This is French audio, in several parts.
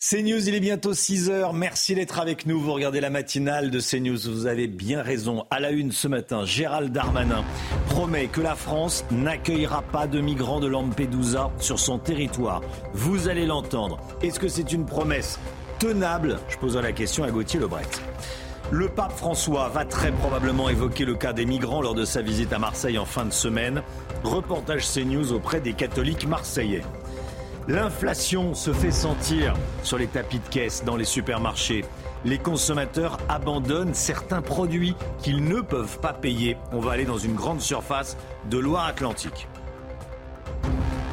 CNews, il est bientôt 6 heures. Merci d'être avec nous. Vous regardez la matinale de CNews. Vous avez bien raison. À la une ce matin, Gérald Darmanin promet que la France n'accueillera pas de migrants de Lampedusa sur son territoire. Vous allez l'entendre. Est-ce que c'est une promesse tenable? Je poserai la question à Gauthier Lebret. Le pape François va très probablement évoquer le cas des migrants lors de sa visite à Marseille en fin de semaine. Reportage CNews auprès des catholiques marseillais. L'inflation se fait sentir sur les tapis de caisse dans les supermarchés. Les consommateurs abandonnent certains produits qu'ils ne peuvent pas payer. On va aller dans une grande surface de Loire-Atlantique.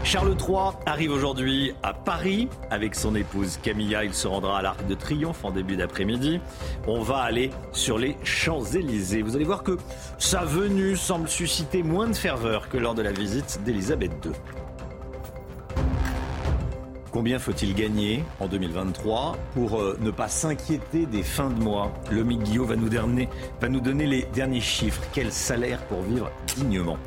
Charles III arrive aujourd'hui à Paris avec son épouse Camilla. Il se rendra à l'Arc de Triomphe en début d'après-midi. On va aller sur les Champs-Élysées. Vous allez voir que sa venue semble susciter moins de ferveur que lors de la visite d'Elisabeth II. Combien faut-il gagner en 2023 pour euh, ne pas s'inquiéter des fins de mois? Le Guillaume va nous, donner, va nous donner les derniers chiffres. Quel salaire pour vivre dignement?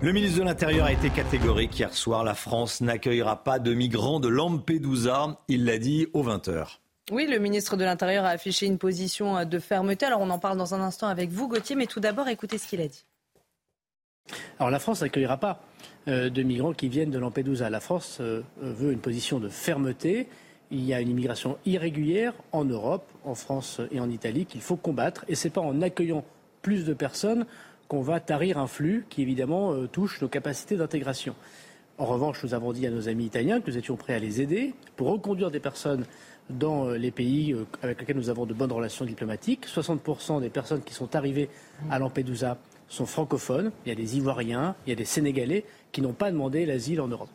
Le ministre de l'Intérieur a été catégorique hier soir. La France n'accueillera pas de migrants de Lampedusa. Il l'a dit aux 20h. Oui, le ministre de l'Intérieur a affiché une position euh, de fermeté. Alors on en parle dans un instant avec vous, Gauthier, mais tout d'abord, écoutez ce qu'il a dit. Alors la France n'accueillera pas de migrants qui viennent de Lampedusa. La France euh, veut une position de fermeté. Il y a une immigration irrégulière en Europe, en France et en Italie qu'il faut combattre. Et ce n'est pas en accueillant plus de personnes qu'on va tarir un flux qui évidemment euh, touche nos capacités d'intégration. En revanche, nous avons dit à nos amis italiens que nous étions prêts à les aider pour reconduire des personnes dans les pays avec lesquels nous avons de bonnes relations diplomatiques. 60% des personnes qui sont arrivées à Lampedusa sont francophones. Il y a des Ivoiriens, il y a des Sénégalais qui n'ont pas demandé l'asile en Europe.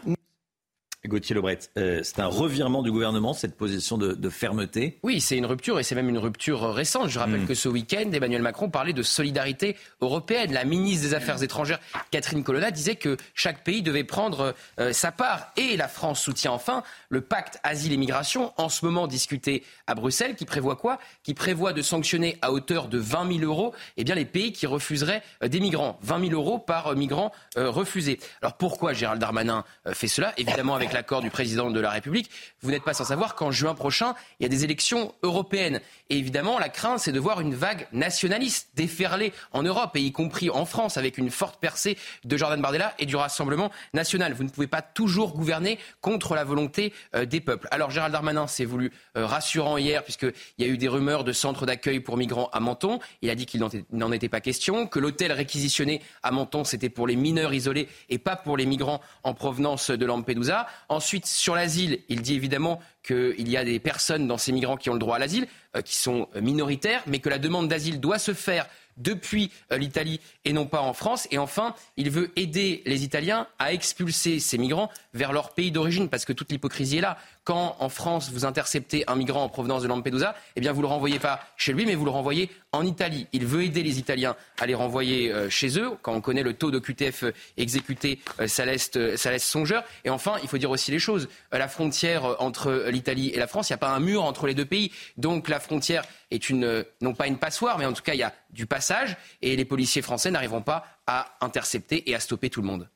Gauthier Lebret, euh, c'est un revirement du gouvernement, cette position de, fermeté? Oui, c'est une rupture et c'est même une rupture récente. Je rappelle hmm. que ce week-end, Emmanuel Macron parlait de solidarité européenne. La ministre des Affaires étrangères, Catherine Colonna, disait que chaque pays devait prendre euh, sa part. Et la France soutient enfin le pacte asile et migration, en ce moment discuté à Bruxelles, qui prévoit quoi? Qui prévoit de sanctionner à hauteur de 20 000 euros eh bien, les pays qui refuseraient euh, des migrants. 20 000 euros par migrant refusé. Alors pourquoi Gérald Darmanin fait cela? Évidemment avec l'accord du président de la République. Vous n'êtes pas sans savoir qu'en juin prochain, il y a des élections européennes. Évidemment, la crainte, c'est de voir une vague nationaliste déferler en Europe, et y compris en France, avec une forte percée de Jordan Bardella et du Rassemblement national. Vous ne pouvez pas toujours gouverner contre la volonté euh, des peuples. Alors Gérald Darmanin s'est voulu euh, rassurant hier, puisqu'il y a eu des rumeurs de centres d'accueil pour migrants à Menton. Il a dit qu'il n'en était pas question, que l'hôtel réquisitionné à Menton, c'était pour les mineurs isolés et pas pour les migrants en provenance de Lampedusa. Ensuite, sur l'asile, il dit évidemment qu'il y a des personnes dans ces migrants qui ont le droit à l'asile, qui sont minoritaires, mais que la demande d'asile doit se faire depuis euh, l'Italie et non pas en France. Et enfin, il veut aider les Italiens à expulser ces migrants vers leur pays d'origine, parce que toute l'hypocrisie est là. Quand en France vous interceptez un migrant en provenance de Lampedusa, eh bien vous le renvoyez pas chez lui, mais vous le renvoyez en Italie. Il veut aider les Italiens à les renvoyer euh, chez eux. Quand on connaît le taux de QTF euh, exécuté, ça laisse, ça laisse songeur. Et enfin, il faut dire aussi les choses. La frontière entre l'Italie et la France, il n'y a pas un mur entre les deux pays. Donc la frontière est une, non pas une passoire, mais en tout cas, il y a du passage et les policiers français n'arriveront pas à intercepter et à stopper tout le monde.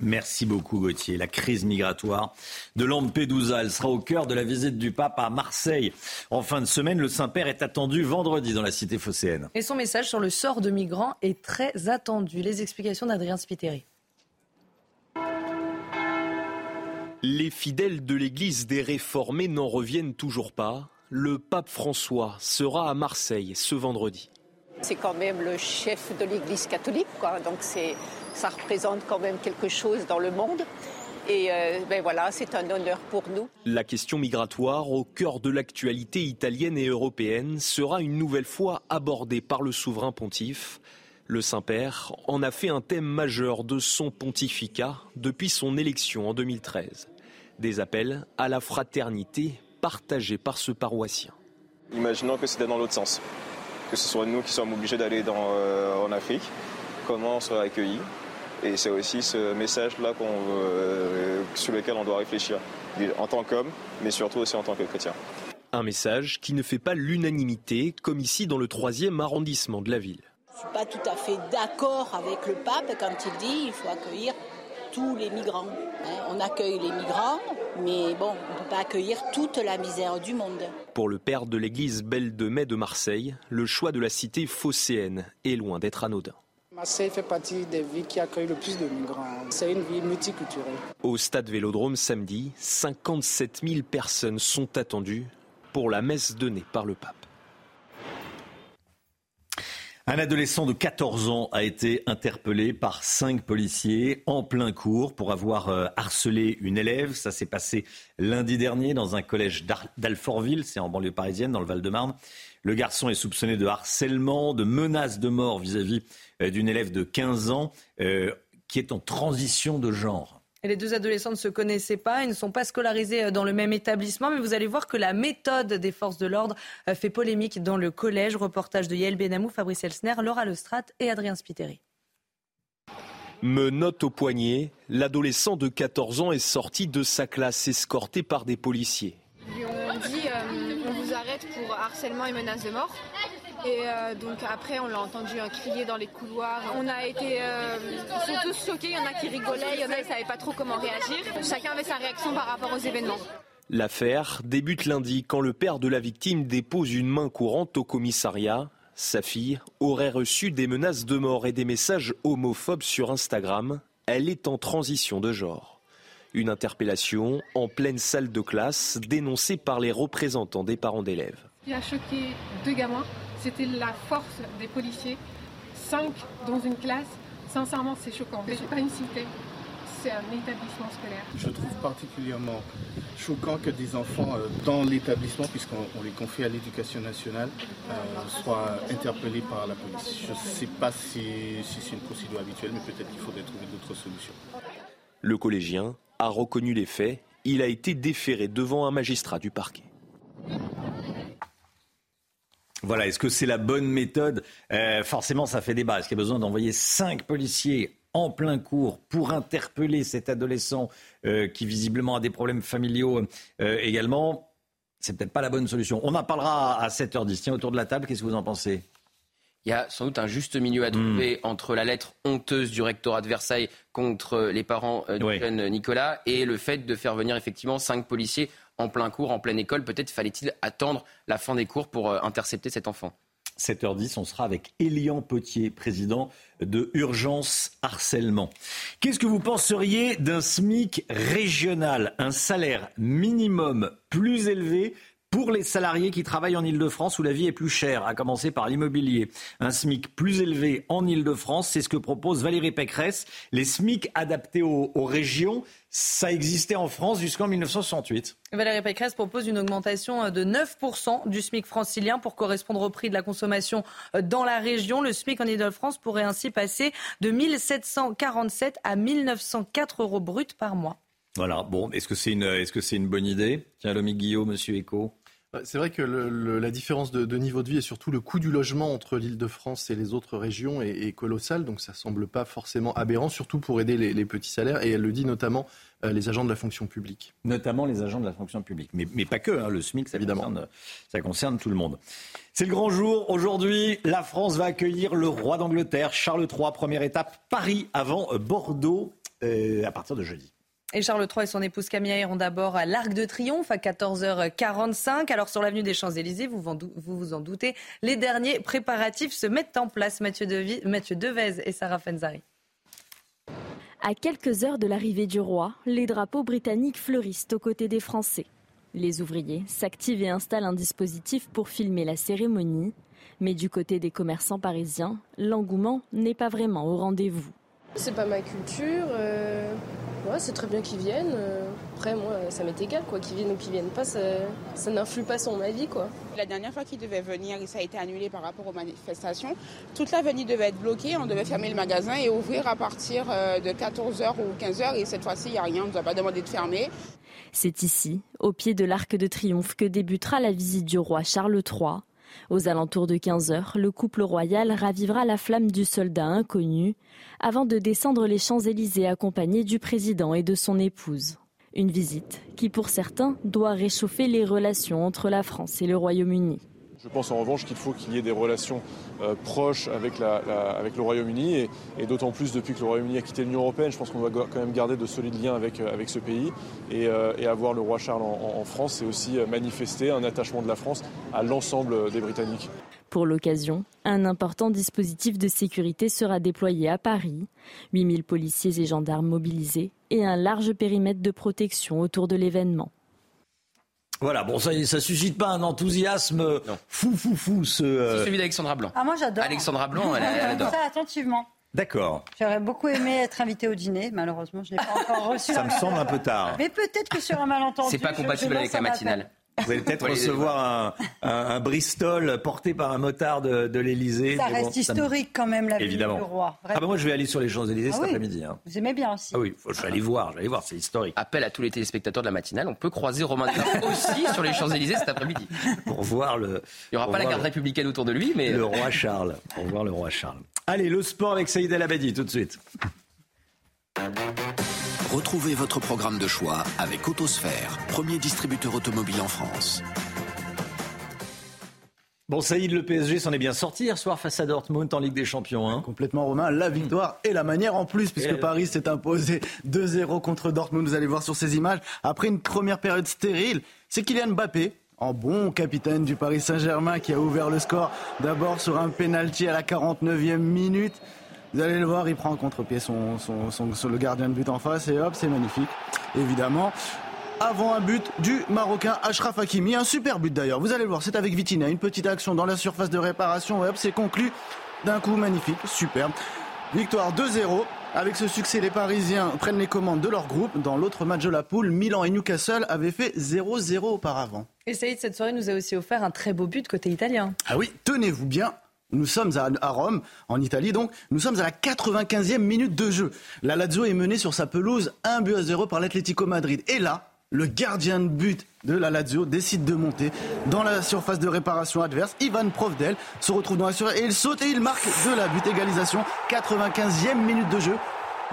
Merci beaucoup Gauthier. La crise migratoire de Lampedusa, elle sera au cœur de la visite du pape à Marseille. En fin de semaine, le Saint-Père est attendu vendredi dans la cité phocéenne. Et son message sur le sort de migrants est très attendu. Les explications d'Adrien Spiteri. Les fidèles de l'Église des réformés n'en reviennent toujours pas le pape François sera à Marseille ce vendredi. C'est quand même le chef de l'Église catholique, quoi. donc ça représente quand même quelque chose dans le monde. Et euh, ben voilà, c'est un honneur pour nous. La question migratoire, au cœur de l'actualité italienne et européenne, sera une nouvelle fois abordée par le souverain pontife. Le Saint-Père en a fait un thème majeur de son pontificat depuis son élection en 2013. Des appels à la fraternité partagé par ce paroissien. Imaginons que c'était dans l'autre sens, que ce soit nous qui sommes obligés d'aller euh, en Afrique, comment on sera accueillis. Et c'est aussi ce message-là euh, sur lequel on doit réfléchir, en tant qu'homme, mais surtout aussi en tant que chrétien. Un message qui ne fait pas l'unanimité, comme ici dans le troisième arrondissement de la ville. Je ne suis pas tout à fait d'accord avec le pape quand il dit qu'il faut accueillir tous les migrants. Hein. On accueille les migrants, mais bon, on ne peut pas accueillir toute la misère du monde. Pour le père de l'église Belle de Mai de Marseille, le choix de la cité phocéenne est loin d'être anodin. Marseille fait partie des villes qui accueillent le plus de migrants. C'est une ville multiculturelle. Au stade Vélodrome samedi, 57 000 personnes sont attendues pour la messe donnée par le pape. Un adolescent de 14 ans a été interpellé par cinq policiers en plein cours pour avoir euh, harcelé une élève. Ça s'est passé lundi dernier dans un collège d'Alfortville, c'est en banlieue parisienne, dans le Val-de-Marne. Le garçon est soupçonné de harcèlement, de menaces de mort vis-à-vis euh, d'une élève de 15 ans euh, qui est en transition de genre les deux adolescents ne se connaissaient pas, ils ne sont pas scolarisés euh, dans le même établissement, mais vous allez voir que la méthode des forces de l'ordre euh, fait polémique dans le collège. Reportage de Yael Benamou, Fabrice Elsner, Laura Lestrade et Adrien Spiteri. note au poignet, l'adolescent de 14 ans est sorti de sa classe escorté par des policiers. Ils lui ont dit euh, on vous arrête pour harcèlement et menace de mort. Et euh, donc après, on l'a entendu crier dans les couloirs. On a été, euh, ils sont tous choqués. Il y en a qui rigolaient, il y en a qui ne savaient pas trop comment réagir. Chacun avait sa réaction par rapport aux événements. L'affaire débute lundi quand le père de la victime dépose une main courante au commissariat. Sa fille aurait reçu des menaces de mort et des messages homophobes sur Instagram. Elle est en transition de genre. Une interpellation en pleine salle de classe dénoncée par les représentants des parents d'élèves. Il a choqué deux gamins c'était la force des policiers. Cinq dans une classe, sincèrement, c'est choquant. Ce n'est pas une cité, c'est un établissement scolaire. Je trouve particulièrement choquant que des enfants euh, dans l'établissement, puisqu'on les confie à l'éducation nationale, euh, soient interpellés par la police. Je ne sais pas si, si c'est une procédure habituelle, mais peut-être qu'il faudrait trouver d'autres solutions. Le collégien a reconnu les faits. Il a été déféré devant un magistrat du parquet. Voilà, est-ce que c'est la bonne méthode euh, Forcément, ça fait débat. Est-ce qu'il y a besoin d'envoyer cinq policiers en plein cours pour interpeller cet adolescent euh, qui visiblement a des problèmes familiaux euh, également? C'est peut-être pas la bonne solution. On en parlera à 7h10. Tiens, autour de la table, qu'est-ce que vous en pensez? Il y a sans doute un juste milieu à trouver hmm. entre la lettre honteuse du rectorat de Versailles contre les parents du jeune Nicolas et le fait de faire venir effectivement cinq policiers en plein cours, en pleine école. Peut-être fallait-il attendre la fin des cours pour euh, intercepter cet enfant. 7h10, on sera avec Elian Potier, président de Urgence Harcèlement. Qu'est-ce que vous penseriez d'un SMIC régional, un salaire minimum plus élevé pour les salariés qui travaillent en Ile-de-France où la vie est plus chère, à commencer par l'immobilier? Un SMIC plus élevé en Ile-de-France, c'est ce que propose Valérie Pécresse. Les SMIC adaptés aux, régions, ça existait en France jusqu'en 1968. Valérie Pécresse propose une augmentation de 9% du SMIC francilien pour correspondre au prix de la consommation dans la région. Le SMIC en Ile-de-France pourrait ainsi passer de 1747 à 1904 euros bruts par mois. Voilà, bon, est-ce que c'est une, est -ce c'est une bonne idée? Tiens, Lomi Guillaume, Monsieur Eco. C'est vrai que la différence de, niveau de vie et surtout le coût du logement entre l'Île-de-France et les autres régions est, colossal, donc ça semble pas forcément aberrant, surtout pour aider les, petits salaires. Et elle le dit notamment euh, les agents de la fonction publique. Notamment les agents de la fonction publique, mais, pas que. Hein, le SMIC, ça Concerne, ça concerne tout le monde. C'est le grand jour. Aujourd'hui, la France va accueillir le roi d'Angleterre, Charles III. Première étape, Paris avant Bordeaux euh, à partir de jeudi. Et Charles III et son épouse Camilla iront d'abord à l'Arc de Triomphe à 14h45. Alors sur l'avenue des Champs-Élysées, vous, vous en doutez, les derniers préparatifs se mettent en place. Mathieu, Mathieu Devez et Sarah Fenzari. À quelques heures de l'arrivée du roi, les drapeaux britanniques fleurissent aux côtés des Français. Les ouvriers s'activent et installent un dispositif pour filmer la cérémonie. Mais du côté des commerçants parisiens, l'engouement n'est pas vraiment au rendez-vous. C'est pas ma culture. Euh, Ouais, c'est très bien qu'ils viennent. Euh, après, moi, ça m'est égal, quoi. Qu'ils viennent ou qu'ils viennent pas, ça, n'influe pas sur ma vie, quoi. La dernière fois qu'ils devaient venir, ça a été annulé par rapport aux manifestations. Toute l'avenue devait être bloquée, on devait fermer le magasin et ouvrir à partir euh, de 14h ou 15h. Et cette fois-ci, il n'y a rien, on ne nous a pas demandé de fermer. C'est ici, au pied de l'Arc de Triomphe, que débutera la visite du roi Charles III. Aux alentours de 15 heures, le couple royal ravivera la flamme du soldat inconnu avant de descendre les Champs-Élysées accompagné du président et de son épouse. Une visite qui, pour certains, doit réchauffer les relations entre la France et le Royaume-Uni. Je pense en revanche qu'il faut qu'il y ait des relations euh, proches avec, le Royaume-Uni et, et d'autant plus depuis que le Royaume-Uni a quitté l'Union européenne. Je pense qu'on doit quand même garder de solides liens avec, avec ce pays et, euh, et avoir le roi Charles en, France, c'est aussi manifester un attachement de la France à l'ensemble des Britanniques. Pour l'occasion, un important dispositif de sécurité sera déployé à Paris, 8000 policiers et gendarmes mobilisés et un large périmètre de protection autour de l'événement. Voilà, bon, ça, ça suscite pas un enthousiasme fou, fou, fou. Ce, euh, C'est celui d'Alexandra Blanc. Ah, moi j'adore. Alexandra Blanc, elle, elle adore. ça attentivement. D'accord. J'aurais beaucoup aimé être invité au dîner. Malheureusement, je n'ai pas encore reçu. Ça me semble un peu tard. Mais peut-être que sur un malentendu. C'est pas compatible je avec la matinale. Vous allez peut-être recevoir un, un- un Bristol porté par un motard de, de l'Elysée. Ça bon, reste me- historique quand même, la vie Évidemment. du roi. Ah bah moi je vais aller sur les Champs-Élysées Ah cet oui. après-midi. hein. Vous aimez bien aussi. Ah oui, faut- je vais aller voir, je vais aller voir, c'est historique. Appel à tous les téléspectateurs de la matinale. On peut croiser Romain Desarts aussi sur les Champs-Élysées cet après-midi. Pour voir le. Il n'y aura pas la garde le- républicaine autour de lui, mais. Le roi Charles. Pour voir le roi Charles. Allez, le sport avec Saïd El Abadi tout de suite. Retrouvez votre programme de choix avec Autosphère, premier distributeur automobile en France. Bon, Saïd, le PSG s'en est bien sorti hier soir face à Dortmund en Ligue des Champions. Hein. Complètement Romain, la victoire et la manière en plus, puisque Paris s'est imposé 2-0 contre Dortmund, vous allez voir sur ces images. Après une première période stérile, c'est Kylian Mbappé, en bon capitaine du Paris Saint-Germain, qui a ouvert le score d'abord sur un penalty à la 49e minute. Vous allez le voir, il prend en contre-pied son, son, son- son- le gardien de but en face et hop, c'est magnifique. Évidemment, avant un but du Marocain Ashraf Hakimi. Un super but d'ailleurs. Vous allez le voir, c'est avec Vitina. Une petite action dans la surface de réparation. Et hop, c'est conclu d'un coup magnifique. Superbe. Victoire 2-0. Avec ce succès, les Parisiens prennent les commandes de leur groupe. Dans l'autre match de la poule, Milan et Newcastle avaient fait 0-0 auparavant. Et Saïd, cette soirée nous a aussi offert un très beau but côté italien. Ah oui, tenez-vous bien. Nous sommes à, Rome, en Italie donc. Nous sommes à la 95e minute de jeu. La Lazio est menée sur sa pelouse 1 but à 0 par l'Atlético Madrid. Et là, le gardien de but de la Lazio décide de monter dans la surface de réparation adverse. Ivan Provdel se retrouve dans la surface et il saute et il marque de la but égalisation. 95e minute de jeu.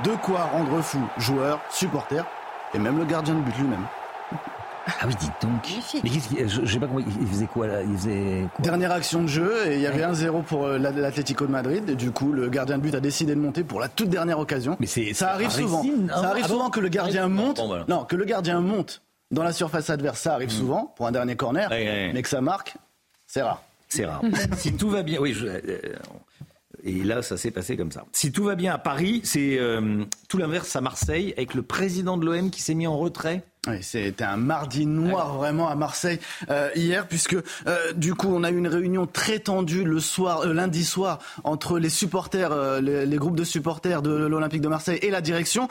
De quoi rendre fou joueurs, supporters et même le gardien de but lui-même. Ah oui, dites donc. Mais qu'est-ce qu'il- je, je sais pas comment il faisait quoi là Il faisait quoi Dernière action de jeu, et il y avait 1-0 pour euh, l'A- l'Atlético de Madrid. Et du coup, le gardien de but a décidé de monter pour la toute dernière occasion. Mais c'est ça arrive souvent. Ça arrive Ah bon souvent que le gardien monte. Bon, voilà. Non, que le gardien monte dans la surface adverse. Ça arrive souvent pour un dernier corner, Ouais, ouais. mais que ça marque, c'est rare. C'est rare. si tout va bien, oui. je- euh, et là, ça s'est passé comme ça. Si tout va bien à Paris, c'est euh, tout l'inverse à Marseille, avec le président de l'OM qui s'est mis en retrait. Oui, c'était un mardi noir vraiment à Marseille euh, hier, puisque euh, du coup on a eu une réunion très tendue le soir, euh, lundi soir, entre les supporters, les, les groupes de supporters de l'Olympique de Marseille et la direction.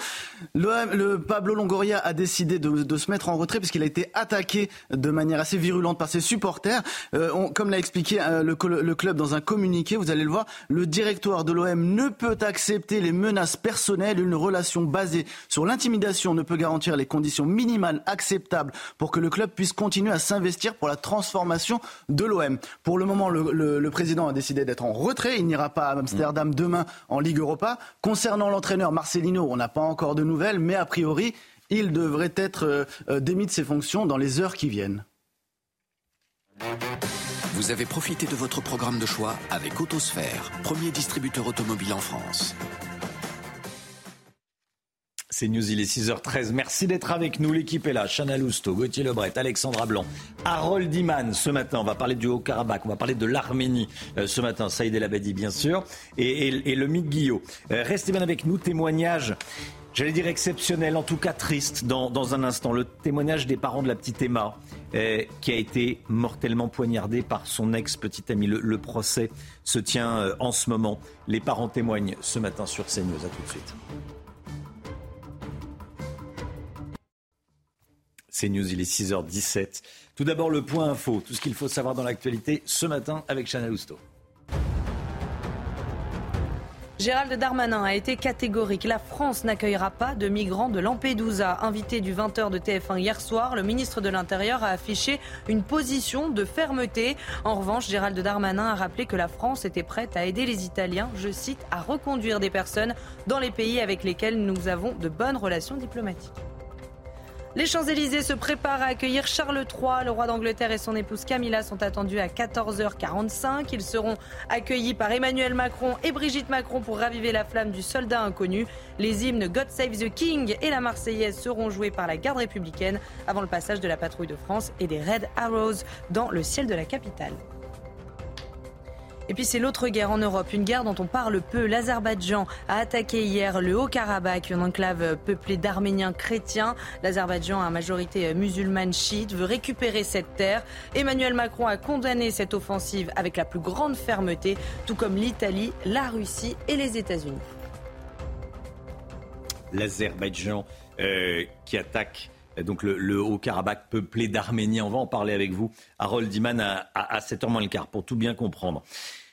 Le, le Pablo Longoria a décidé de, de se mettre en retrait puisqu'il a été attaqué de manière assez virulente par ses supporters. On- comme l'a expliqué le club dans un communiqué, vous allez le voir, le directoire de l'OM ne peut accepter les menaces personnelles. Une relation basée sur l'intimidation ne peut garantir les conditions minimales acceptables pour que le club puisse continuer à s'investir pour la transformation de l'OM. Pour le moment, le, le- le président a décidé d'être en retrait. Il n'ira pas à Amsterdam demain en Ligue Europa. Concernant l'entraîneur Marcelino, on n'a pas encore de nouvelles, mais a priori, il devrait être euh, euh, démis de ses fonctions dans les heures qui viennent. Vous avez profité de votre programme de choix avec Autosphère, premier distributeur automobile en France. C'est News, il est 6h13. Merci d'être avec nous. L'équipe est là. Chana Lousteau, Gauthier Lebret, Alexandra Blanc, Harold Iman ce matin. On va parler du Haut-Karabakh, on va parler de l'Arménie euh, ce matin. Saïd El Abadi, bien sûr, et, et- le Mick Guillot. Euh, restez bien avec nous. Témoignage, j'allais dire exceptionnel, en tout cas triste, dans, dans un instant. Le témoignage des parents de la petite Emma, euh, qui a été mortellement poignardée par son ex-petite amie. Le, le procès se tient en ce moment. Les parents témoignent ce matin sur CNews. À tout de suite. C'est News, il est 6h17. Tout d'abord, le point info, tout ce qu'il faut savoir dans l'actualité ce matin avec Chana Lousteau. Gérald Darmanin a été catégorique. La France n'accueillera pas de migrants de Lampedusa. Invité du 20h de TF1 hier soir, le ministre de l'Intérieur a affiché une position de fermeté. En revanche, Gérald Darmanin a rappelé que la France était prête à aider les Italiens, je cite, à reconduire des personnes dans les pays avec lesquels nous avons de bonnes relations diplomatiques. Les Champs-Élysées se préparent à accueillir Charles III. Le roi d'Angleterre et son épouse Camilla sont attendus à 14h45. Ils seront accueillis par Emmanuel Macron et Brigitte Macron pour raviver la flamme du soldat inconnu. Les hymnes God Save the King et la Marseillaise seront joués par la garde républicaine avant le passage de la patrouille de France et des Red Arrows dans le ciel de la capitale. Et puis c'est l'autre guerre en Europe, une guerre dont on parle peu. L'Azerbaïdjan a attaqué hier le Haut-Karabakh, une enclave peuplée d'Arméniens chrétiens. L'Azerbaïdjan, à majorité musulmane chiite, veut récupérer cette terre. Emmanuel Macron a condamné cette offensive avec la plus grande fermeté, tout comme l'Italie, la Russie et les États-Unis. L'Azerbaïdjan euh, qui attaque donc le, Haut-Karabakh peuplé d'Arméniens. On va en parler avec vous, Harold Diman, à, à, 7h moins le quart, pour tout bien comprendre.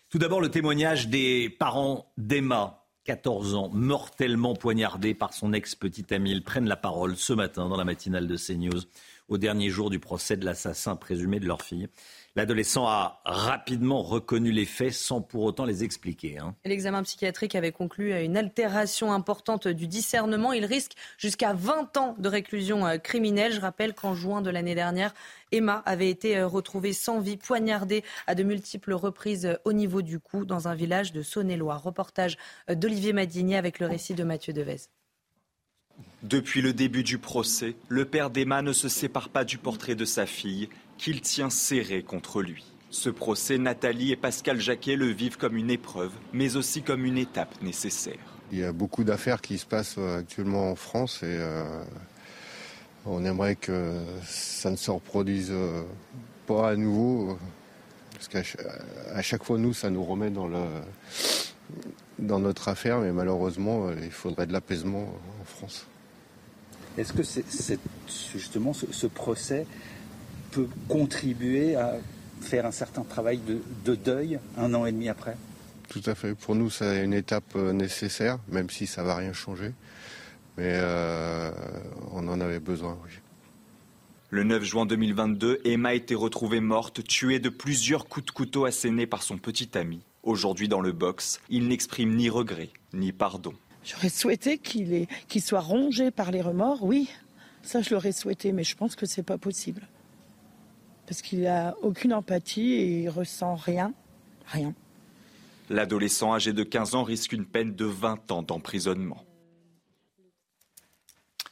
Tout d'abord, le témoignage des parents d'Emma, 14 ans, mortellement poignardée par son ex-petite amie. Ils prennent la parole ce matin dans la matinale de CNews, au dernier jour du procès de l'assassin présumé de leur fille. L'adolescent a rapidement reconnu les faits sans pour autant les expliquer. Hein. L'examen psychiatrique avait conclu à une altération importante du discernement. Il risque jusqu'à 20 ans de réclusion euh, criminelle. Je rappelle qu'en juin de l'année dernière, Emma avait été euh, retrouvée sans vie, poignardée à de multiples reprises euh, au niveau du cou dans un village de Saône-et-Loire. Reportage d'Olivier Madinier avec le récit de Mathieu Devez. Depuis le début du procès, le père d'Emma ne se sépare pas du portrait de sa fille qu'il tient serré contre lui. Ce procès, Nathalie et Pascal Jacquet le vivent comme une épreuve, mais aussi comme une étape nécessaire. Il y a beaucoup d'affaires qui se passent euh, actuellement en France et euh, on aimerait que ça ne se reproduise euh, pas à nouveau, parce qu'à chaque fois, nous, ça nous remet dans, le, dans notre affaire, mais malheureusement, il faudrait de l'apaisement en France. Est-ce que c'est, justement ce procès peut contribuer à faire un certain travail de, deuil un an et demi après Tout à fait. Pour nous, c'est une étape euh, nécessaire, même si ça ne va rien changer. Mais euh, on en avait besoin, oui. Le 9 juin 2022, Emma a été retrouvée morte, tuée de plusieurs coups de couteau assénés par son petit ami. Aujourd'hui, dans le box, il n'exprime ni regret, ni pardon. J'aurais souhaité qu'il soit rongé par les remords, oui. Ça, je l'aurais souhaité, mais je pense que ce n'est pas possible parce qu'il n'a aucune empathie et il ressent rien, rien. L'adolescent âgé de 15 ans risque une peine de 20 ans d'emprisonnement.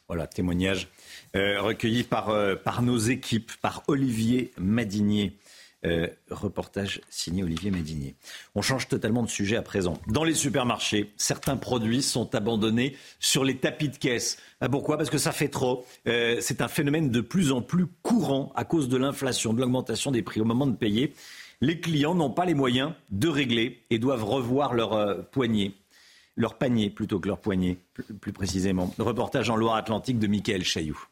Voilà, témoignage euh, recueilli par, euh, par nos équipes, par Olivier Madinier. Euh, reportage signé Olivier Médinier. On change totalement de sujet à présent. Dans les supermarchés, certains produits sont abandonnés sur les tapis de caisse. Ah, pourquoi? Parce que ça fait trop. Euh, c'est un phénomène de plus en plus courant à cause de l'inflation, de l'augmentation des prix au moment de payer. Les clients n'ont pas les moyens de régler et doivent revoir leur euh, poignée leur panier plutôt que leur poignée, plus, précisément. reportage en Loire-Atlantique de Michael Chailloux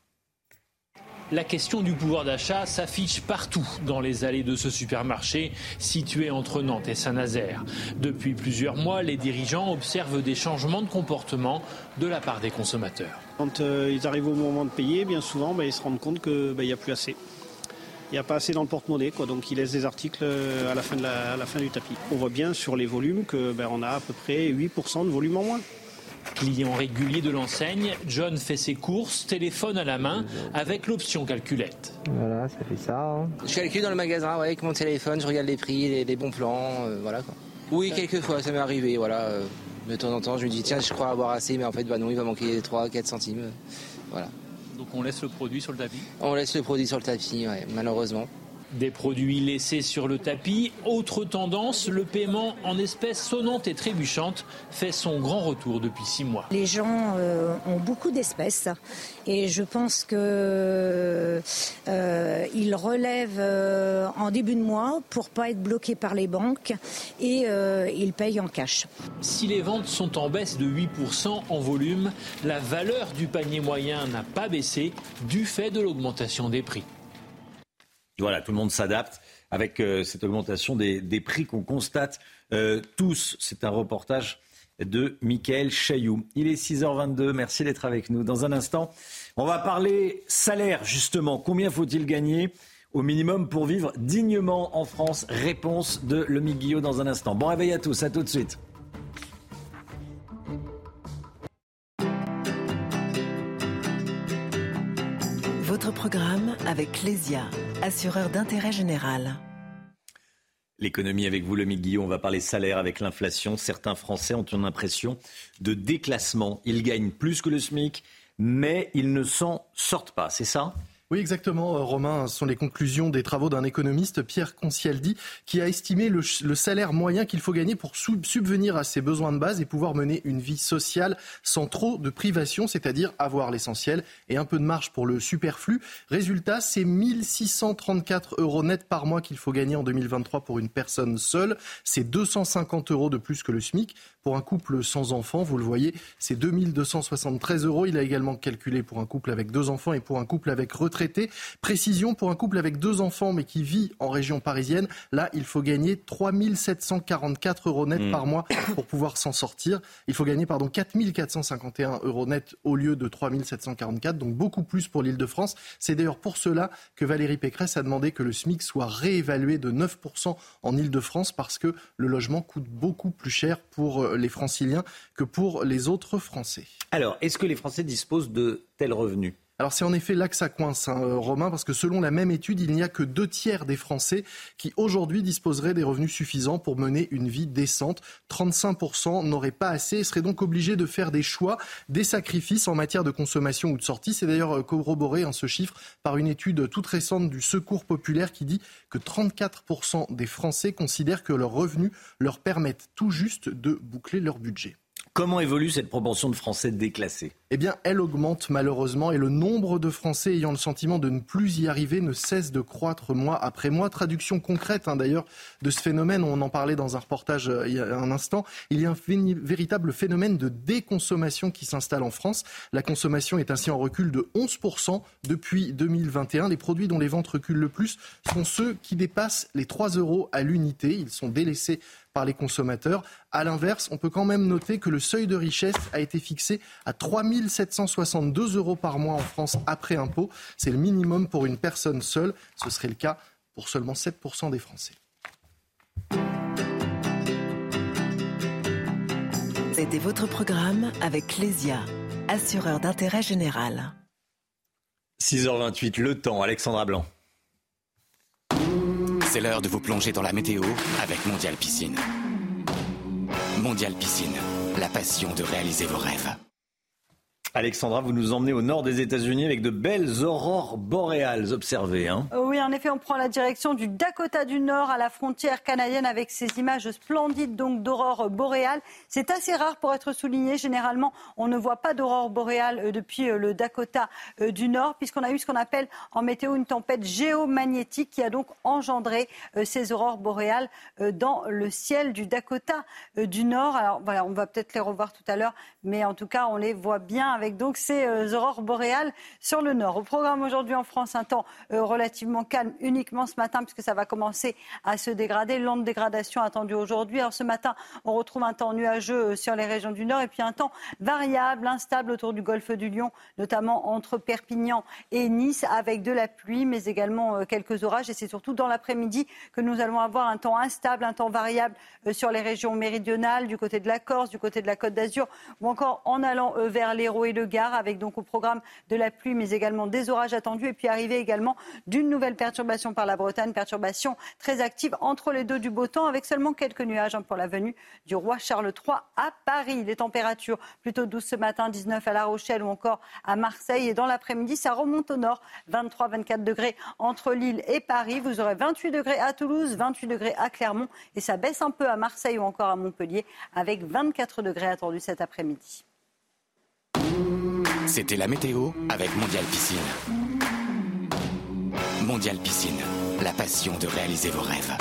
la question du pouvoir d'achat s'affiche partout dans les allées de ce supermarché situé entre Nantes et Saint-Nazaire. Depuis plusieurs mois, les dirigeants observent des changements de comportement de la part des consommateurs. Quand euh, ils arrivent au moment de payer, bien souvent, bah, ils se rendent compte qu'il bah, n'y a plus assez. Il n'y a pas assez dans le porte-monnaie, donc ils laissent des articles euh, à la fin, du tapis. On voit bien sur les volumes qu'on bah, a à peu près 8% de volume en moins. Client régulier de l'enseigne, John fait ses courses, téléphone à la main, avec l'option calculette. Voilà, ça fait ça. Hein. Je calcule dans le magasin avec mon téléphone, je regarde les prix, les, bons plans, euh, voilà quoi. Oui, quelques fois, ça m'est arrivé, voilà. Euh, de temps en temps, je me dis, tiens, je crois avoir assez, mais en fait, bah non, il va manquer 3-4 centimes. Voilà. Donc on laisse le produit sur le tapis? On laisse le produit sur le tapis, malheureusement. Des produits laissés sur le tapis. Autre tendance, le paiement en espèces sonnantes et trébuchantes fait son grand retour depuis six mois. Les gens euh, ont beaucoup d'espèces et je pense que euh, relèvent euh, en début de mois pour pas être bloqués par les banques et ils payent en cash. Si les ventes sont en baisse de 8% en volume, la valeur du panier moyen n'a pas baissé du fait de l'augmentation des prix voilà, tout le monde s'adapte avec euh, cette augmentation des, prix qu'on constate euh, tous. C'est un reportage de Michael Chailloux. Il est 6h22, merci d'être avec nous. Dans un instant, on va parler salaire justement. Combien faut-il gagner au minimum pour vivre dignement en France? Réponse de Lemi Guillot dans un instant. Bon réveil à tous, à tout de suite. Programme avec Lesia, assureur d'intérêt général. L'économie avec vous, le Guillaume. On va parler salaire avec l'inflation. Certains Français ont une impression de déclassement. Ils gagnent plus que le SMIC, mais ils ne s'en sortent pas. C'est ça? Oui, exactement, euh, Romain. Ce sont les conclusions des travaux d'un économiste, Pierre Concialdi, qui a estimé le, salaire moyen qu'il faut gagner pour subvenir à ses besoins de base et pouvoir mener une vie sociale sans trop de privation, c'est-à-dire avoir l'essentiel et un peu de marge pour le superflu. Résultat, c'est 1634 euros net par mois qu'il faut gagner en 2023 pour une personne seule. C'est 250 euros de plus que le SMIC. Pour un couple sans enfants, vous le voyez, c'est 2273 euros. Il a également calculé pour un couple avec deux enfants et pour un couple avec retraité. Précision, pour un couple avec deux enfants mais qui vit en région parisienne, là, il faut gagner 3744 euros net hmm. par mois pour pouvoir s'en sortir. Il faut gagner, pardon, 4451 euros net au lieu de 3744, donc beaucoup plus pour l'Île-de-France. C'est d'ailleurs pour cela que Valérie Pécresse a demandé que le SMIC soit réévalué de 9% en Île-de-France parce que le logement coûte beaucoup plus cher pour euh, les franciliens que pour les autres Français. Alors, est-ce que les Français disposent de tels revenus? Alors c'est en effet là que ça coince, hein, euh, Romain, parce que selon la même étude, il n'y a que deux tiers des Français qui aujourd'hui disposeraient des revenus suffisants pour mener une vie décente. 35% n'auraient pas assez et seraient donc obligés de faire des choix, des sacrifices en matière de consommation ou de sortie. C'est d'ailleurs euh, corroboré hein, ce chiffre par une étude toute récente du Secours populaire qui dit que 34% des Français considèrent que leurs revenus leur permettent tout juste de boucler leur budget. Comment évolue cette proportion de Français déclassés? Eh bien, elle augmente malheureusement et le nombre de Français ayant le sentiment de ne plus y arriver ne cesse de croître mois après mois. Traduction concrète hein, d'ailleurs de ce phénomène, on en parlait dans un reportage euh, il y a un instant, il y a un véritable phénomène de déconsommation qui s'installe en France. La consommation est ainsi en recul de 11% depuis 2021. Les produits dont les ventes reculent le plus sont ceux qui dépassent les 3 euros à l'unité. Ils sont délaissés par les consommateurs. À l'inverse, on peut quand même noter que le seuil de richesse a été fixé à 3 762 euros par mois en France après impôt. C'est le minimum pour une personne seule. Ce serait le cas pour seulement 7% des Français. C'était votre programme avec Clésia, assureur d'intérêt général. 6h28, le temps, Alexandra Blanc. C'est l'heure de vous plonger dans la météo avec Mondial Piscine. Mondial Piscine, la passion de réaliser vos rêves. Alexandra, vous nous emmenez au nord des États-Unis avec de belles aurores boréales observées. Hein. oui, en effet, on prend la direction du Dakota du Nord à la frontière canadienne avec ces images splendides donc d'aurores boréales. C'est assez rare pour être souligné. Généralement, on ne voit pas d'aurore boréale euh, depuis euh, le Dakota euh, du Nord, puisqu'on a eu ce qu'on appelle en météo une tempête géomagnétique qui a donc engendré ces aurores boréales dans le ciel du Dakota du Nord. Alors voilà, on va peut-être les revoir tout à l'heure, mais en tout cas, on les voit bien avec donc ces euh, aurores boréales sur le nord. Au programme aujourd'hui en France, un temps euh, relativement calme uniquement ce matin puisque ça va commencer à se dégrader. Lente dégradation attendue aujourd'hui. Alors ce matin, on retrouve un temps nuageux euh, sur les régions du nord et puis un temps variable, instable autour du golfe du Lion, notamment entre Perpignan et Nice avec de la pluie mais également quelques orages et c'est surtout dans l'après-midi que nous allons avoir un temps instable, un temps variable sur les régions méridionales, du côté de la Corse, du côté de la Côte d'Azur ou encore en allant vers l'Hérault le Gard, avec donc au programme de la pluie, mais également des orages attendus. Et puis arriver également d'une nouvelle perturbation par la Bretagne, perturbation très active entre les deux du beau temps, avec seulement quelques nuages hein, pour la venue du roi Charles III à Paris. Les températures plutôt douces ce matin, 19 à La Rochelle ou encore à Marseille. Et dans l'après-midi, ça remonte au nord, 23-24 degrés entre Lille et Paris. Vous aurez 28 degrés à Toulouse, 28 degrés à Clermont. Et ça baisse un peu à Marseille ou encore à Montpellier, avec 24 degrés attendus cet après-midi. C'était la météo avec Mondial Piscine. Mondial Piscine, la passion de réaliser vos rêves.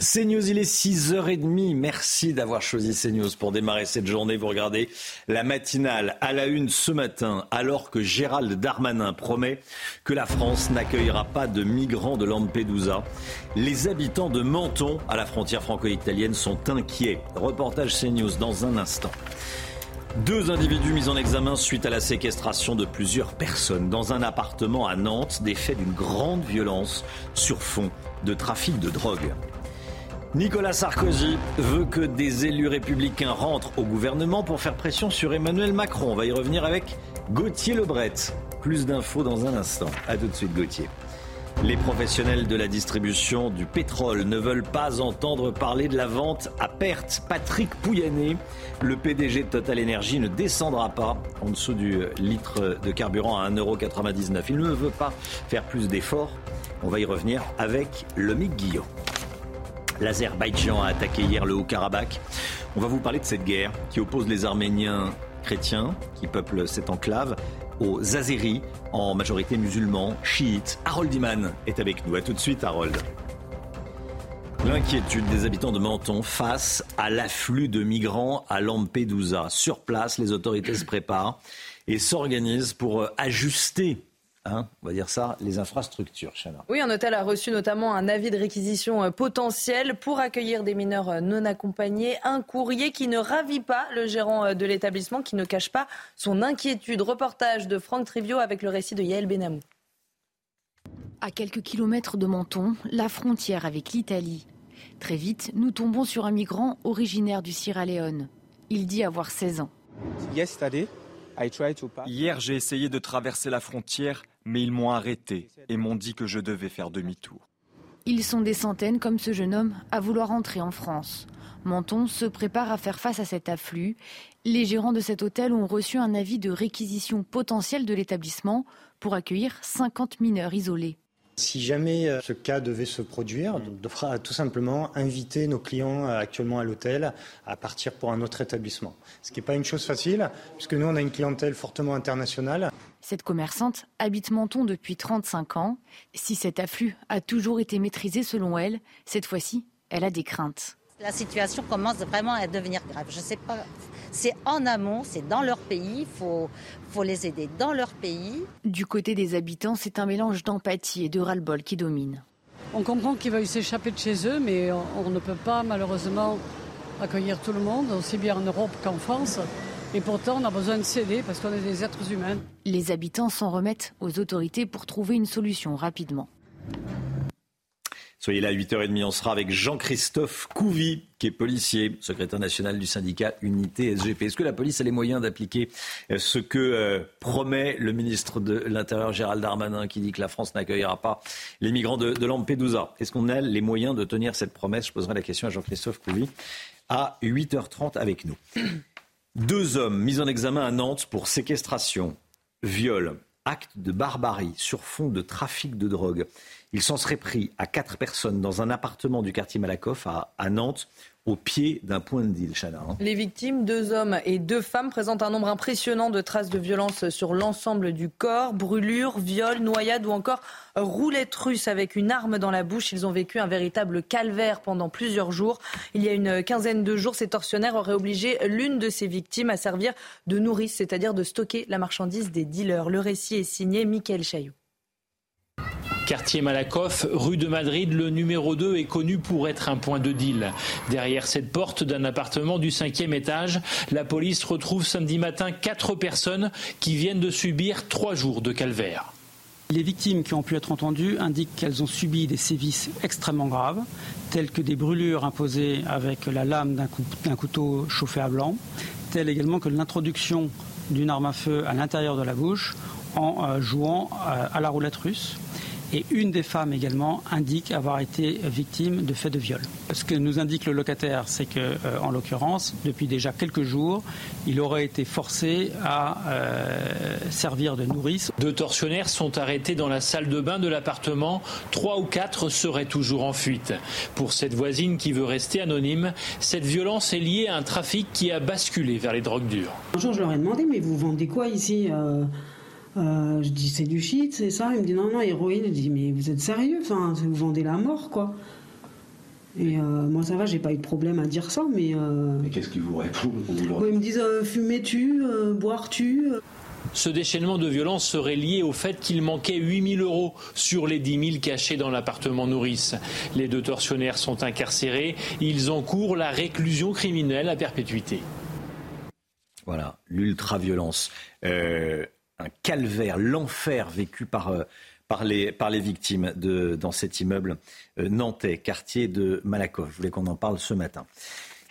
CNews, il est 6h30. Merci d'avoir choisi CNews pour démarrer cette journée. Vous regardez la matinale à la une ce matin, alors que Gérald Darmanin promet que la France n'accueillera pas de migrants de Lampedusa. Les habitants de Menton, à la frontière franco-italienne, sont inquiets. Reportage CNews dans un instant. Deux individus mis en examen suite à la séquestration de plusieurs personnes dans un appartement à Nantes, des faits d'une grande violence sur fond de trafic de drogue. Nicolas Sarkozy veut que des élus républicains rentrent au gouvernement pour faire pression sur Emmanuel Macron. On va y revenir avec Gauthier Lebret. Plus d'infos dans un instant. A tout de suite Gauthier. Les professionnels de la distribution du pétrole ne veulent pas entendre parler de la vente à perte. Patrick Pouyanné, le PDG de Total Energy, ne descendra pas en dessous du litre de carburant à 1,99€. Il ne veut pas faire plus d'efforts. On va y revenir avec le Mick. L'Azerbaïdjan a attaqué hier le Haut-Karabakh. On va vous parler de cette guerre qui oppose les Arméniens chrétiens qui peuplent cette enclave aux Azéris, en majorité musulmans, chiites. Harold Iman est avec nous. A tout de suite, Harold. L'inquiétude des habitants de Menton face à l'afflux de migrants à Lampedusa. Sur place, les autorités se préparent et s'organisent pour ajuster Hein, on va dire ça, les infrastructures. Oui, un hôtel a reçu notamment un avis de réquisition euh, potentiel pour accueillir des mineurs euh, non accompagnés. Un courrier qui ne ravit pas le gérant euh, de l'établissement, qui ne cache pas son inquiétude. Reportage de Franck Trivio avec le récit de Yael Benamou. À quelques kilomètres de Menton, la frontière avec l'Italie. Très vite, nous tombons sur un migrant originaire du Sierra Leone. Il dit avoir 16 ans. Hier, j'ai essayé de traverser la frontière, mais ils m'ont arrêté et m'ont dit que je devais faire demi-tour. Ils sont des centaines, comme ce jeune homme, à vouloir entrer en France. Menton se prépare à faire face à cet afflux. Les gérants de cet hôtel ont reçu un avis de réquisition potentielle de l'établissement pour accueillir 50 mineurs isolés. Si jamais euh, ce cas devait se produire, on devra tout simplement inviter nos clients euh, actuellement à l'hôtel à partir pour un autre établissement. Ce qui n'est pas une chose facile, puisque nous, on a une clientèle fortement internationale. Cette commerçante habite Menton depuis 35 ans. Si cet afflux a toujours été maîtrisé selon elle, cette fois-ci, elle a des craintes. La situation commence vraiment à devenir grave. Je sais pas. C'est en amont, c'est dans leur pays. Il faut, faut les aider dans leur pays. Du côté des habitants, c'est un mélange d'empathie et de ras-le-bol qui domine. On comprend qu'ils veuillent s'échapper de chez eux, mais on, ne peut pas malheureusement accueillir tout le monde, aussi bien en Europe qu'en France. Et pourtant, on a besoin de céder parce qu'on est des êtres humains. Les habitants s'en remettent aux autorités pour trouver une solution rapidement. Soyez là à 8h30, on sera avec Jean-Christophe Couvi, qui est policier, secrétaire national du syndicat Unité SGP. Est-ce que la police a les moyens d'appliquer euh, ce que euh, promet le ministre de l'Intérieur Gérald Darmanin, qui dit que la France n'accueillera pas les migrants de, de Lampedusa? Est-ce qu'on a les moyens de tenir cette promesse? Je poserai la question à Jean-Christophe Couvi à 8h30 avec nous. Deux hommes mis en examen à Nantes pour séquestration, viol, acte de barbarie sur fond de trafic de drogue. Il s'en serait pris à quatre personnes dans un appartement du quartier Malakoff à, Nantes au pied d'un point de deal, Chana. Hein. Les victimes, deux hommes et deux femmes, présentent un nombre impressionnant de traces de violence sur l'ensemble du corps. Brûlures, viols, noyades ou encore roulettes russes avec une arme dans la bouche. Ils ont vécu un véritable calvaire pendant plusieurs jours. Il y a une quinzaine de jours, ces tortionnaires auraient obligé l'une de ces victimes à servir de nourrice, c'est-à-dire de stocker la marchandise des dealers. Le récit est signé Michael Chaillot. Quartier Malakoff, rue de Madrid, le numéro 2 est connu pour être un point de deal. Derrière cette porte d'un appartement du cinquième étage, la police retrouve samedi matin quatre personnes qui viennent de subir trois jours de calvaire. Les victimes qui ont pu être entendues indiquent qu'elles ont subi des sévices extrêmement graves, tels que des brûlures imposées avec la lame d'un couteau chauffé à blanc, telles également que l'introduction d'une arme à feu à l'intérieur de la bouche en euh, jouant euh, à la roulette russe. Et une des femmes également indique avoir été victime de faits de viol. Ce que nous indique le locataire, c'est que, euh, en l'occurrence, depuis déjà quelques jours, il aurait été forcé à euh, servir de nourrice. Deux tortionnaires sont arrêtés dans la salle de bain de l'appartement. Trois ou quatre seraient toujours en fuite. Pour cette voisine qui veut rester anonyme, cette violence est liée à un trafic qui a basculé vers les drogues dures. Un jour, je leur ai demandé, mais vous vendez quoi ici euh, euh, je dis c'est du shit, c'est ça. Il me dit non, non, héroïne. Je dis mais vous êtes sérieux? Enfin, vous vendez la mort, quoi. Et euh, moi ça va, j'ai pas eu de problème à dire ça, mais. Euh, mais qu'est-ce qu'ils vous répondent Ils me disent fumer-tu, boire-tu. Ce déchaînement de violence serait lié au fait qu'il manquait 8000 euros sur les 10 000 cachés dans l'appartement nourrice. Les deux tortionnaires sont incarcérés. Ils encourent la réclusion criminelle à perpétuité. Voilà, l'ultra-violence un calvaire, l'enfer vécu par, euh, par les victimes de, dans cet immeuble euh, nantais, quartier de Malakoff. Je voulais qu'on en parle ce matin.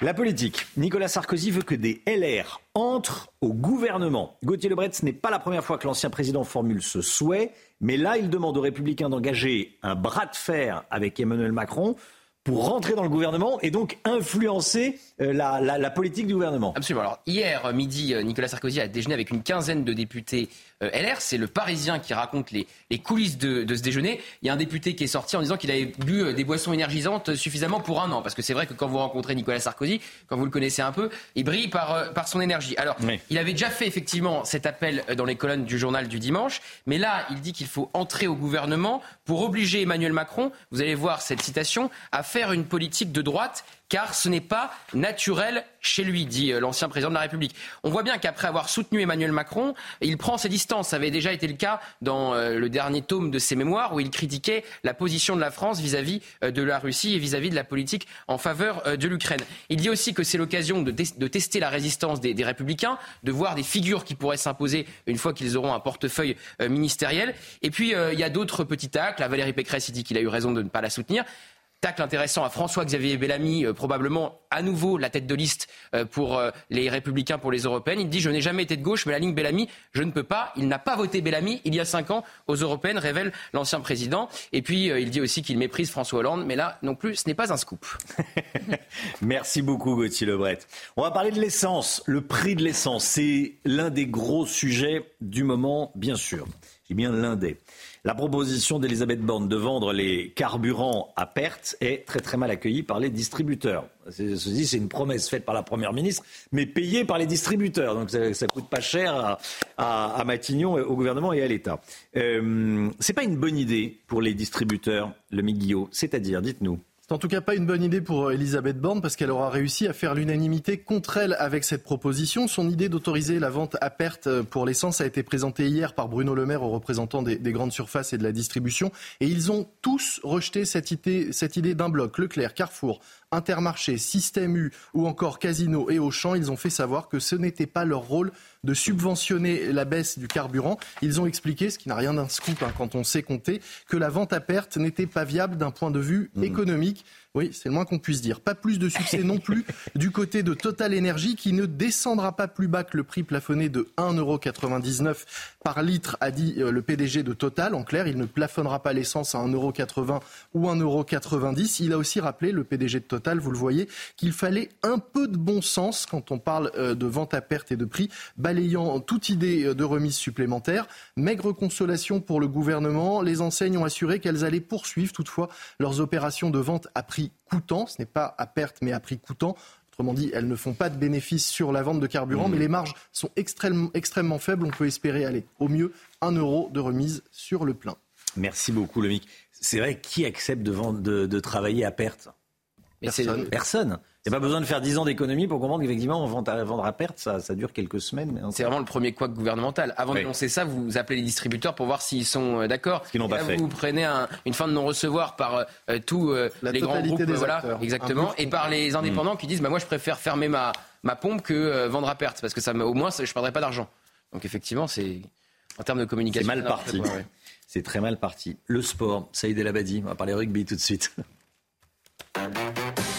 La politique. Nicolas Sarkozy veut que des LR entrent au gouvernement. Gauthier Lebret, ce n'est pas la première fois que l'ancien président formule ce souhait, mais là, il demande aux Républicains d'engager un bras de fer avec Emmanuel Macron pour rentrer dans le gouvernement et donc influencer euh, la, politique du gouvernement. Absolument. Alors, hier midi, euh, Nicolas Sarkozy a déjeuné avec une quinzaine de députés LR. C'est le Parisien qui raconte les, coulisses de, ce déjeuner. Il y a un député qui est sorti en disant qu'il avait bu des boissons énergisantes suffisamment pour un an. Parce que c'est vrai que quand vous rencontrez Nicolas Sarkozy, quand vous le connaissez un peu, il brille par, par son énergie. Alors, il avait déjà fait effectivement cet appel dans les colonnes du journal du dimanche. Mais là, il dit qu'il faut entrer au gouvernement pour obliger Emmanuel Macron, vous allez voir cette citation, à faire une politique de droite car ce n'est pas naturel chez lui, dit euh, l'ancien président de la République. On voit bien qu'après avoir soutenu Emmanuel Macron, il prend ses distances. Ça avait déjà été le cas dans euh, le dernier tome de ses mémoires où il critiquait la position de la France vis-à-vis euh, de la Russie et vis-à-vis de la politique en faveur de l'Ukraine. Il dit aussi que c'est l'occasion de, tester la résistance des, républicains, de voir des figures qui pourraient s'imposer une fois qu'ils auront un portefeuille ministériel. Et puis, il y a d'autres petits tacles. Valérie Pécresse, il dit qu'il a eu raison de ne pas la soutenir. Tacle intéressant à François-Xavier Bellamy, euh, probablement à nouveau la tête de liste euh, pour euh, les Républicains, pour les Européennes. Il dit Je n'ai jamais été de gauche, mais la ligne Bellamy, je ne peux pas. Il n'a pas voté Bellamy il y a cinq ans aux Européennes, révèle l'ancien président. Et puis, il dit aussi qu'il méprise François Hollande, mais là non plus, ce n'est pas un scoop. Merci beaucoup, Gauthier Lebret. On va parler de l'essence. Le prix de l'essence, c'est l'un des gros sujets du moment, bien sûr. J'ai bien l'un des. La proposition d'Elisabeth Borne de vendre les carburants à perte est très très mal accueillie par les distributeurs. C'est une promesse faite par la Première ministre, mais payée par les distributeurs. Donc ça, ne coûte pas cher à, Matignon, au gouvernement et à l'État. Euh, c'est pas une bonne idée pour les distributeurs, le Miguillot. C'est-à-dire, dites-nous. C'est en tout cas pas une bonne idée pour euh, Elisabeth Borne parce qu'elle aura réussi à faire l'unanimité contre elle avec cette proposition. Son idée d'autoriser la vente à perte euh, pour l'essence a été présentée hier par Bruno Le Maire aux représentants des, grandes surfaces et de la distribution. Et ils ont tous rejeté cette idée, cette idée d'un bloc. Leclerc, Carrefour, Intermarché, Système U ou encore Casino et Auchan, ils ont fait savoir que ce n'était pas leur rôle de subventionner la baisse du carburant. Ils ont expliqué, ce qui n'a rien d'un scoop hein, quand on sait compter, que la vente à perte n'était pas viable d'un point de vue mmh. économique. Oui, c'est le moins qu'on puisse dire. Pas plus de succès non plus du côté de Total Energy qui ne descendra pas plus bas que le prix plafonné de 1,99€ par litre, a dit euh, le PDG de Total. En clair, il ne plafonnera pas l'essence à 1,80€ ou 1,90€. Il a aussi rappelé, le PDG de Total, vous le voyez, qu'il fallait un peu de bon sens quand on parle euh, de vente à perte et de prix, balayant toute idée euh, de remise supplémentaire. Maigre consolation pour le gouvernement. Les enseignes ont assuré qu'elles allaient poursuivre toutefois leurs opérations de vente à prix coûtant. Ce n'est pas à perte, mais à prix coûtant. Autrement dit, elles ne font pas de bénéfices sur la vente de carburant, mmh. mais les marges sont extrêmement, extrêmement faibles. On peut espérer aller au mieux 1 euro de remise sur le plein. Merci beaucoup, Lomic. C'est vrai, qui accepte de, vendre, de travailler à perte? Personne. Personne. Il n'y a pas besoin de faire 10 ans d'économie pour comprendre qu'effectivement, vendre à perte, ça, ça dure quelques semaines. C'est vraiment le premier couac gouvernemental. Avant d'annoncer ça, vous appelez les distributeurs pour voir s'ils sont euh, d'accord. Ce n'ont pas fait. Vous prenez une fin de non-recevoir par euh, tous euh, les grands groupes, voilà, exactement, et par les indépendants qui disent bah, moi, je préfère fermer ma, ma pompe que vendre à perte, parce que ça, au moins, je ne perdrai pas d'argent. Donc effectivement, c'est en termes de communication. C'est mal parti. C'est très mal parti. Le sport, Saïd El Abadi, on va parler rugby tout de suite.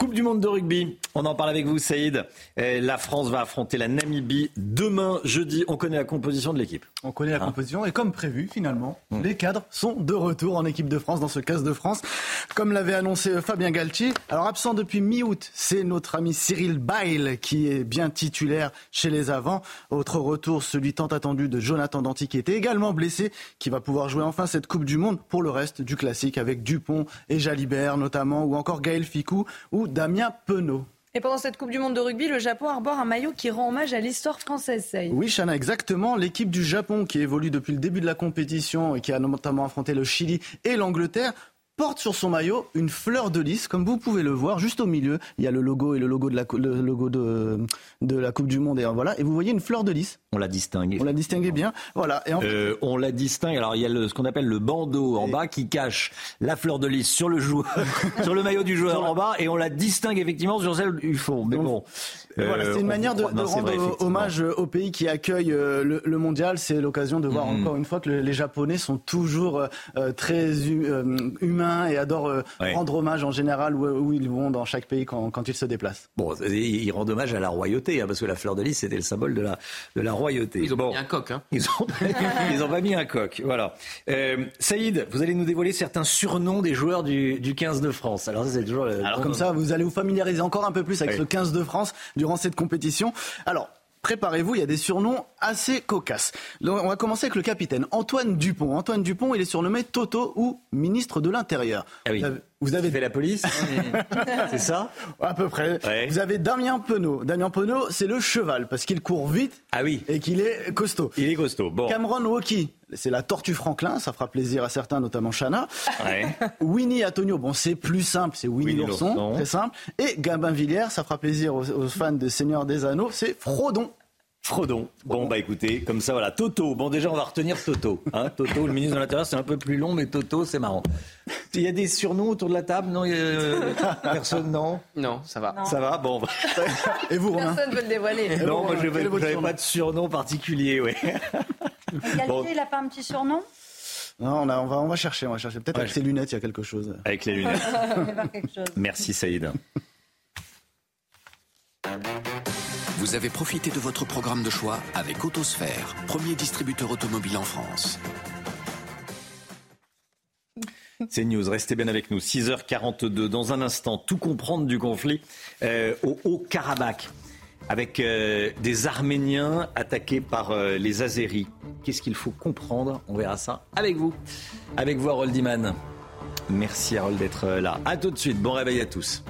Coupe du monde de rugby, on en parle avec vous Saïd. La France va affronter la Namibie demain jeudi. On connaît la composition de l'équipe. On connaît la hein composition et comme prévu finalement, hmm. les cadres sont de retour en équipe de France dans ce casse de France. Comme l'avait annoncé Fabien Galtier. Alors absent depuis mi-août, c'est notre ami Cyril Bail qui est bien titulaire chez les avants. Autre retour, celui tant attendu de Jonathan Danty qui était également blessé, qui va pouvoir jouer enfin cette Coupe du Monde pour le reste du classique avec Dupont et Jalibert notamment ou encore Gaël Ficou ou Damien Penaud. Et pendant cette Coupe du Monde de rugby, le Japon arbore un maillot qui rend hommage à l'histoire française. Oui, Chana, exactement. L'équipe du Japon, qui évolue depuis le début de la compétition et qui a notamment affronté le Chili et l'Angleterre, porte sur son maillot une fleur de lys, comme vous pouvez le voir, juste au milieu. Il y a le logo et le logo de la, le logo de, de la Coupe du Monde. Et voilà. Et vous voyez une fleur de lys. On l'a distingue. On l'a distingué bien. Voilà. Et euh, on la distingue. Alors il y a ce qu'on appelle le bandeau en bas qui cache la fleur de lys sur le joueur, sur le maillot du joueur en bas, et on la distingue effectivement sur celle du fond. Mais bon. Voilà, c'est une manière de, rendre hommage au pays qui accueille le, mondial. C'est l'occasion de voir mm-hmm. encore une fois que les Japonais sont toujours très humains et adorent rendre hommage en général où, ils vont dans chaque pays quand, ils se déplacent. Bon, ils rendent hommage à la royauté, hein, parce que la fleur de lys, c'était le symbole de la, de la royauté. Ils ont mis un coq. Hein. Ils, ont, ils ont pas mis un coq, voilà. Saïd, vous allez nous dévoiler certains surnoms des joueurs du, du 15 de France. Alors, c'est toujours Alors comme ça, vous allez vous familiariser encore un peu plus avec ce 15 de France durant cette compétition. Alors, Préparez-vous, il y a des surnoms assez cocasses. on va commencer avec le capitaine Antoine Dupont. Antoine Dupont, il est surnommé Toto ou ministre de l'Intérieur. Ah oui. Vous avez fait la police C'est ça? À peu près. Vous avez Damien Penaud. Damien Penaud, c'est le cheval parce qu'il court vite. Ah oui. Et qu'il est costaud. Il est costaud. Bon. Cameron Woki, c'est la tortue Franklin, ça fera plaisir à certains, notamment Chana. Winnie Antonio, bon c'est plus simple, c'est Winnie, l'ourson, très simple. Et Gabin Villiers, ça fera plaisir aux, aux fans de Seigneur des Anneaux, c'est Frodon. Frodon. Bon, bah écoutez, comme ça, voilà. Toto. Bon, déjà, on va retenir Toto. Hein. Toto, le ministre de l'Intérieur, c'est un peu plus long, mais Toto, c'est marrant. Il y a des surnoms autour de la table? Non, personne, non? Non, ça va. Ça va? Bon. Et vous, Romain? Personne ne veut le dévoiler. Non, moi, je n'avais pas de surnom particulier, oui. Bon. il n'a pas un petit surnom non, on, va, on va chercher, on va chercher. Peut-être avec ses lunettes, il y a quelque chose. Avec les lunettes. Merci Saïd. Vous avez profité de votre programme de choix avec Autosphère, premier distributeur automobile en France. C'est News, restez bien avec nous. 6h42, dans un instant, tout comprendre du conflit euh, au Haut-Karabakh, avec euh, des Arméniens attaqués par euh, les Azéris. Qu'est-ce qu'il faut comprendre? On verra ça avec vous, avec vous Harold Iman. Merci Harold d'être là. A tout de suite, bon réveil à tous.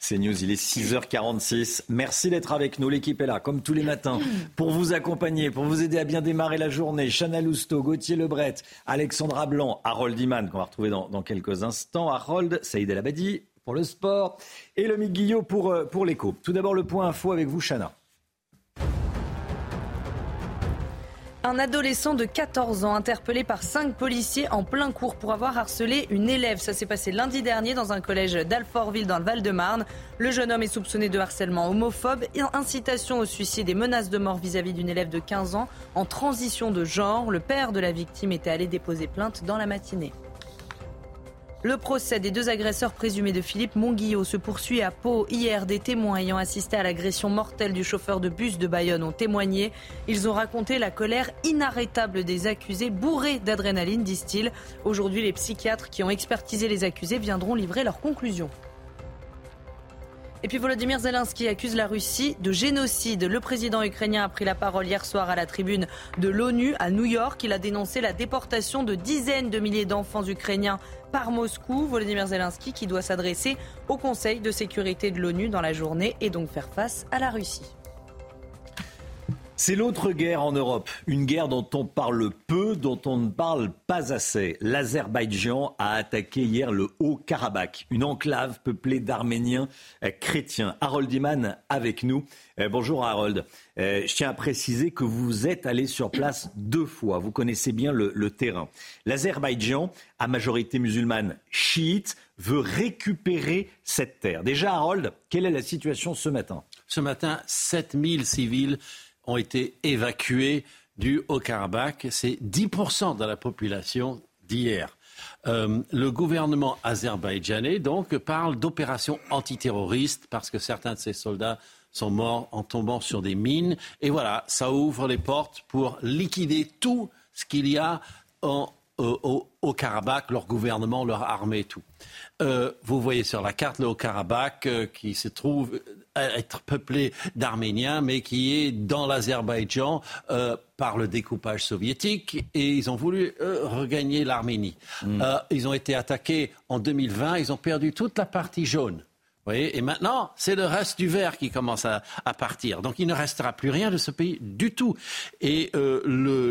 C'est News, il est 6h46. Merci d'être avec nous. L'équipe est là, comme tous les matins, pour vous accompagner, pour vous aider à bien démarrer la journée. Chana Lousteau, Gauthier Lebret, Alexandra Blanc, Harold Iman, qu'on va retrouver dans, quelques instants. Harold, Saïd El Abadi pour le sport et le Guillot pour, euh, pour l'écho. Tout d'abord, le point info avec vous, Chana. Un adolescent de 14 ans interpellé par cinq policiers en plein cours pour avoir harcelé une élève. Ça s'est passé lundi dernier dans un collège d'Alfortville dans le Val-de-Marne. Le jeune homme est soupçonné de harcèlement homophobe, incitation au suicide et menace de mort vis-à-vis d'une élève de 15 ans en transition de genre. Le père de la victime était allé déposer plainte dans la matinée. Le procès des deux agresseurs présumés de Philippe Monguillot se poursuit à Pau. Hier, des témoins ayant assisté à l'agression mortelle du chauffeur de bus de Bayonne ont témoigné. Ils ont raconté la colère inarrêtable des accusés, bourrés d'adrénaline, disent-ils. Aujourd'hui, les psychiatres qui ont expertisé les accusés viendront livrer leurs conclusions. Et puis Volodymyr Zelensky accuse la Russie de génocide. Le président ukrainien a pris la parole hier soir à la tribune de l'ONU à New York. Il a dénoncé la déportation de dizaines de milliers d'enfants ukrainiens par Moscou. Volodymyr Zelensky qui doit s'adresser au Conseil de sécurité de l'ONU dans la journée et donc faire face à la Russie. C'est l'autre guerre en Europe, une guerre dont on parle peu, dont on ne parle pas assez. L'Azerbaïdjan a attaqué hier le Haut-Karabakh, une enclave peuplée d'Arméniens euh, chrétiens. Harold Iman avec nous. Euh, bonjour Harold. Euh, je tiens à préciser que vous êtes allé sur place deux fois. Vous connaissez bien le, le terrain. L'Azerbaïdjan, à majorité musulmane chiite, veut récupérer cette terre. Déjà Harold, quelle est la situation ce matin? Ce matin, 7000 civils ont été évacués du Haut-Karabakh. C'est 10% de la population d'hier. Euh, le gouvernement azerbaïdjanais donc parle d'opération antiterroriste parce que certains de ces soldats sont morts en tombant sur des mines. Et voilà, ça ouvre les portes pour liquider tout ce qu'il y a en, euh, au, Karabakh, leur gouvernement, leur armée et tout. Euh, vous voyez sur la carte le Haut-Karabakh qui se trouve être peuplé d'Arméniens, mais qui est dans l'Azerbaïdjan euh, par le découpage soviétique, et ils ont voulu regagner l'Arménie. Hmm. Euh, ils ont été attaqués en 2020, ils ont perdu toute la partie jaune. Et maintenant, c'est le reste du vert qui commence à, partir. Donc il ne restera plus rien de ce pays du tout. Et euh,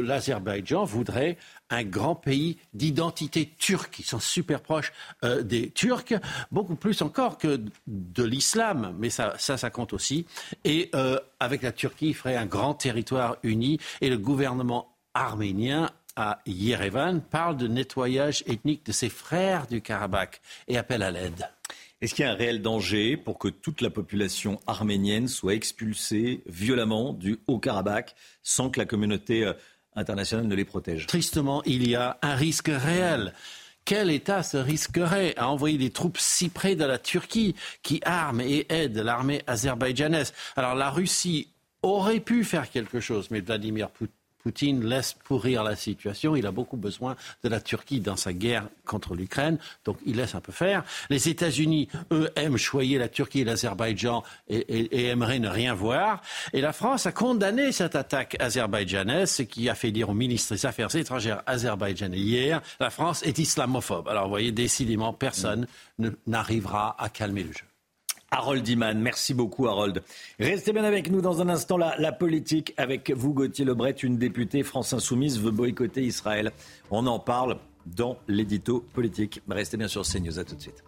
l'Azerbaïdjan voudrait un grand pays d'identité turque. Ils sont super proches euh, des Turcs, beaucoup plus encore que de l'islam, mais ça, ça, ça, compte aussi. Et euh, avec la Turquie, il ferait un grand territoire uni. Et le gouvernement arménien à Yerevan parle de nettoyage ethnique de ses frères du Karabakh et appelle à l'aide. Est-ce qu'il y a un réel danger pour que toute la population arménienne soit expulsée violemment du Haut-Karabakh sans que la communauté euh, internationale ne les protège? Tristement, il y a un risque réel. Quel État se risquerait à envoyer des troupes si près de la Turquie qui arment et aident l'armée azerbaïdjanaise? Alors la Russie aurait pu faire quelque chose, mais Vladimir Poutine Poutine laisse pourrir la situation. Il a beaucoup besoin de la Turquie dans sa guerre contre l'Ukraine, donc il laisse un peu faire. Les États-Unis, eux, aiment choyer la Turquie et l'Azerbaïdjan et, aimeraient ne rien voir. Et la France a condamné cette attaque azerbaïdjanaise, ce qui a fait dire au ministre des Affaires étrangères azerbaïdjanais hier, la France est islamophobe. Alors vous voyez, décidément, personne n'arrivera à calmer le jeu. Harold Iman. Merci beaucoup, Harold. Restez bien avec nous dans un instant. La, politique avec vous, Gauthier Lebret, une députée France Insoumise veut boycotter Israël. On en parle dans l'édito politique. Restez bien sur CNews. À tout de suite.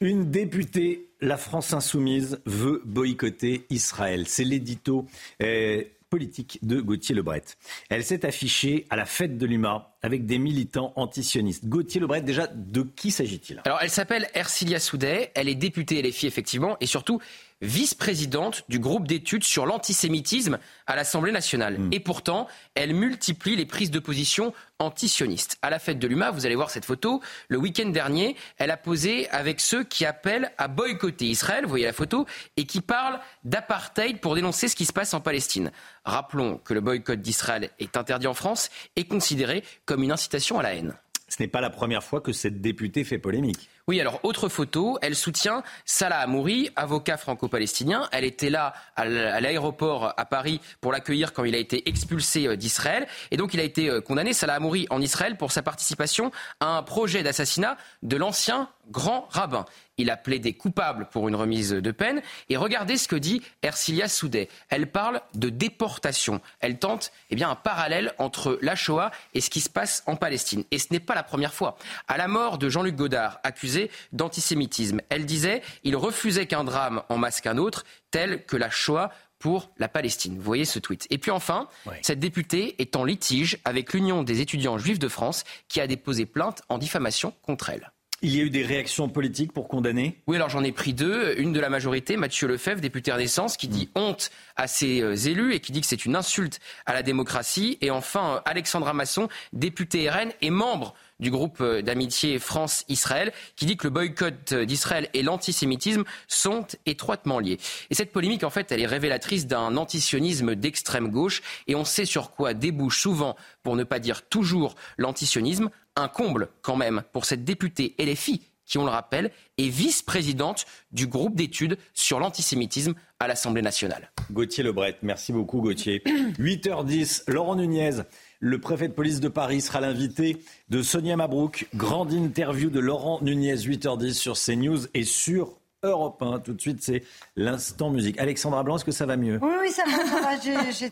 Une députée, la France Insoumise, veut boycotter Israël. C'est l'édito. Eh, politique de Gauthier Lebret. Elle s'est affichée à la fête de l'UMA avec des militants antisionistes. Gauthier Lebret, déjà, de qui s'agit-il? Alors, elle s'appelle Ercilia Soudet, elle est députée LFI, effectivement, et surtout, vice-présidente du groupe d'études sur l'antisémitisme à l'Assemblée nationale. Hmm. Et pourtant, elle multiplie les prises de position antisionistes. À la fête de l'UMA, vous allez voir cette photo, le week-end dernier, elle a posé avec ceux qui appellent à boycotter Israël, vous voyez la photo, et qui parlent d'apartheid pour dénoncer ce qui se passe en Palestine. Rappelons que le boycott d'Israël est interdit en France et considéré comme une incitation à la haine. Ce n'est pas la première fois que cette députée fait polémique. Oui, alors autre photo, elle soutient Salah Amouri, avocat franco-palestinien. Elle était là à l'aéroport à Paris pour l'accueillir quand il a été expulsé euh, d'Israël. Et donc il a été euh, condamné, Salah Amouri, en Israël pour sa participation à un projet d'assassinat de l'ancien grand rabbin. Il a plaidé coupable pour une remise de peine. Et regardez ce que dit Ercilia Soudet. Elle parle de déportation. Elle tente eh bien, un parallèle entre la Shoah et ce qui se passe en Palestine. Et ce n'est pas la première fois. À la mort de Jean-Luc Godard, accusé d'antisémitisme, elle disait il refusait qu'un drame en masque un autre, tel que la Shoah pour la Palestine. Vous voyez ce tweet. Et puis enfin, cette députée est en litige avec l'Union des étudiants juifs de France qui a déposé plainte en diffamation contre elle. Il y a eu des réactions politiques pour condamner? Oui, alors j'en ai pris deux. Une de la majorité, Mathieu Lefebvre, député Renaissance, qui dit honte à ses euh, élus et qui dit que c'est une insulte à la démocratie. Et enfin, euh, Alexandra Masson, député RN et membre du groupe euh, d'amitié France-Israël, qui dit que le boycott d'Israël et l'antisémitisme sont étroitement liés. Et cette polémique, en fait, elle est révélatrice d'un antisionisme d'extrême gauche, et on sait sur quoi débouche souvent, pour ne pas dire toujours, l'antisionisme, un comble quand même pour cette députée LFI qui, on le rappelle, est vice-présidente du groupe d'études sur l'antisémitisme à l'Assemblée nationale. Gauthier Lebret, merci beaucoup Gauthier. 8h10, Laurent Nunez, le préfet de police de Paris, sera l'invité de Sonia Mabrouk. Grande interview de Laurent Nunez, 8h10 sur CNews et sur Europe 1. Tout de suite, c'est l'instant musique. Alexandra Blanc, est-ce que ça va mieux Oui, oui, ça va. Ça va. J'ai,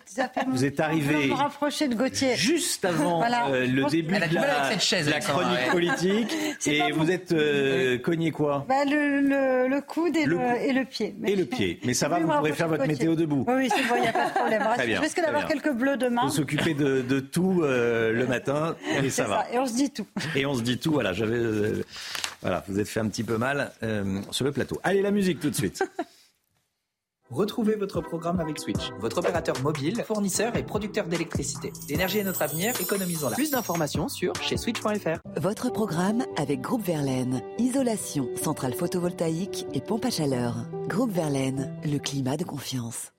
Vous êtes arrivé. me rapprocher de Gauthier. Juste avant euh, le début de la, chaise, la chronique politique. et vous êtes euh, cogné quoi bah, le, le, le, coude et le, et le pied. Mais et le pied. Mais ça va, vous pourrez faire votre météo debout. Oui, oui c'est bon, il n'y a pas de problème. Très bien, je risque d'avoir quelques bleus demain. Faut s'occuper de, de, tout euh, le matin et ça va. Et on se dit tout. Et on se dit tout. Voilà, j'avais. Voilà, vous êtes fait un petit peu mal sur le plateau. Allez, la musique tout de suite. Retrouvez votre programme avec Switch, votre opérateur mobile, fournisseur et producteur d'électricité. L'énergie est notre avenir, économisons-la. Plus d'informations sur chez switch.fr. Votre programme avec Groupe Verlaine. Isolation, centrale photovoltaïque et pompe à chaleur. Groupe Verlaine, le climat de confiance.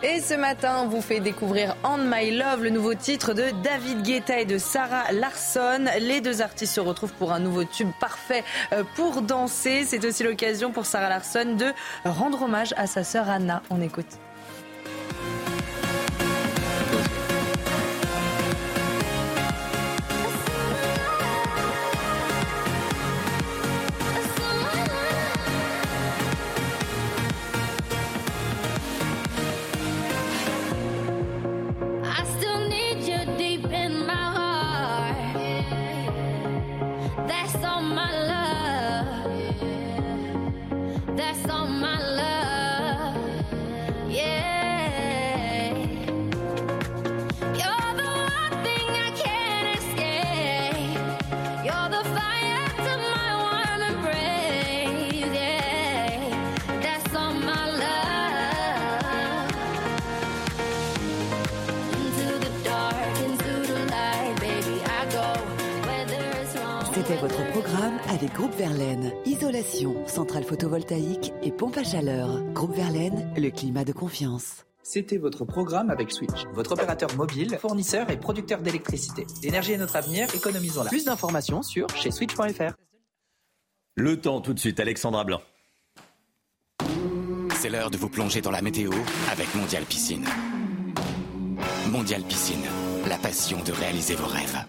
Et ce matin, on vous fait découvrir On My Love, le nouveau titre de David Guetta et de Sarah Larson. Les deux artistes se retrouvent pour un nouveau tube parfait euh, pour danser. C'est aussi l'occasion pour Sarah Larson de rendre hommage à sa sœur Anna. On écoute. Programme avec Groupe Verlaine. Isolation, centrale photovoltaïque et pompe à chaleur. Groupe Verlaine, le climat de confiance. C'était votre programme avec Switch, votre opérateur mobile, fournisseur et producteur d'électricité. L'énergie est notre avenir, économisons-la. Plus d'informations sur chez switch.fr. Le temps tout de suite, Alexandra Blanc. C'est l'heure de vous plonger dans la météo avec Mondial Piscine. Mondial Piscine, la passion de réaliser vos rêves.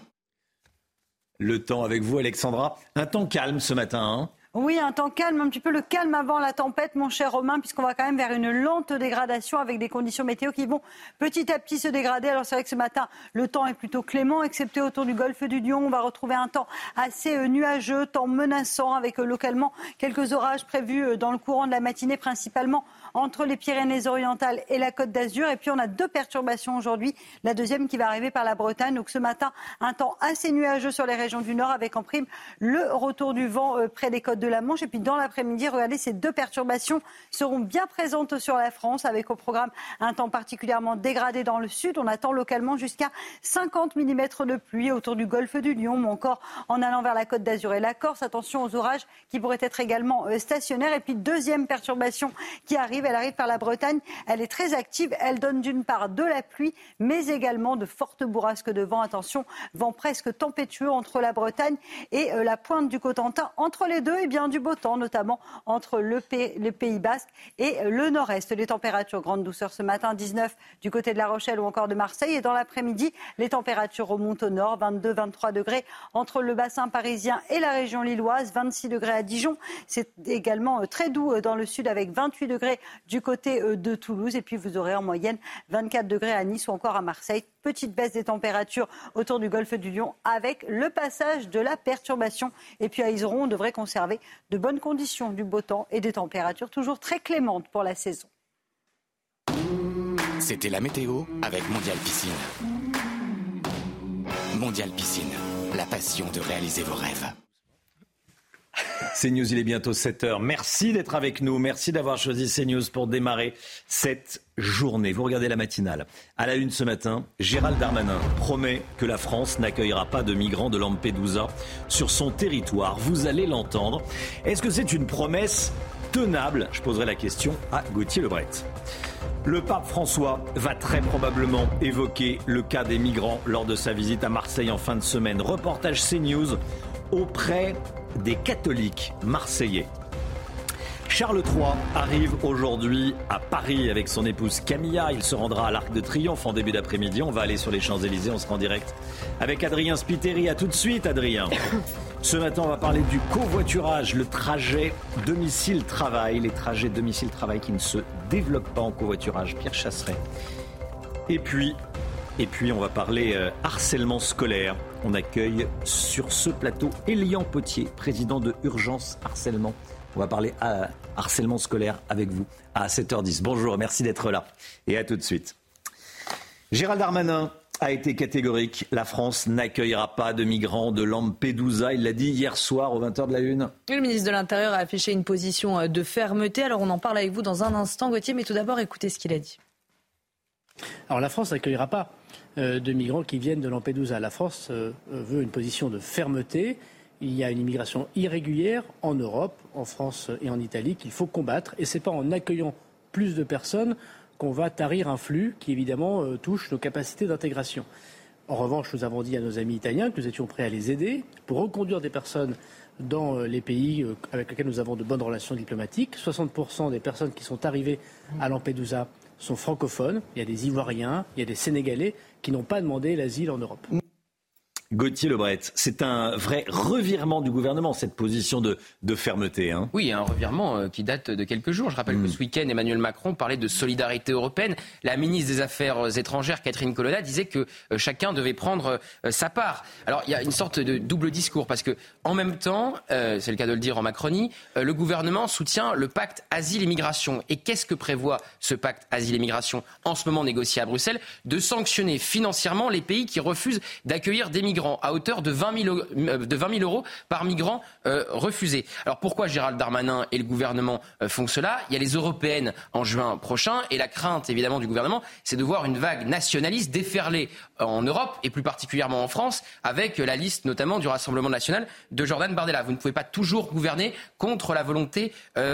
Le temps avec vous, Alexandra. Un temps calme ce matin. Hein oui, un temps calme, un petit peu le calme avant la tempête, mon cher Romain, puisqu'on va quand même vers une lente dégradation avec des conditions météo qui vont petit à petit se dégrader. Alors c'est vrai que ce matin, le temps est plutôt clément, excepté autour du golfe du Lion. On va retrouver un temps assez euh, nuageux, temps menaçant, avec euh, localement quelques orages prévus euh, dans le courant de la matinée, principalement entre les Pyrénées-Orientales et la Côte d'Azur. Et puis on a deux perturbations aujourd'hui. La deuxième qui va arriver par la Bretagne. Donc ce matin, un temps assez nuageux sur les régions du Nord avec en prime le retour du vent euh, près des côtes de la Manche. Et puis dans l'après-midi, regardez, ces deux perturbations seront bien présentes sur la France avec au programme un temps particulièrement dégradé dans le sud. On attend localement jusqu'à 50 mm de pluie autour du golfe du Lion, mais encore en allant vers la Côte d'Azur et la Corse. Attention aux orages qui pourraient être également euh, stationnaires. Et puis deuxième perturbation qui arrive elle arrive par la Bretagne. Elle est très active. Elle donne d'une part de la pluie, mais également de fortes bourrasques de vent. Attention, vent presque tempétueux entre la Bretagne et euh, la pointe du Cotentin. Entre les deux, et eh bien, du beau temps, notamment entre le, Pays Basque et euh, le Nord-Est. Les températures grande douceur ce matin, 19 du côté de La Rochelle ou encore de Marseille. Et dans l'après-midi, les températures remontent au nord, 22-23 degrés entre le bassin parisien et la région lilloise, 26 degrés à Dijon. C'est également euh, très doux dans le sud avec 28 degrés du côté euh, de Toulouse. Et puis vous aurez en moyenne 24 degrés à Nice ou encore à Marseille. Petite baisse des températures autour du golfe du Lion avec le passage de la perturbation. Et puis à Iseron, on devrait conserver de bonnes conditions du beau temps et des températures toujours très clémentes pour la saison. C'était la météo avec Mondial Piscine. Mondial Piscine, la passion de réaliser vos rêves. CNews, il est bientôt 7h. Merci d'être avec nous. Merci d'avoir choisi CNews pour démarrer cette journée. Vous regardez la matinale. À la une ce matin, Gérald Darmanin promet que la France n'accueillera pas de migrants de Lampedusa sur son territoire. Vous allez l'entendre. Est-ce que c'est une promesse tenable? Je poserai la question à Gauthier Lebret. Le pape François va très probablement évoquer le cas des migrants lors de sa visite à Marseille en fin de semaine. Reportage CNews auprès des catholiques marseillais. Charles III arrive aujourd'hui à Paris avec son épouse Camilla. Il se rendra à l'Arc de Triomphe en début d'après-midi. On va aller sur les Champs-Élysées. On sera en direct avec Adrien Spiteri. À tout de suite, Adrien. Ce matin, on va parler du covoiturage, le trajet domicile-travail, les trajets domicile-travail qui ne se développent pas en covoiturage. Pierre Chasseret. Et puis, et puis, on va parler euh, harcèlement scolaire. On accueille sur ce plateau Elian Potier, président de Urgence Harcèlement. On va parler à harcèlement scolaire avec vous à 7h10. Bonjour, merci d'être là. Et à tout de suite. Gérald Darmanin a été catégorique. La France n'accueillera pas de migrants de Lampedusa. Il l'a dit hier soir aux 20h de la Une. Le ministre de l'Intérieur a affiché une position euh, de fermeté. Alors on en parle avec vous dans un instant, Gauthier, mais tout d'abord écoutez ce qu'il a dit. Alors la France n'accueillera pas euh, de migrants qui viennent de Lampedusa. La France euh, veut une position de fermeté. Il y a une immigration irrégulière en Europe, en France et en Italie qu'il faut combattre. Et ce n'est pas en accueillant plus de personnes qu'on va tarir un flux qui évidemment euh, touche nos capacités d'intégration. En revanche, nous avons dit à nos amis italiens que nous étions prêts à les aider pour reconduire des personnes dans les pays avec lesquels nous avons de bonnes relations diplomatiques. 60% des personnes qui sont arrivées à Lampedusa sont francophones. Il y a des Ivoiriens, il y a des Sénégalais qui n'ont pas demandé l'asile en Europe. Gauthier Lebret, c'est un vrai revirement du gouvernement, cette position de, de fermeté. Hein. Oui, un revirement euh, qui date de quelques jours. Je rappelle que hmm. ce week-end, Emmanuel Macron parlait de solidarité européenne. La ministre des Affaires étrangères, Catherine Colonna, disait que euh, chacun devait prendre euh, sa part. Alors, il y a une sorte de double discours, parce que en même temps, c'est le cas de le dire en Macronie, le gouvernement soutient le pacte asile-immigration. Et qu'est-ce que prévoit ce pacte asile-immigration, en ce moment négocié à Bruxelles? De sanctionner financièrement les pays qui refusent d'accueillir des migrants à hauteur de 20 000, de euros par migrant refusé. Alors pourquoi Gérald Darmanin et le gouvernement font cela? Il y a les européennes en juin prochain et la crainte évidemment du gouvernement, c'est de voir une vague nationaliste déferler en Europe et plus particulièrement en France avec la liste notamment du Rassemblement national de Jordan Bardella. Vous ne pouvez pas toujours gouverner contre la volonté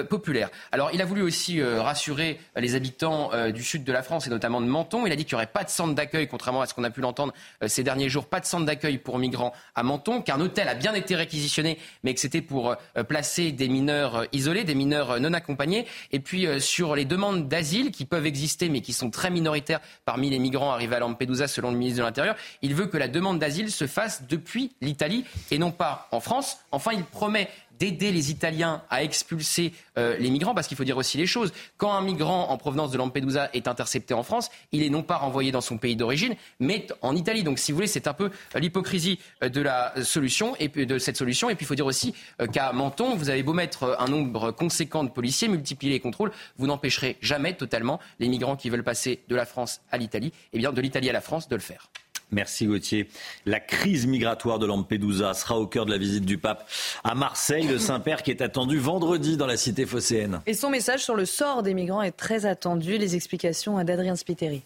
populaire. Alors il a voulu aussi rassurer les habitants du sud de la France et notamment de Menton. Il a dit qu'il n'y aurait pas de centre d'accueil, contrairement à ce qu'on a pu l'entendre ces derniers jours, pas de centre d'accueil pour migrants à Menton, qu'un hôtel a bien été réquisitionné, mais que c'était pour placer des mineurs isolés, des mineurs non accompagnés. Et puis sur les demandes d'asile qui peuvent exister, mais qui sont très minoritaires parmi les migrants arrivés à Lampedusa, selon le ministre de l'Intérieur, il veut que la demande d'asile se fasse depuis l'Italie et non pas en France. Enfin, il promet d'aider les Italiens à expulser euh, les migrants, parce qu'il faut dire aussi les choses. Quand un migrant en provenance de Lampedusa est intercepté en France, il est non pas renvoyé dans son pays d'origine, mais en Italie. Donc, si vous voulez, c'est un peu l'hypocrisie euh, de la solution et de cette solution. Et puis, il faut dire aussi euh, qu'à Menton, vous avez beau mettre un nombre conséquent de policiers, multiplier les contrôles, vous n'empêcherez jamais totalement les migrants qui veulent passer de la France à l'Italie, et bien de l'Italie à la France, de le faire. Merci Gauthier. La crise migratoire de Lampedusa sera au cœur de la visite du pape à Marseille, le Saint-Père qui est attendu vendredi dans la cité phocéenne. Et son message sur le sort des migrants est très attendu. Les explications d'Adrien Spiteri.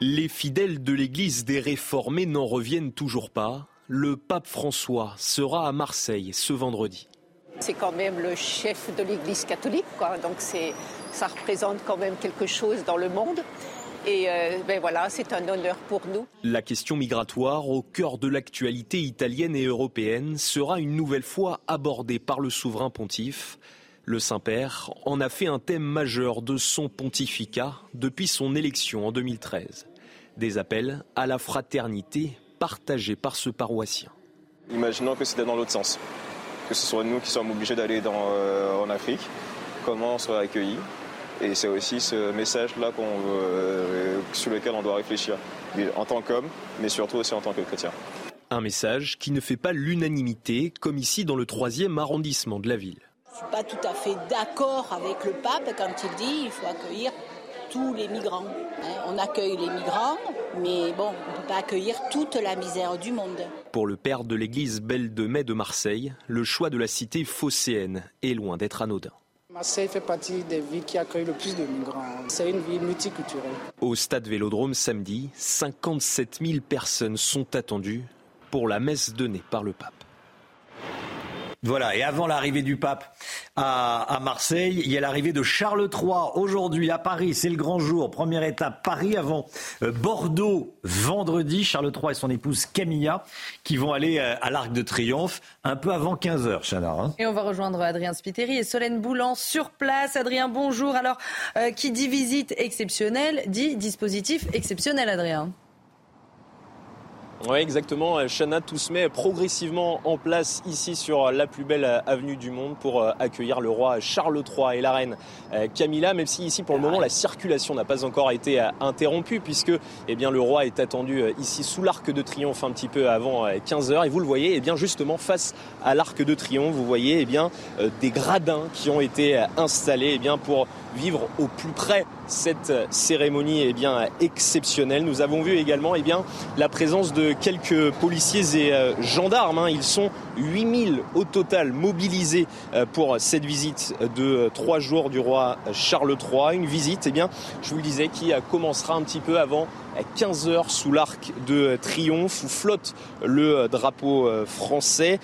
Les fidèles de l'Église des réformés n'en reviennent toujours pas. Le pape François sera à Marseille ce vendredi. C'est quand même le chef de l'Église catholique, donc ça représente quand même quelque chose dans le monde. Et euh, ben voilà, c'est un honneur pour nous. La question migratoire, au cœur de l'actualité italienne et européenne, sera une nouvelle fois abordée par le souverain pontife. Le Saint-Père en a fait un thème majeur de son pontificat depuis son élection en 2013. Des appels à la fraternité partagés par ce paroissien. Imaginons que c'était dans l'autre sens, que ce soit nous qui sommes obligés d'aller euh, en Afrique, comment on sera accueillis et c'est aussi ce message-là euh, sur lequel on doit réfléchir, en tant qu'homme, mais surtout aussi en tant que chrétien. Un message qui ne fait pas l'unanimité, comme ici dans le troisième arrondissement de la ville. Je ne suis pas tout à fait d'accord avec le pape quand il dit qu'il faut accueillir tous les migrants. Hein. On accueille les migrants, mais bon, on ne peut pas accueillir toute la misère du monde. Pour le père de l'église Belle de Mai de Marseille, le choix de la cité phocéenne est loin d'être anodin. Marseille fait partie des villes qui accueillent le plus de migrants. C'est une ville multiculturelle. Au stade Vélodrome samedi, 57 000 personnes sont attendues pour la messe donnée par le pape. Voilà, et avant l'arrivée du pape à, Marseille, il y a l'arrivée de Charles III aujourd'hui à Paris. C'est le grand jour. Première étape, Paris avant euh, Bordeaux vendredi. Charles III et son épouse Camilla qui vont aller euh, à l'Arc de Triomphe un peu avant 15h, Chana. Hein. et on va rejoindre Adrien Spiteri et Solène Boulan sur place. Adrien, bonjour. Alors, euh, qui dit visite exceptionnelle dit dispositif exceptionnel, Adrien. Oui, exactement. Chana, tout se met progressivement en place ici sur la plus belle avenue du monde pour euh, accueillir le roi Charles III et la reine euh, Camilla, même si ici pour le moment la circulation n'a pas encore été euh, interrompue puisque eh bien, le roi est attendu ici sous l'arc de triomphe un petit peu avant 15h et vous le voyez eh bien, justement face à l'arc de triomphe, vous voyez eh bien, des gradins qui ont été installés eh bien, pour vivre au plus près cette cérémonie est bien, exceptionnelle. Nous avons vu également eh bien, la présence de quelques policiers et euh, gendarmes. Hein. Ils sont 8000 au total mobilisés euh, pour cette visite de euh, trois jours du roi Charles III. Une visite, eh bien, je vous le disais, qui commencera un petit peu avant 15 heures sous l'arc de triomphe où flotte le drapeau français.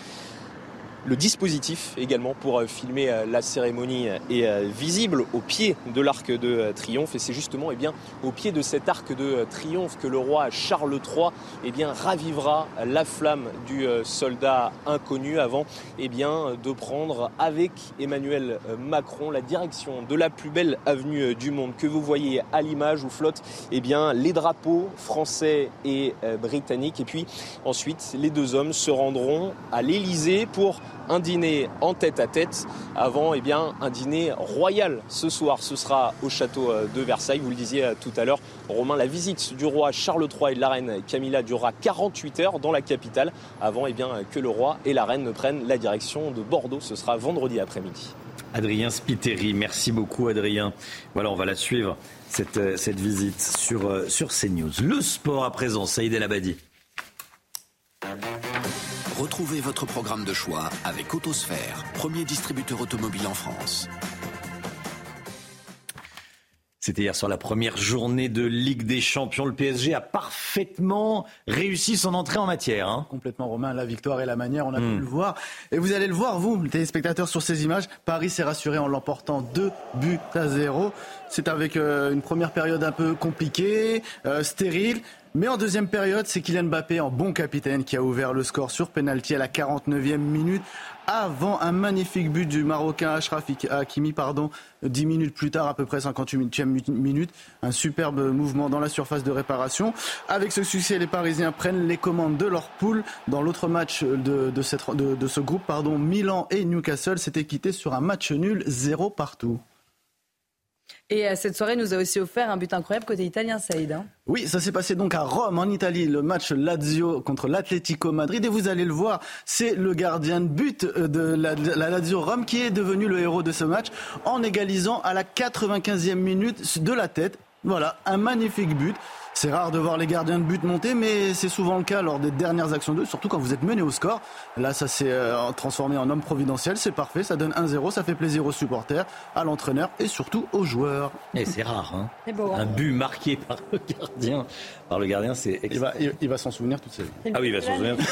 Le dispositif également pour euh, filmer euh, la cérémonie est euh, visible au pied de l'arc de triomphe. Et c'est justement eh bien, au pied de cet arc de triomphe que le roi Charles III eh bien, ravivera la flamme du soldat inconnu avant eh bien, de prendre avec Emmanuel Macron la direction de la plus belle avenue du monde. Que vous voyez à l'image où flottent eh bien, les drapeaux français et britanniques. Et puis ensuite les deux hommes se rendront à l'Elysée pour un dîner en tête à tête avant eh bien, un dîner royal ce soir. Ce sera au château euh, de Versailles. Vous le disiez euh, tout à l'heure, Romain, la visite du roi Charles III et de la reine Camilla durera 48 heures dans la capitale avant eh bien, que le roi et la reine ne prennent la direction de Bordeaux. Ce sera vendredi après-midi. Adrien Spiteri, merci beaucoup Adrien. Voilà, on va la suivre, cette, euh, cette visite sur, sur CNews. Le sport à présent, Saïd El Abadi. Retrouvez votre programme de choix avec Autosphère, premier distributeur automobile en France. C'était hier sur la première journée de Ligue des Champions. Le PSG a parfaitement réussi son entrée en matière. Hein. Complètement, Romain. La victoire et la manière, on a pu le voir. Et vous allez le voir, vous, les téléspectateurs, sur ces images. Paris s'est rassuré en l'emportant 2 buts à 0. C'est avec euh, une première période un peu compliquée, euh, stérile. Mais en deuxième période, c'est Kylian Mbappé en bon capitaine qui a ouvert le score sur penalty à la 49e minute avant un magnifique but du Marocain Ashraf Hakimi, pardon, 10 minutes plus tard, à peu près 58e minute. Un superbe mouvement dans la surface de réparation. Avec ce succès, les Parisiens prennent les commandes de leur poule. Dans l'autre match de, de, de, ce groupe, pardon, Milan et Newcastle s'étaient quittés sur un match nul, zéro partout. Et euh, cette soirée nous a aussi offert un but incroyable côté italien, Saïd. Hein. oui, ça s'est passé donc à Rome, en Italie, le match Lazio contre l'Atlético Madrid. Et vous allez le voir, c'est le gardien de but euh, de la, la, Lazio Rome qui est devenu le héros de ce match en égalisant à la 95e minute de la tête. Voilà, un magnifique but. C'est rare de voir les gardiens de but monter, mais c'est souvent le cas lors des dernières actions d'eux, surtout quand vous êtes mené au score. Là, ça s'est euh, transformé en homme providentiel, c'est parfait, ça donne 1-0, ça fait plaisir aux supporters, à l'entraîneur et surtout aux joueurs. Et c'est rare, hein. Un but marqué par le gardien. Par le gardien, c'est il va, il, va s'en souvenir toute sa vie. Ah oui, il va s'en souvenir.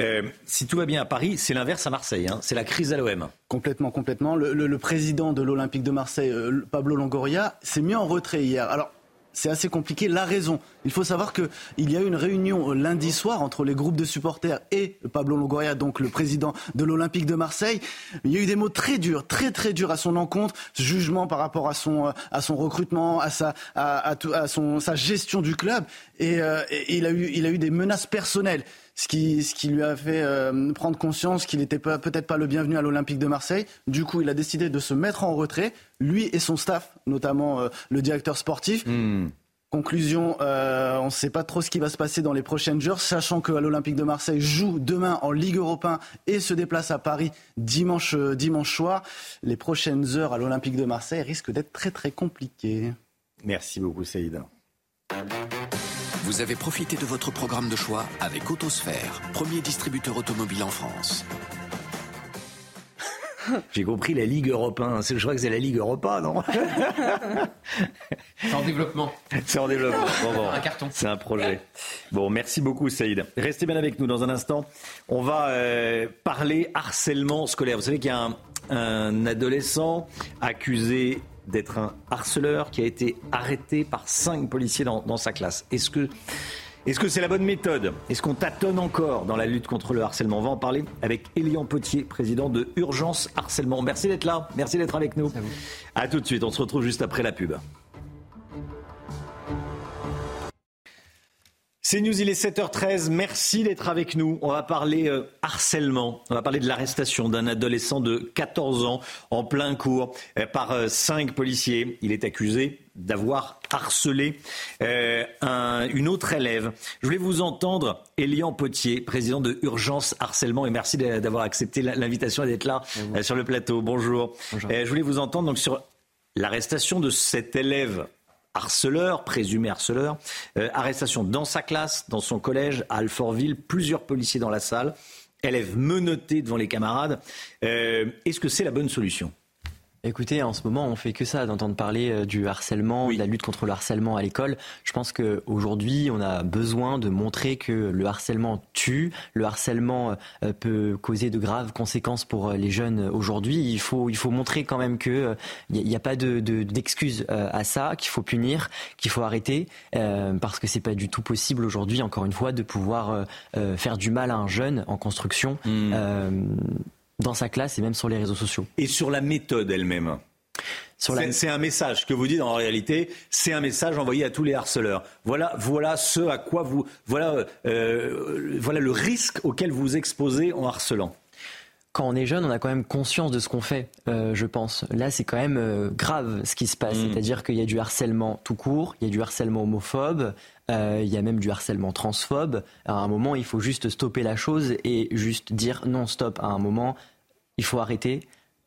Euh, si tout va bien à Paris, c'est l'inverse à Marseille. Hein. C'est la crise à l'OM. Complètement, complètement. Le, le, le président de l'Olympique de Marseille, euh, Pablo Longoria, s'est mis en retrait hier. Alors, c'est assez compliqué. La raison, il faut savoir qu'il y a eu une réunion euh, lundi soir entre les groupes de supporters et Pablo Longoria, donc le président de l'Olympique de Marseille. Il y a eu des mots très durs, très très durs à son encontre, jugement par rapport à son, euh, à son recrutement, à sa, à, à, son, sa gestion du club. Et, euh, et, il, a eu, il a eu des menaces personnelles ce qui, ce qui lui a fait euh, prendre conscience qu'il n'était peut-être pas le bienvenu à l'Olympique de Marseille. Du coup, il a décidé de se mettre en retrait, lui et son staff, notamment euh, le directeur sportif. Hmm. Conclusion, euh, on ne sait pas trop ce qui va se passer dans les prochaines heures, sachant que l'Olympique de Marseille joue demain en Ligue Europa et se déplace à Paris dimanche, dimanche soir. Les prochaines heures à l'Olympique de Marseille risquent d'être très très compliquées. Merci beaucoup, Saïda. Vous avez profité de votre programme de choix avec Autosphère, premier distributeur automobile en France. J'ai compris la Ligue Europa. Je crois que c'est la Ligue Europa, non C'est en développement. C'est en développement. Bon, Un carton. C'est un projet. Bon, merci beaucoup, Saïd. Restez bien avec nous dans un instant. On va euh, parler harcèlement scolaire. Vous savez qu'il y a un, un adolescent accusé d'être un harceleur qui a été arrêté par cinq policiers dans, dans sa classe. Est-ce que est-ce que c'est la bonne méthode? Est-ce qu'on tâtonne encore dans la lutte contre le harcèlement? On va en parler avec Elian Potier, président de Urgence Harcèlement. Merci d'être là, merci d'être avec nous. À tout de suite, on se retrouve juste après la pub. C'est News, il est 7h13. Merci d'être avec nous. On va parler euh, harcèlement. On va parler de l'arrestation d'un adolescent de 14 ans en plein cours euh, par euh, cinq policiers. Il est accusé d'avoir harcelé une autre élève. Je voulais vous entendre, Elian Potier, président de Urgence Harcèlement, et merci d'avoir accepté l'invitation et d'être là sur le plateau. Bonjour. Bonjour. je voulais vous entendre donc sur l'arrestation de cet élève harceleur, présumé harceleur. Euh, arrestation dans sa classe, dans son collège à Alfortville, plusieurs policiers dans la salle, élèves menottés devant les camarades. Euh, est-ce que c'est la bonne solution? Écoutez, en ce moment, on fait que ça, d'entendre parler euh, du harcèlement, de la lutte contre le harcèlement à l'école. Je pense qu'aujourd'hui, on a besoin de montrer que le harcèlement tue, le harcèlement euh, peut causer de graves conséquences pour euh, les jeunes aujourd'hui. Il faut, il faut montrer quand même qu'il n'y a, pas d'excuses de, à ça, qu'il faut punir, qu'il faut arrêter, parce que c'est pas du tout possible aujourd'hui, encore une fois, de pouvoir faire du mal à un jeune en construction. Hmm dans sa classe et même sur les réseaux sociaux. Et sur la méthode elle-même c'est un message que vous dites en réalité, c'est un message envoyé à tous les harceleurs. Voilà, voilà ce à quoi vous, voilà, euh, voilà le risque auquel vous exposez en harcelant quand on est jeune, on a quand même conscience de ce qu'on fait, euh, je pense. Là, c'est quand même euh, grave ce qui se passe. Mm. C'est-à-dire qu'il y a du harcèlement tout court, il y a du harcèlement homophobe, il y a même du harcèlement transphobe. À un moment, il faut juste stopper la chose et juste dire non, stop. À un moment, il faut arrêter.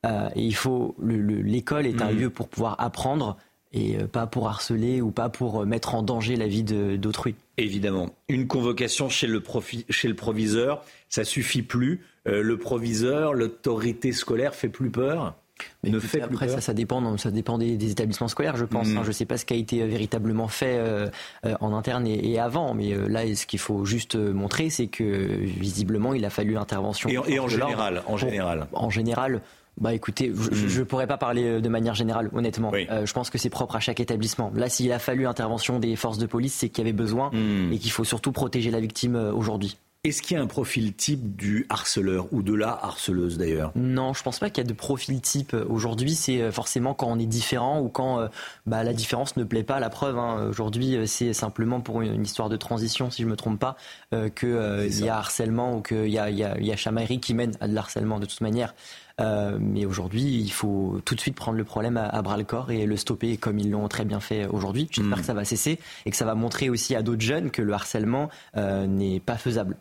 Euh, et il faut l'école est un Mhm. lieu pour pouvoir apprendre et euh, pas pour harceler ou pas pour euh, mettre en danger la vie d'autrui. Évidemment. Une convocation chez le, profi- chez le proviseur, ça suffit plus. Euh, le proviseur, l'autorité scolaire fait plus peur. ne fait plus Après, ça, ça dépend, non, ça dépend des, des établissements scolaires, je pense. Hein. Je ne sais pas ce qui a été euh, véritablement fait euh, euh, en interne et, et avant, mais euh, là, ce qu'il faut juste montrer, c'est que visiblement, il a fallu intervention. Et en- et général, en général. En général. Bah écoutez, je ne pourrais pas parler de manière générale, honnêtement. Euh, je pense que c'est propre à chaque établissement. Là, s'il a fallu intervention des forces de police, c'est qu'il y avait besoin et qu'il faut surtout protéger la victime aujourd'hui. Est-ce qu'il y a un profil type du harceleur ou de la harceleuse d'ailleurs? Non, je pense pas qu'il y a de profil type euh, aujourd'hui. C'est euh, forcément quand on est différent ou quand euh, bah, la différence ne plaît pas. La preuve, hein, aujourd'hui, c'est simplement pour une, histoire de transition, si je me trompe pas, euh, que euh, il y a harcèlement ou qu'il y a, il y, a, il y a chamaillerie qui mène à de l'harcèlement de toute manière. Euh, mais aujourd'hui, il faut tout de suite prendre le problème à, à bras le corps et le stopper comme ils l'ont très bien fait aujourd'hui. J'espère que ça va cesser et que ça va montrer aussi à d'autres jeunes que le harcèlement euh, n'est pas faisable.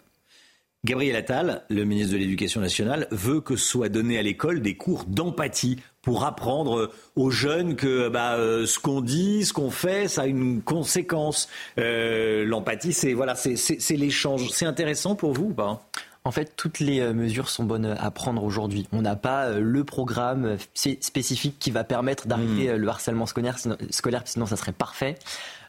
Gabriel Attal, le ministre de l'Éducation nationale, veut que soient donnés à l'école des cours d'empathie pour apprendre aux jeunes que bah, euh, ce qu'on dit, ce qu'on fait, ça a une conséquence. Euh, L'empathie, c'est voilà, c'est- l'échange. C'est intéressant pour vous ou pas? En fait, toutes les euh, mesures sont bonnes à prendre aujourd'hui. On n'a pas le programme spé- spécifique qui va permettre d'arrêter euh, le harcèlement scolaire, sinon, scolaire, sinon ça serait parfait.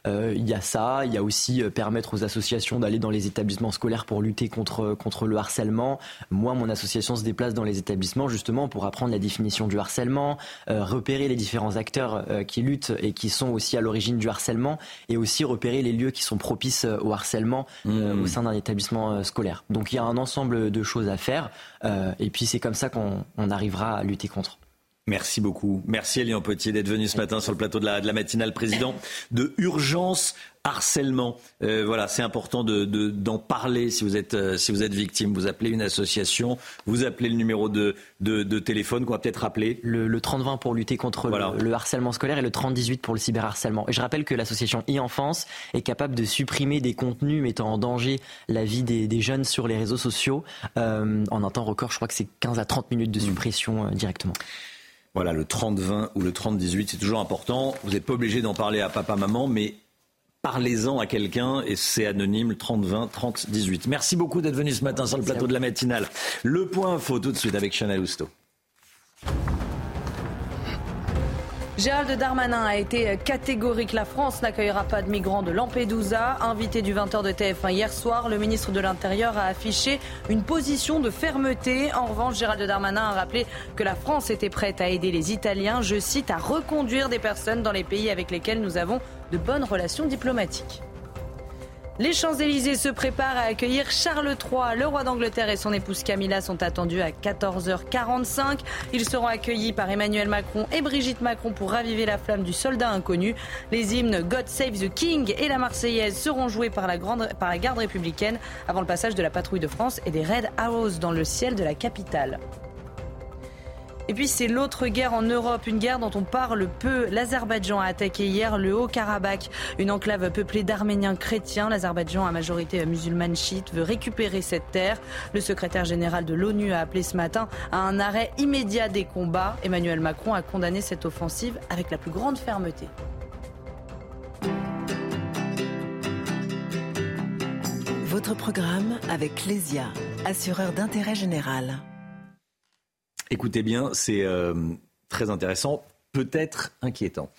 Euh, Il y a ça, il y a aussi euh, permettre aux associations d'aller dans les établissements scolaires pour lutter contre, contre le harcèlement. Moi, mon association se déplace dans les établissements justement pour apprendre la définition du harcèlement, euh, repérer les différents acteurs euh, qui luttent et qui sont aussi à l'origine du harcèlement, et aussi repérer les lieux qui sont propices euh, au harcèlement euh, au sein d'un établissement euh, scolaire. Donc il y a un ensemble de choses à faire, euh, et puis c'est comme ça qu'on on arrivera à lutter contre. Merci beaucoup. Merci Elian Potier d'être venu ce matin sur le plateau de la, de la matinale président de Urgence Harcèlement. Euh, voilà, c'est important de- de- d'en parler si vous, êtes, euh, si vous êtes victime. Vous appelez une association, vous appelez le numéro de, de, de téléphone qu'on va peut-être rappeler. Le, le 30-20 pour lutter contre Voilà. le, le harcèlement scolaire et le 30-18 pour le cyberharcèlement. Et je rappelle que l'association e-enfance est capable de supprimer des contenus mettant en danger la vie des, des jeunes sur les réseaux sociaux. Euh, en un temps record, je crois que c'est 15 à 30 minutes de suppression euh, directement. Voilà, le 30-20 ou le 30-18, c'est toujours important. Vous n'êtes pas obligé d'en parler à papa-maman, mais parlez-en à quelqu'un et c'est anonyme, le 30-20, 30-18. Merci beaucoup d'être venu ce matin sur le plateau de la matinale. Le point info tout de suite avec Chanel Housteau. Gérald Darmanin a été catégorique. La France n'accueillera pas de migrants de Lampedusa. Invité du 20h de TF1 hier soir, le ministre de l'Intérieur a affiché une position de fermeté. En revanche, Gérald Darmanin a rappelé que la France était prête à aider les Italiens, je cite, à reconduire des personnes dans les pays avec lesquels nous avons de bonnes relations diplomatiques. Les Champs-Élysées se préparent à accueillir Charles III. Le roi d'Angleterre et son épouse Camilla sont attendus à 14h45. Ils seront accueillis par Emmanuel Macron et Brigitte Macron pour raviver la flamme du soldat inconnu. Les hymnes God Save the King et la Marseillaise seront joués par la, par la garde républicaine avant le passage de la patrouille de France et des Red Arrows dans le ciel de la capitale. Et puis c'est l'autre guerre en Europe, une guerre dont on parle peu. L'Azerbaïdjan a attaqué hier le Haut-Karabakh, une enclave peuplée d'Arméniens chrétiens. L'Azerbaïdjan, à majorité musulmane chiite, veut récupérer cette terre. Le secrétaire général de l'ONU a appelé ce matin à un arrêt immédiat des combats. Emmanuel Macron a condamné cette offensive avec la plus grande fermeté. Votre programme avec Clésia, assureur d'intérêt général. Écoutez bien, c'est euh, très intéressant, peut-être inquiétant.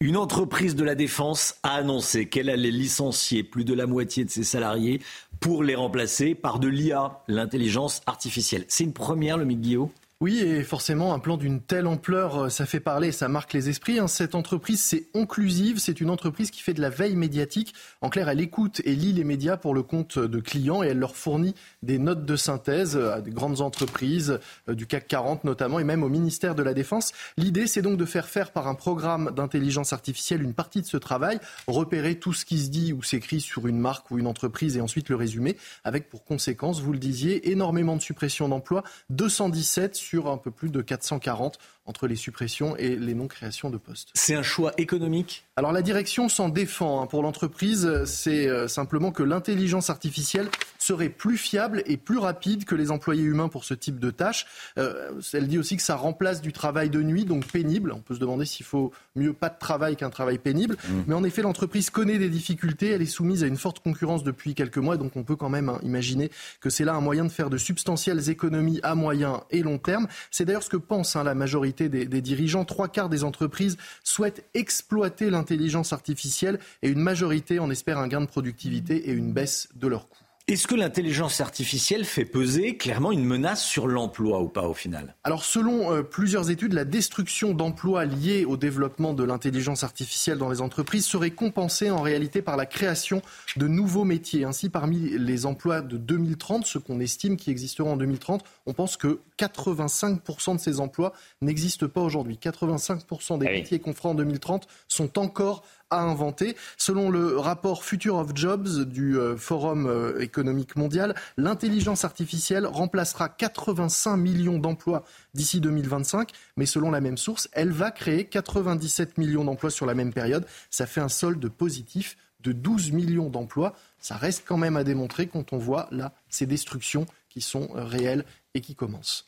Une entreprise de la défense a annoncé qu'elle allait licencier plus de la moitié de ses salariés pour les remplacer par de l'IA, l'intelligence artificielle. C'est une première, le Guillaume? Oui, et forcément, un plan d'une telle ampleur, euh, ça fait parler, ça marque les esprits. hein. Cette entreprise, c'est Onclusive, c'est une entreprise qui fait de la veille médiatique. En clair, elle écoute et lit les médias pour le compte de clients et elle leur fournit des notes de synthèse euh, à des grandes entreprises euh, du CAC 40 notamment et même au ministère de la Défense. L'idée, c'est donc de faire faire par un programme d'intelligence artificielle une partie de ce travail, repérer tout ce qui se dit ou s'écrit sur une marque ou une entreprise et ensuite le résumer, avec pour conséquence, vous le disiez, énormément de suppressions d'emplois, 217 sur un peu plus de 440 entre les suppressions et les non-créations de postes. C'est un choix économique? Alors la direction s'en défend. hein. Pour l'entreprise, c'est euh, simplement que l'intelligence artificielle serait plus fiable et plus rapide que les employés humains pour ce type de tâches. Euh, elle dit aussi que ça remplace du travail de nuit, donc pénible. On peut se demander s'il faut mieux pas de travail qu'un travail pénible. Mmh. Mais en effet, l'entreprise connaît des difficultés. Elle est soumise à une forte concurrence depuis quelques mois. Donc on peut quand même hein, imaginer que c'est là un moyen de faire de substantielles économies à moyen et long terme. C'est d'ailleurs ce que pense hein, la majorité des, des dirigeants. Trois quarts des entreprises souhaitent exploiter l'intelligence artificielle et une majorité en espère un gain de productivité et une baisse de leurs coûts. Est-ce que l'intelligence artificielle fait peser clairement une menace sur l'emploi ou pas au final? Alors selon euh, plusieurs études, la destruction d'emplois liés au développement de l'intelligence artificielle dans les entreprises serait compensée en réalité par la création de nouveaux métiers. Ainsi, parmi les emplois de 2030, ce qu'on estime qui existeront en 2030, on pense que 85% de ces emplois n'existent pas aujourd'hui. 85% des ah métiers qu'on fera en 2030 sont encore à inventer. Selon le rapport Future of Jobs du euh, Forum euh, économique mondial, l'intelligence artificielle remplacera 85 millions d'emplois d'ici 2025, mais selon la même source, elle va créer 97 millions d'emplois sur la même période. Ça fait un solde positif de 12 millions d'emplois. Ça reste quand même à démontrer quand on voit là ces destructions qui sont euh, réelles et qui commencent.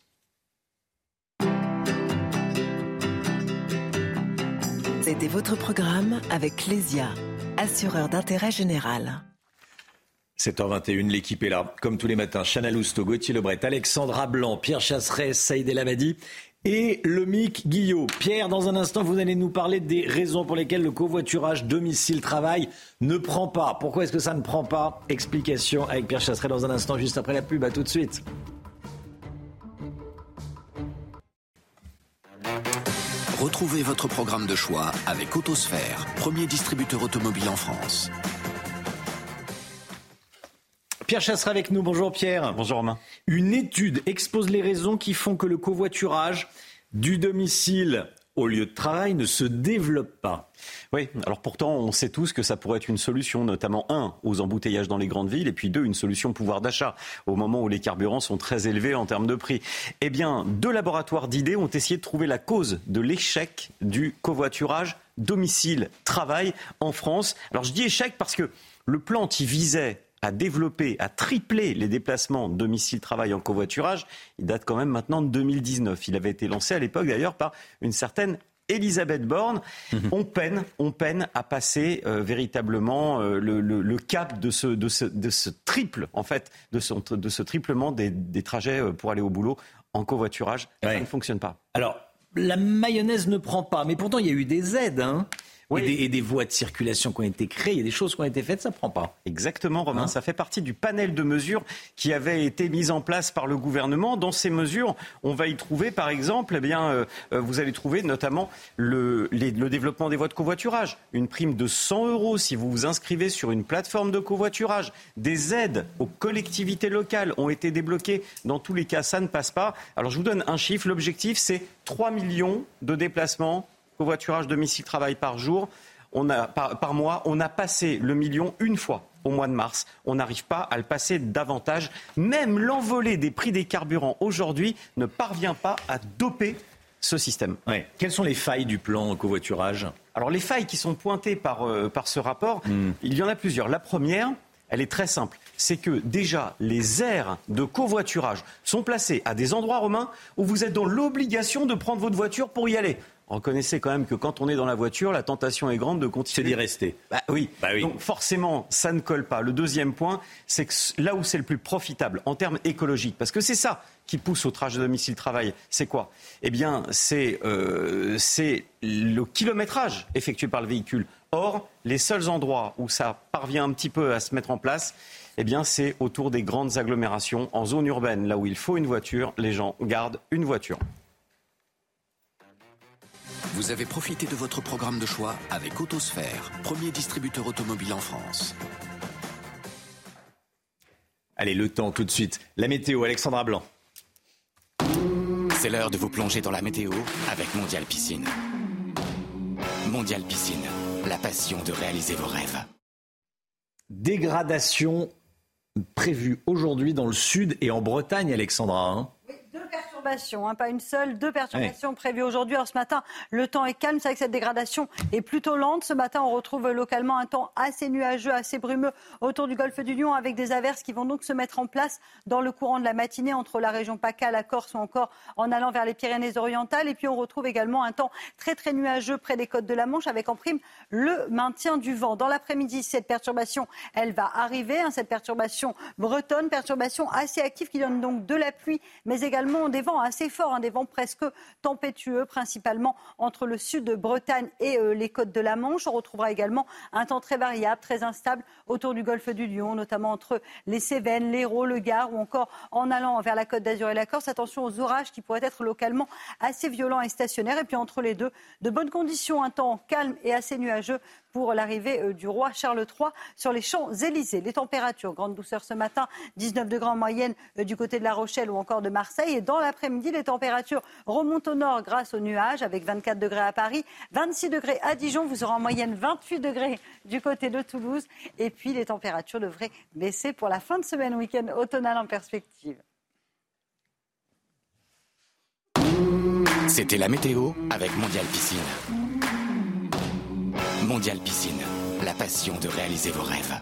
C'était votre programme avec Clésia, assureur d'intérêt général. 7h21, l'équipe est là, comme tous les matins. Chana Lousteau, Gauthier Lebret, Alexandra Blanc, Pierre Chasseret, Saïd El Abadi et le Guillot. Pierre, dans un instant, vous allez nous parler des raisons pour lesquelles le covoiturage domicile-travail ne prend pas. Pourquoi est-ce que ça ne prend pas? Explication avec Pierre Chasseret dans un instant, juste après la pub. À tout de suite. Retrouvez votre programme de choix avec Autosphère, premier distributeur automobile en France. Pierre Chassera avec nous. Bonjour Pierre. Bonjour Romain. Une étude expose les raisons qui font que le covoiturage du domicile au lieu de travail ne se développe pas. Oui, alors pourtant, on sait tous que ça pourrait être une solution, notamment un, aux embouteillages dans les grandes villes, et puis deux, une solution pouvoir d'achat, au moment où les carburants sont très élevés en termes de prix. Eh bien, deux laboratoires d'idées ont essayé de trouver la cause de l'échec du covoiturage domicile-travail en France. Alors je dis échec parce que le plan qui visait à développer, à tripler les déplacements domicile-travail en covoiturage, il date quand même maintenant de 2019. Il avait été lancé à l'époque d'ailleurs par une certaine Elisabeth Borne. Mhm. On peine, on peine à passer euh, véritablement euh, le, cap de ce, de, ce, triple, en fait, de ce, de ce triplement des, trajets euh, pour aller au boulot en covoiturage. Ça ne fonctionne pas. Alors, la mayonnaise ne prend pas, mais pourtant il y a eu des aides. Hein et, des, voies de circulation qui ont été créées, il y a des choses qui ont été faites, ça ne prend pas. Exactement, Romain. Hein ça fait partie du panel de mesures qui avait été mis en place par le gouvernement. Dans ces mesures, on va y trouver, par exemple, eh bien, euh, euh, vous allez trouver notamment le, le développement des voies de covoiturage, une prime de 100 euros si vous vous inscrivez sur une plateforme de covoiturage. Des aides aux collectivités locales ont été débloquées. Dans tous les cas, ça ne passe pas. Alors, je vous donne un chiffre. L'objectif, c'est 3 millions de déplacements covoiturage domicile-travail par jour, on a, par, mois, on a passé le million une fois au mois de mars. On n'arrive pas à le passer davantage. Même l'envolée des prix des carburants aujourd'hui ne parvient pas à doper ce système. Quelles sont les failles du plan covoiturage? Alors les failles qui sont pointées par, euh, par ce rapport, hmm. il y en a plusieurs. La première, elle est très simple. C'est que déjà, les aires de covoiturage sont placées à des endroits romains où vous êtes dans l'obligation de prendre votre voiture pour y aller reconnaissez quand même que quand on est dans la voiture, la tentation est grande de continuer. d'y rester. Bah, oui. bah oui. Donc forcément, ça ne colle pas. Le deuxième point, c'est que là où c'est le plus profitable en termes écologiques, parce que c'est ça qui pousse au trajet de domicile-travail, c'est quoi? Eh bien, euh, c'est le kilométrage effectué par le véhicule. Or, les seuls endroits où ça parvient un petit peu à se mettre en place, eh bien, c'est autour des grandes agglomérations, en zone urbaine, là où il faut une voiture, les gens gardent une voiture. Vous avez profité de votre programme de choix avec Autosphère, premier distributeur automobile en France. Allez, le temps tout de suite. La météo, Alexandra Blanc. C'est l'heure de vous plonger dans la météo avec Mondial Piscine. Mondial Piscine, la passion de réaliser vos rêves. Dégradation prévue aujourd'hui dans le sud et en Bretagne, Alexandra. Hein. Perturbations, hein, pas une seule, deux perturbations prévues aujourd'hui. Alors ce matin, le temps est calme. C'est vrai que cette dégradation est plutôt lente. Ce matin, on retrouve localement un temps assez nuageux, assez brumeux autour du golfe du Lion, avec des averses qui vont donc se mettre en place dans le courant de la matinée entre la région PACA, la Corse ou encore en allant vers les Pyrénées-Orientales. Et puis on retrouve également un temps très très nuageux près des côtes de la Manche, avec en prime le maintien du vent. Dans l'après-midi, cette perturbation, elle va arriver. Hein, cette perturbation bretonne, perturbation assez active qui donne donc de la pluie, mais également des vents assez forts, hein, des vents presque tempétueux, principalement entre le sud de Bretagne et euh, les côtes de la Manche. On retrouvera également un temps très variable, très instable autour du golfe du Lion, notamment entre les Cévennes, l'Hérault, le Gard ou encore en allant vers la côte d'Azur et la Corse. Attention aux orages qui pourraient être localement assez violents et stationnaires. Et puis entre les deux, de bonnes conditions, un temps calme et assez nuageux pour l'arrivée euh, du roi Charles III sur les Champs-Élysées. Les températures, grande douceur ce matin, 19 degrés en moyenne euh, du côté de La Rochelle ou encore de Marseille. Et dans l'après-midi, les températures remontent au nord grâce aux nuages avec 24 degrés à Paris, 26 degrés à Dijon. Vous aurez en moyenne 28 degrés du côté de Toulouse. Et puis les températures devraient baisser pour la fin de semaine, week-end automnal en perspective. C'était la météo avec Mondial Piscine. Mondial Piscine, la passion de réaliser vos rêves.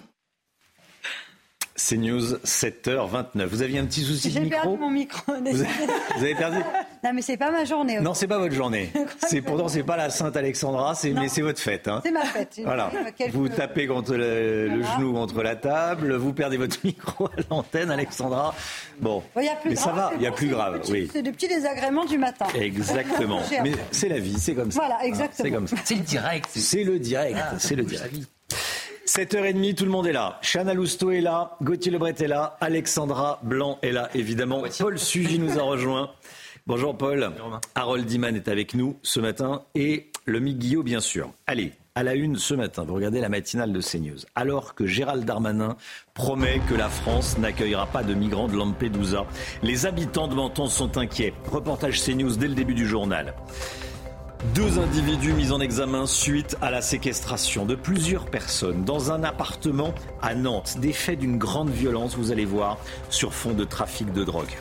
C'est News, 7h29. Vous aviez un petit souci de J'ai micro perdu mon micro. vous avez, vous avez perdu Non, mais c'est pas ma journée. Non, c'est pas votre journée. C'est pourtant c'est pas la Sainte Alexandra, c'est mais c'est votre fête. Hein. C'est ma fête. Voilà. Quelques- Vous tapez contre le, le Voilà. genou contre la table, vous perdez votre micro à l'antenne, Alexandra. Bon, Bon, il y a plus mais ça va, il y a plus grave, petits- oui. C'est des petits désagréments du matin. Exactement. Mais c'est la vie, c'est comme ça. Voilà, Hein, exactement. C'est comme ça. C'est le direct. C'est le direct, Ah, c'est le direct. savez. 7h30, tout le monde est là. Chana Lousteau est là, Gauthier Lebret est là, Alexandra Blanc est là, évidemment. Paul Sugy nous a rejoint. Bonjour Paul. Harold Diman est avec nous ce matin et le Guillot, bien sûr. Allez, à la une ce matin, vous regardez la matinale de CNews. Alors que Gérald Darmanin promet que la France n'accueillera pas de migrants de Lampedusa, les habitants de Menton sont inquiets. Reportage CNews dès le début du journal. Deux individus mis en examen suite à la séquestration de plusieurs personnes dans un appartement à Nantes. Des faits d'une grande violence, vous allez voir, sur fond de trafic de drogue.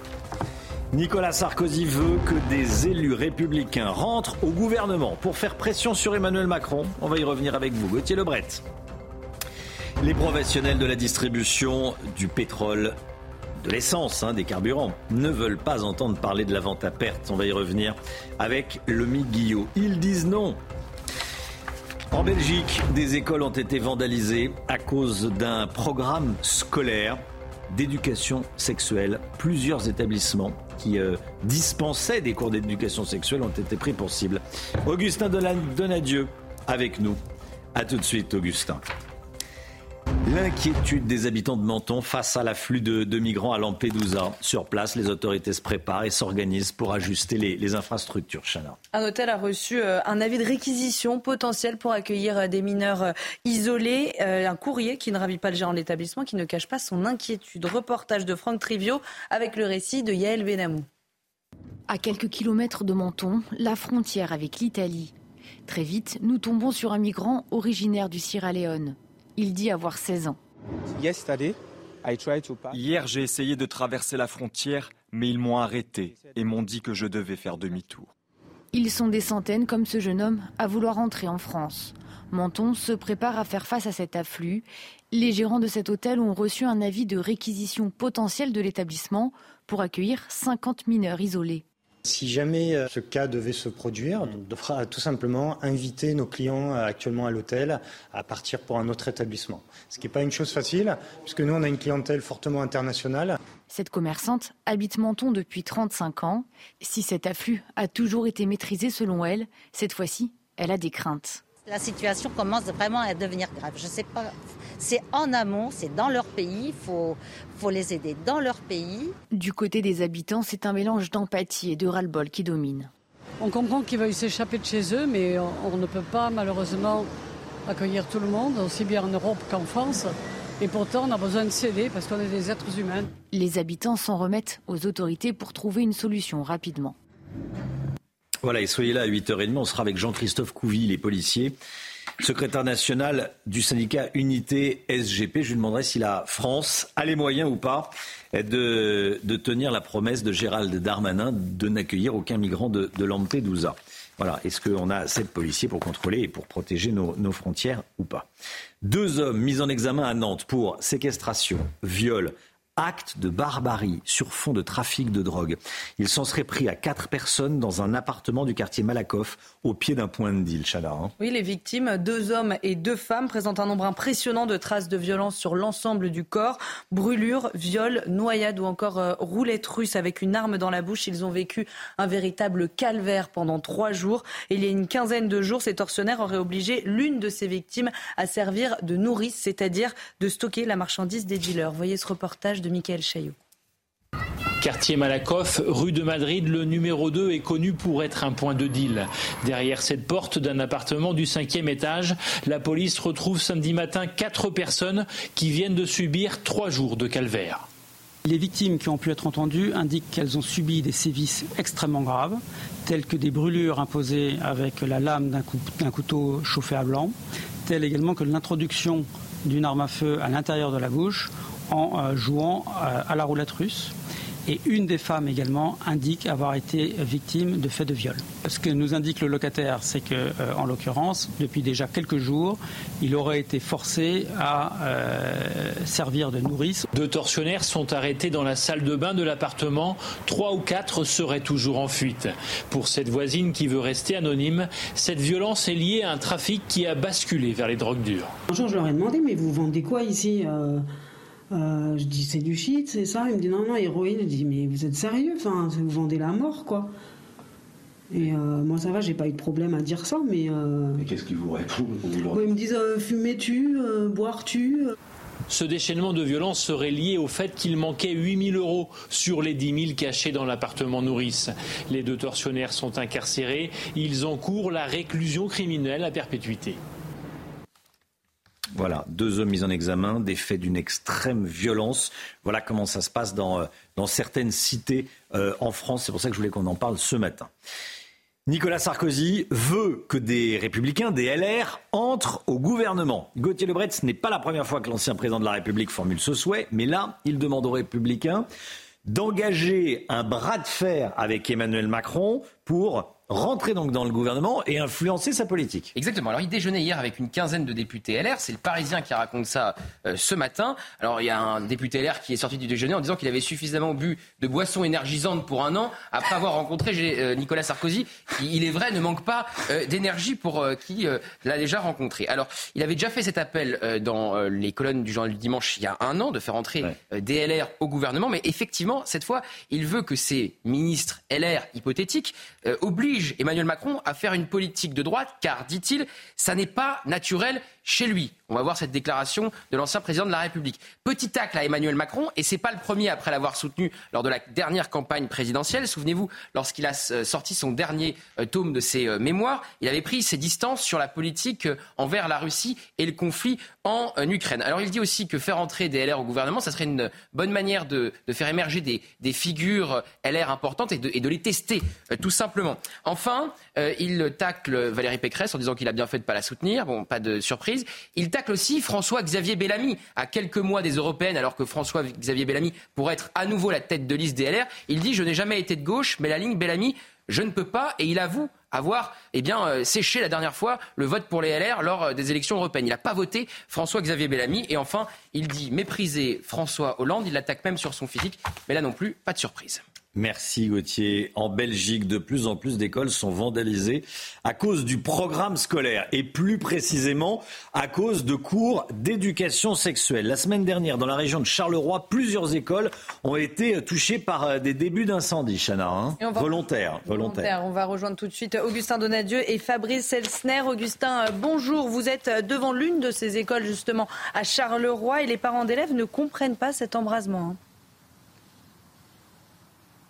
Nicolas Sarkozy veut que des élus républicains rentrent au gouvernement pour faire pression sur Emmanuel Macron. On va y revenir avec vous, Gauthier Lebret. Les professionnels de la distribution du pétrole de l'essence, hein, des carburants, ne veulent pas entendre parler de la vente à perte. On va y revenir avec le Guillot. Ils disent non. En Belgique, des écoles ont été vandalisées à cause d'un programme scolaire d'éducation sexuelle. Plusieurs établissements qui euh, dispensaient des cours d'éducation sexuelle ont été pris pour cible. Augustin Donadieu avec nous. A tout de suite, Augustin. L'inquiétude des habitants de Menton face à l'afflux de, de migrants à Lampedusa. Sur place, les autorités se préparent et s'organisent pour ajuster les, les infrastructures. Chana. Un hôtel a reçu euh, un avis de réquisition potentiel pour accueillir euh, des mineurs euh, isolés. Un courrier qui ne ravit pas le gérant de l'établissement, qui ne cache pas son inquiétude. Reportage de Franck Trivio avec le récit de Yael Benamou. À quelques kilomètres de Menton, la frontière avec l'Italie. Très vite, nous tombons sur un migrant originaire du Sierra Leone. Il dit avoir 16 ans. Hier, j'ai essayé de traverser la frontière, mais ils m'ont arrêté et m'ont dit que je devais faire demi-tour. Ils sont des centaines, comme ce jeune homme, à vouloir entrer en France. Menton se prépare à faire face à cet afflux. Les gérants de cet hôtel ont reçu un avis de réquisition potentielle de l'établissement pour accueillir 50 mineurs isolés. Si jamais euh, ce cas devait se produire, on devra tout simplement inviter nos clients euh, actuellement à l'hôtel à partir pour un autre établissement. Ce qui n'est pas une chose facile, puisque nous, on a une clientèle fortement internationale. Cette commerçante habite Menton depuis 35 ans. Si cet afflux a toujours été maîtrisé selon elle, cette fois-ci, elle a des craintes. La situation commence vraiment à devenir grave. Je sais pas. C'est en amont, c'est dans leur pays. Il faut, faut les aider dans leur pays. Du côté des habitants, c'est un mélange d'empathie et de ras-le-bol qui domine. On comprend qu'ils veuillent s'échapper de chez eux, mais on, on ne peut pas malheureusement accueillir tout le monde, aussi bien en Europe qu'en France. Et pourtant, on a besoin de s'aider parce qu'on est des êtres humains. Les habitants s'en remettent aux autorités pour trouver une solution rapidement. Voilà, et soyez là à 8h30. On sera avec Jean-Christophe Couvi, les policiers, secrétaire national du syndicat Unité SGP. Je lui demanderai si la France a les moyens ou pas de, de tenir la promesse de Gérald Darmanin de n'accueillir aucun migrant de, de Lampedusa. Voilà, est-ce qu'on a assez de policiers pour contrôler et pour protéger nos, nos frontières ou pas? Deux hommes mis en examen à Nantes pour séquestration, viol, acte de barbarie sur fond de trafic de drogue. Il s'en serait pris à quatre personnes dans un appartement du quartier Malakoff au pied d'un point de deal, Chada. Hein. Oui, les victimes, deux hommes et deux femmes, présentent un nombre impressionnant de traces de violence sur l'ensemble du corps. Brûlures, viols, noyades ou encore euh, roulettes russes avec une arme dans la bouche. Ils ont vécu un véritable calvaire pendant trois jours. Et il y a une quinzaine de jours, ces tortionnaires auraient obligé l'une de ces victimes à servir de nourrice, c'est-à-dire de stocker la marchandise des dealers. Voyez ce reportage de Michael Chaillot. Quartier Malakoff, rue de Madrid, le numéro 2 est connu pour être un point de deal. Derrière cette porte d'un appartement du cinquième étage, la police retrouve samedi matin quatre personnes qui viennent de subir trois jours de calvaire. Les victimes qui ont pu être entendues indiquent qu'elles ont subi des sévices extrêmement graves, tels que des brûlures imposées avec la lame d'un couteau chauffé à blanc, telles également que l'introduction d'une arme à feu à l'intérieur de la bouche en euh, jouant euh, à la roulette russe. Et une des femmes également indique avoir été victime de faits de viol. Ce que nous indique le locataire, c'est que, euh, en l'occurrence, depuis déjà quelques jours, il aurait été forcé à servir de nourrice. Deux tortionnaires sont arrêtés dans la salle de bain de l'appartement. Trois ou quatre seraient toujours en fuite. Pour cette voisine qui veut rester anonyme, cette violence est liée à un trafic qui a basculé vers les drogues dures. Un jour, je leur ai demandé, mais vous vendez quoi ici euh, je dis c'est du shit, c'est ça. Il me dit non, non, héroïne. Je dis mais vous êtes sérieux? Enfin, vous vendez la mort, quoi. Et euh, moi, ça va, j'ai pas eu de problème à dire ça, mais. Euh... qu'est-ce qu'ils vous répondent? Ils me disent euh, fumer-tu, boire-tu ce déchaînement de violence serait lié au fait qu'il manquait 8000 euros sur les 10 000 cachés dans l'appartement nourrice. Les deux tortionnaires sont incarcérés. Ils encourent la réclusion criminelle à perpétuité. Voilà, deux hommes mis en examen, des faits d'une extrême violence. Voilà comment ça se passe dans, euh, dans certaines cités euh, en France. C'est pour ça que je voulais qu'on en parle ce matin. Nicolas Sarkozy veut que des républicains, des LR, entrent au gouvernement. Gauthier Lebret, ce n'est pas la première fois que l'ancien président de la République formule ce souhait, mais là, il demande aux républicains d'engager un bras de fer avec Emmanuel Macron pour rentrer donc dans le gouvernement et influencer sa politique. Exactement. Alors il déjeunait hier avec une quinzaine de députés LR. C'est le Parisien qui raconte ça euh, ce matin. Alors il y a un député LR qui est sorti du déjeuner en disant qu'il avait suffisamment bu de boissons énergisantes pour un an après avoir rencontré euh, Nicolas Sarkozy. Qui, il est vrai, ne manque pas euh, d'énergie pour qui l'a déjà rencontré. Alors il avait déjà fait cet appel dans les colonnes du journal du dimanche il y a un an de faire entrer des LR au gouvernement. Mais effectivement, cette fois, il veut que ces ministres LR hypothétiques obligent Emmanuel Macron à faire une politique de droite, car, dit-il, ça n'est pas naturel chez lui. On va voir cette déclaration de l'ancien président de la République. Petit tacle à Emmanuel Macron, et c'est pas le premier après l'avoir soutenu lors de la dernière campagne présidentielle. Souvenez-vous, lorsqu'il a euh, sorti son dernier euh, tome de ses euh, mémoires, il avait pris ses distances sur la politique envers la Russie et le conflit en Ukraine. Alors il dit aussi que faire entrer des LR au gouvernement, ça serait une bonne manière de, faire émerger des, figures LR importantes et de, et de les tester, tout simplement. Enfin, il tacle Valérie Pécresse en disant qu'il a bien fait de ne pas la soutenir. Bon, pas de surprise. Il tacle aussi François-Xavier Bellamy. À quelques mois des européennes, alors que François-Xavier Bellamy pourrait être à nouveau la tête de liste des LR, il dit Je n'ai jamais été de gauche, mais la ligne Bellamy, je ne peux pas. Et il avoue avoir eh bien, euh, séché la dernière fois le vote pour les LR lors euh, des élections européennes. Il n'a pas voté François-Xavier Bellamy. Et enfin, il dit mépriser François Hollande. Il l'attaque même sur son physique. Mais là non plus, pas de surprise. Merci Gauthier. En Belgique, de plus en plus d'écoles sont vandalisées à cause du programme scolaire et plus précisément à cause de cours d'éducation sexuelle. La semaine dernière, dans la région de Charleroi, plusieurs écoles ont été touchées par euh, des débuts d'incendie, Chana. Hein volontaire, volontaire, On va rejoindre tout de suite Augustin Donadieu et Fabrice Elsner. Augustin, euh, bonjour. Vous êtes euh, devant l'une de ces écoles justement à Charleroi et les parents d'élèves ne comprennent pas cet embrasement.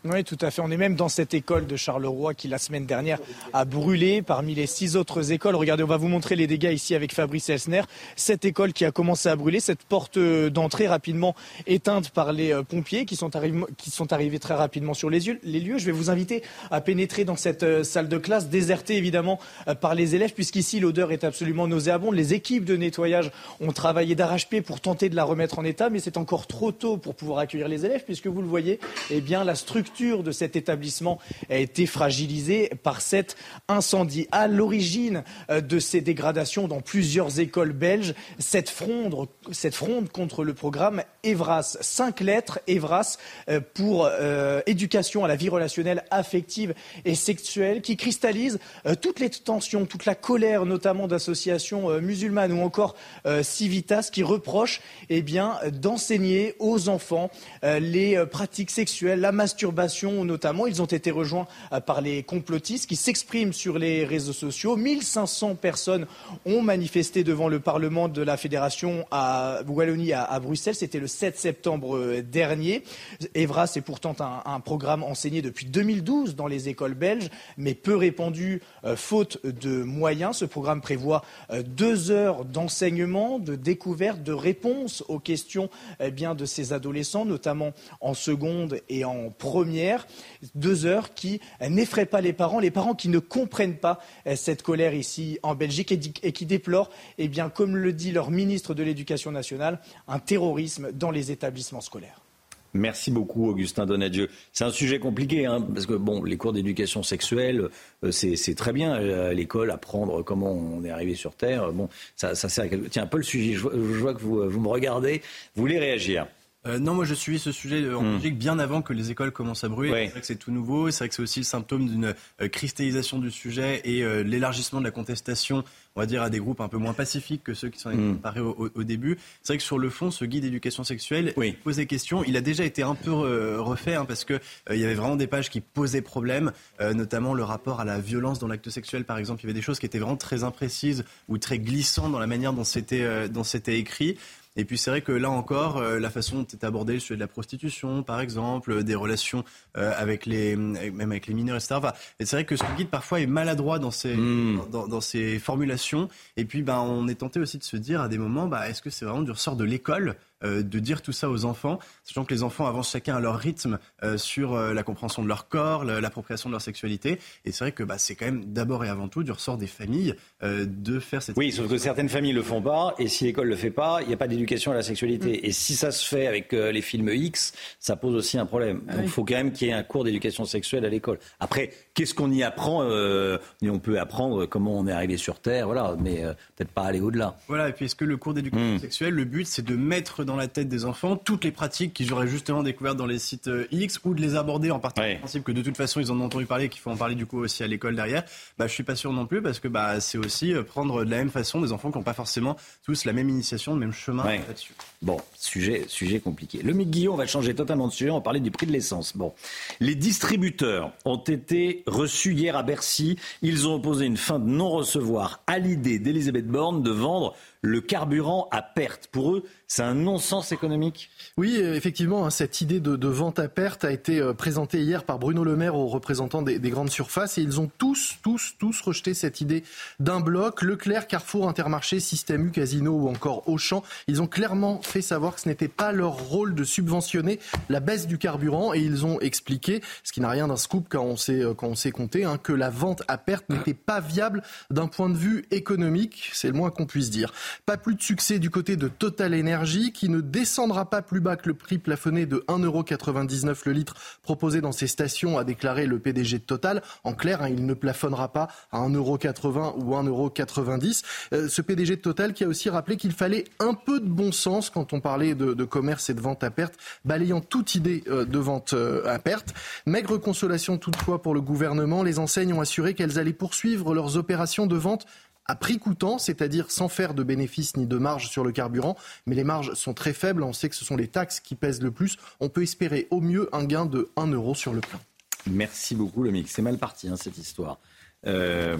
Oui, tout à fait. On est même dans cette école de Charleroi qui, la semaine dernière, a brûlé parmi les six autres écoles. Regardez, on va vous montrer les dégâts ici avec Fabrice Elsner. Cette école qui a commencé à brûler, cette porte d'entrée rapidement éteinte par les euh, pompiers qui sont, arrivés, qui sont arrivés très rapidement sur les lieux. Je vais vous inviter à pénétrer dans cette euh, salle de classe, désertée évidemment euh, par les élèves, puisqu'ici l'odeur est absolument nauséabonde. Les équipes de nettoyage ont travaillé d'arrache-pied pour tenter de la remettre en état, mais c'est encore trop tôt pour pouvoir accueillir les élèves, puisque vous le voyez, eh bien, la structure de cet établissement a été fragilisée par cet incendie. À l'origine euh, de ces dégradations dans plusieurs écoles belges, cette fronde, cette fronde contre le programme EVRAS. Cinq lettres EVRAS euh, pour euh, éducation à la vie relationnelle, affective et sexuelle qui cristallise toutes les tensions, toute la colère notamment d'associations musulmanes ou encore Civitas qui reprochent eh d'enseigner aux enfants les pratiques sexuelles, la masturbation notamment. Ils ont été rejoints euh, par les complotistes qui s'expriment sur les réseaux sociaux. 1500 personnes ont manifesté devant le Parlement de la Fédération à Wallonie à, Bruxelles. C'était le 7 septembre euh, dernier. Evras est pourtant un, programme enseigné depuis 2012 dans les écoles belges, mais peu répandu euh, faute de moyens. Ce programme prévoit deux heures d'enseignement, de découverte, de réponse aux questions eh bien, de ces adolescents, notamment en seconde et en première première, deux heures qui n'effraient pas les parents, les parents qui ne comprennent pas euh, cette colère ici en Belgique et qui déplorent, eh bien, comme le dit leur ministre de l'Éducation nationale, un terrorisme dans les établissements scolaires. Merci beaucoup, Augustin Donadieu. C'est un sujet compliqué, hein, parce que bon, les cours d'éducation sexuelle, euh, c'est très bien à l'école, apprendre comment on est arrivé sur Terre. Bon, ça, ça sert à Tiens, le sujet. Je, vois que vous, vous me regardez. Vous voulez réagir? Euh, non, moi je suis ce sujet en hmm. Belgique bien avant que les écoles commencent à brûler. C'est vrai que c'est tout nouveau, c'est vrai que c'est aussi le symptôme d'une euh, cristallisation du sujet et euh, l'élargissement de la contestation, on va dire, à des groupes un peu moins pacifiques que ceux qui sont mmh. au, début. C'est vrai que sur le fond, ce guide d'éducation sexuelle pose des questions. Il a déjà été un peu refait hein, parce que il y avait vraiment des pages qui posaient problème, notamment le rapport à la violence dans l'acte sexuel, par exemple. Il y avait des choses qui étaient vraiment très imprécises ou très glissantes dans la manière dont c'était écrit. Et puis c'est vrai que là encore, euh, la façon dont est abordé le sujet de la prostitution, par exemple, des relations euh, avec les, même avec les mineurs, etc. et c'est vrai que ce guide parfois est maladroit dans ses, hmm. dans, ses formulations. Et puis, ben, on est tenté aussi de se dire à des moments, bah, est-ce que c'est vraiment du ressort de l'école euh, de dire tout ça aux enfants, sachant que les enfants avancent chacun à leur rythme euh, sur euh, la compréhension de leur corps, l'appropriation de leur sexualité. Et c'est vrai que bah, c'est quand même d'abord et avant tout du ressort des familles de faire cette. Oui, sauf que certaines familles le font pas, et si l'école le fait pas, il n'y a pas d'éducation à la sexualité. Mm. Et si ça se fait avec les films X, ça pose aussi un problème. Ah Donc il faut quand même qu'il y ait un cours d'éducation sexuelle à l'école. Après, qu'est-ce qu'on y apprend On peut apprendre comment on est arrivé sur Terre, voilà, mais peut-être pas aller au-delà. Voilà, et puis est-ce que le cours d'éducation mm. sexuelle, le but, c'est de mettre dans la tête des enfants toutes les pratiques qu'ils auraient justement découvertes dans les sites euh, X ou de les aborder en partant du principe que de toute façon ils en ont entendu parler qu'il faut en parler du coup aussi à l'école derrière. Bah, je suis pas sûr non plus parce que bah, c'est aussi euh, prendre de la même façon des enfants qui n'ont pas forcément tous la même initiation, le même chemin là-dessus. Bon, sujet, sujet compliqué. Le Guillaume, on va changer totalement de sujet, on va parler du prix de l'essence. Bon, les distributeurs ont été reçus hier à Bercy. Ils ont opposé une fin de non-recevoir à l'idée d'Elisabeth Borne de vendre le carburant à perte. Pour eux, c'est un non-sens économique? Oui, euh, effectivement, hein, cette idée de, vente à perte a été euh, présentée hier par Bruno Le Maire aux représentants des, grandes surfaces et ils ont tous, tous, tous rejeté cette idée d'un bloc. Leclerc, Carrefour, Intermarché, Système U, Casino ou encore Auchan, ils ont clairement fait savoir que ce n'était pas leur rôle de subventionner la baisse du carburant et ils ont expliqué, ce qui n'a rien d'un scoop quand on sait, euh, quand on sait compter, hein, que la vente à perte n'était pas viable d'un point de vue économique, c'est le moins qu'on puisse dire. Pas plus de succès du côté de Total Energy qui ne descendra pas plus bas que le prix plafonné de 1,99€ le litre proposé dans ses stations, a déclaré le PDG de Total. En clair, hein, il ne plafonnera pas à 1,80€ ou 1,90€. Euh, ce PDG de Total qui a aussi rappelé qu'il fallait un peu de bon sens quand on parlait de, commerce et de vente à perte, balayant toute idée euh, de vente euh, à perte. Maigre consolation toutefois pour le gouvernement, les enseignes ont assuré qu'elles allaient poursuivre leurs opérations de vente à prix coûtant, c'est-à-dire sans faire de bénéfices ni de marge sur le carburant. Mais les marges sont très faibles. On sait que ce sont les taxes qui pèsent le plus. On peut espérer au mieux un gain de 1 euro sur le plein. Merci beaucoup, le. C'est mal parti, hein, cette histoire. Euh,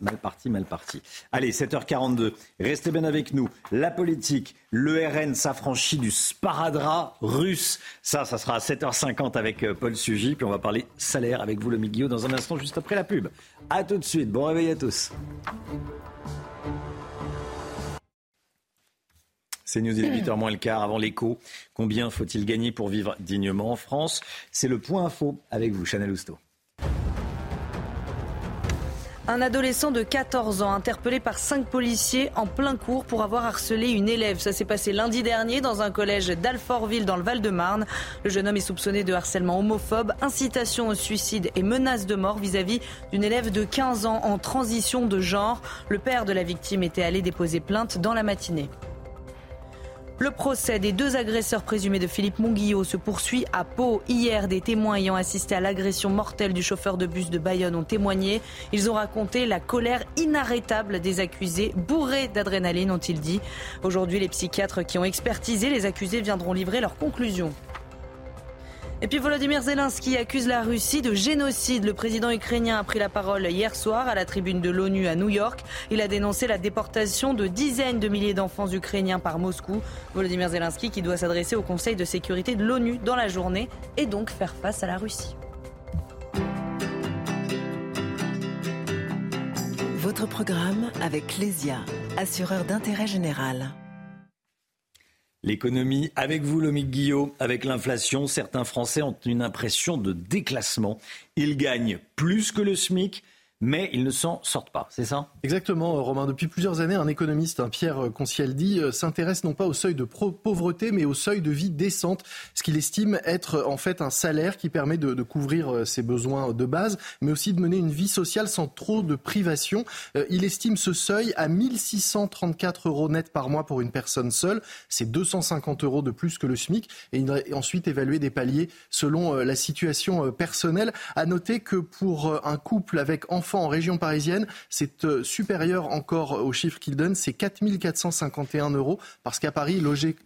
mal parti, mal parti. Allez, 7h42. Restez bien avec nous. La politique, le RN s'affranchit du sparadrap russe. Ça, ça sera à 7h50 avec euh, Paul Sugy. Puis on va parler salaire avec vous, le Guillaume, dans un instant, juste après la pub. A tout de suite. Bon réveil à tous. C'est News, il est 8h moins le quart avant l'écho. Combien faut-il gagner pour vivre dignement en France? C'est le point info avec vous, Chanel Housteau. Un adolescent de 14 ans interpellé par cinq policiers en plein cours pour avoir harcelé une élève. Ça s'est passé lundi dernier dans un collège d'Alfortville dans le Val-de-Marne. Le jeune homme est soupçonné de harcèlement homophobe, incitation au suicide et menace de mort vis-à-vis d'une élève de 15 ans en transition de genre. Le père de la victime était allé déposer plainte dans la matinée. Le procès des deux agresseurs présumés de Philippe Monguillot se poursuit à Pau. Hier, des témoins ayant assisté à l'agression mortelle du chauffeur de bus de Bayonne ont témoigné. Ils ont raconté la colère inarrêtable des accusés, bourrés d'adrénaline, ont-ils dit. Aujourd'hui, les psychiatres qui ont expertisé les accusés viendront livrer leurs conclusions. Et puis Volodymyr Zelensky accuse la Russie de génocide. Le président ukrainien a pris la parole hier soir à la tribune de l'ONU à New York. Il a dénoncé la déportation de dizaines de milliers d'enfants ukrainiens par Moscou. Volodymyr Zelensky qui doit s'adresser au Conseil de sécurité de l'ONU dans la journée et donc faire face à la Russie. Votre programme avec Lesia, assureur d'intérêt général. L'économie, avec vous, Lomique Guillot, avec l'inflation, certains Français ont une impression de déclassement. Ils gagnent plus que le SMIC, mais ils ne s'en sortent pas, c'est ça? Exactement, Romain. Depuis plusieurs années, un économiste, un Pierre Concialdi, euh, s'intéresse non pas au seuil de pauvreté, mais au seuil de vie décente, ce qu'il estime être en fait un salaire qui permet de, couvrir euh, ses besoins de base, mais aussi de mener une vie sociale sans trop de privation. Euh, il estime ce seuil à 1634 euros net par mois pour une personne seule. C'est 250 euros de plus que le SMIC. Et il a ensuite évalué des paliers selon la situation personnelle. À noter que pour un couple avec enfants, en région parisienne, c'est euh, supérieur encore au chiffre qu'il donne, c'est 4 451 euros, parce qu'à Paris, loger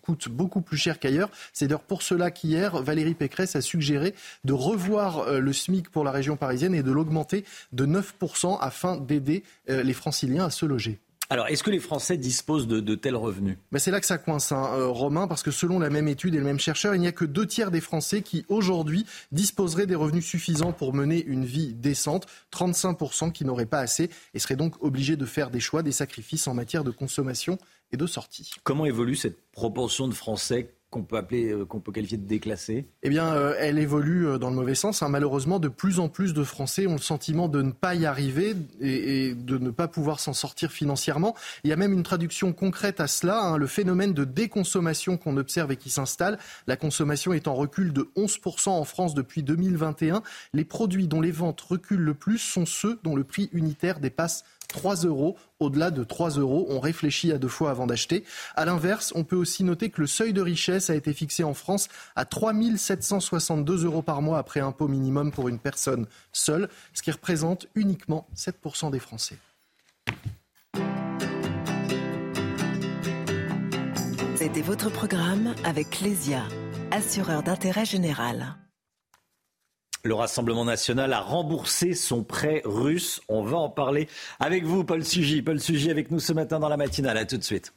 coûte beaucoup plus cher qu'ailleurs. C'est d'ailleurs pour cela qu'hier, Valérie Pécresse a suggéré de revoir euh, le SMIC pour la région parisienne et de l'augmenter de 9% afin d'aider euh, les franciliens à se loger. Alors, est-ce que les Français disposent de, tels revenus? Ben C'est là que ça coince, hein, euh, Romain, parce que selon la même étude et le même chercheur, il n'y a que deux tiers des Français qui, aujourd'hui, disposeraient des revenus suffisants pour mener une vie décente, 35% qui n'auraient pas assez et seraient donc obligés de faire des choix, des sacrifices en matière de consommation et de sortie. Comment évolue cette proportion de Français qu'on peut appeler, euh, qu'on peut qualifier de déclassée Eh bien, euh, elle évolue euh, dans le mauvais sens. Hein. Malheureusement, de plus en plus de Français ont le sentiment de ne pas y arriver et, de ne pas pouvoir s'en sortir financièrement. Il y a même une traduction concrète à cela, hein. le phénomène de déconsommation qu'on observe et qui s'installe. La consommation est en recul de 11% en France depuis 2021. Les produits dont les ventes reculent le plus sont ceux dont le prix unitaire dépasse 3 euros. Au-delà de 3 euros, on réfléchit à deux fois avant d'acheter. À l'inverse, on peut aussi noter que le seuil de richesse a été fixé en France à 3 762 euros par mois après impôt minimum pour une personne seule, ce qui représente uniquement 7% des Français. C'était votre programme avec Lesia, assureur d'intérêt général. Le Rassemblement national a remboursé son prêt russe. On va en parler avec vous, Paul Sugy. Paul Sugy avec nous ce matin dans la matinale. À tout de suite.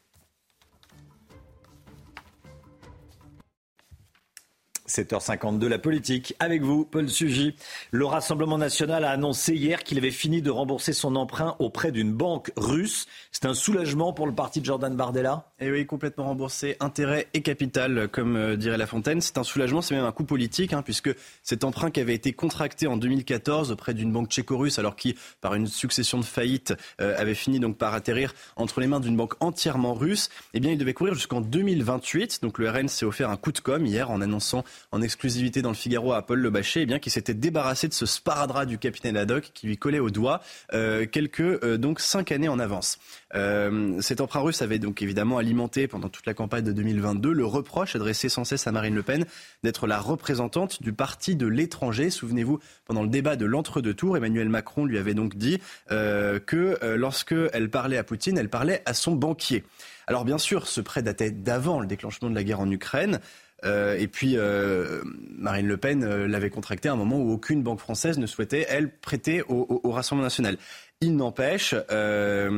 7h52, la politique. Avec vous, Paul Sugy. Le Rassemblement national a annoncé hier qu'il avait fini de rembourser son emprunt auprès d'une banque russe. C'est un soulagement pour le parti de Jordan Bardella Et eh oui, complètement remboursé, intérêt et capital, comme euh, dirait La Fontaine. C'est un soulagement, c'est même un coup politique, hein, puisque cet emprunt qui avait été contracté en 2014 auprès d'une banque tchéco-russe, alors qui, par une succession de faillites, euh, avait fini donc par atterrir entre les mains d'une banque entièrement russe, eh bien, il devait courir jusqu'en 2028. Donc le RN s'est offert un coup de com hier en annonçant en exclusivité dans le Figaro à Paul Le Bachet, eh bien, qui s'était débarrassé de ce sparadrap du capitaine Haddock qui lui collait au doigt euh, quelques euh, donc cinq années en avance. Euh, cet emprunt russe avait donc évidemment alimenté pendant toute la campagne de 2022 le reproche adressé sans cesse à Marine Le Pen d'être la représentante du parti de l'étranger. Souvenez-vous, pendant le débat de l'entre-deux tours, Emmanuel Macron lui avait donc dit que lorsque elle parlait à Poutine, elle parlait à son banquier. Alors bien sûr, ce prêt datait d'avant le déclenchement de la guerre en Ukraine. Et puis Marine Le Pen l'avait contracté à un moment où aucune banque française ne souhaitait, elle, prêter au, au Rassemblement national. Il n'empêche, euh,